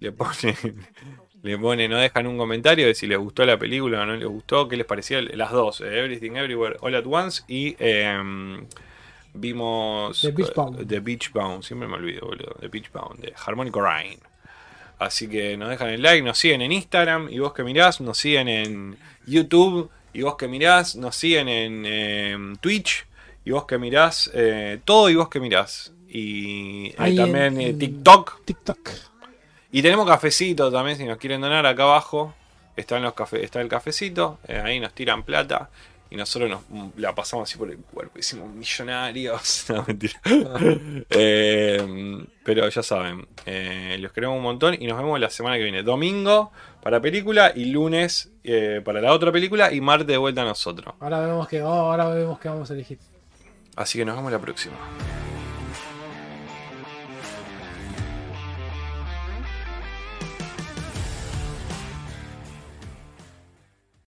A: Le ponen, [laughs] le ponen, no dejan un comentario de si les gustó la película o no les gustó, qué les pareció, las dos, eh, Everything Everywhere All at Once y em, vimos
B: The Beach Bound.
A: eh, The Beach Bound, siempre me olvido, boludo, The Beach Bound, de Harmonic Rain. Así que nos dejan el like, nos siguen en Instagram y vos que mirás, nos siguen en YouTube y vos que mirás, nos siguen en em, Twitch y vos que mirás, eh, todo y vos que mirás. Y eh,
B: Ahí
A: también
B: en-
A: eh,
B: en-
A: TikTok.
B: TikTok.
A: Y tenemos cafecito también, si nos quieren donar acá abajo. Están los cafe, está el cafecito, ahí nos tiran plata. Y nosotros nos mm, la pasamos así por el cuerpo. Hicimos millonarios. [laughs] No, mentira. Eh, pero ya saben, eh, los queremos un montón. Y nos vemos la semana que viene. Domingo para película y lunes eh, para la otra película. Y martes de vuelta a nosotros.
B: Ahora vemos que, oh, ahora vemos que vamos a elegir.
A: Así que nos vemos la próxima.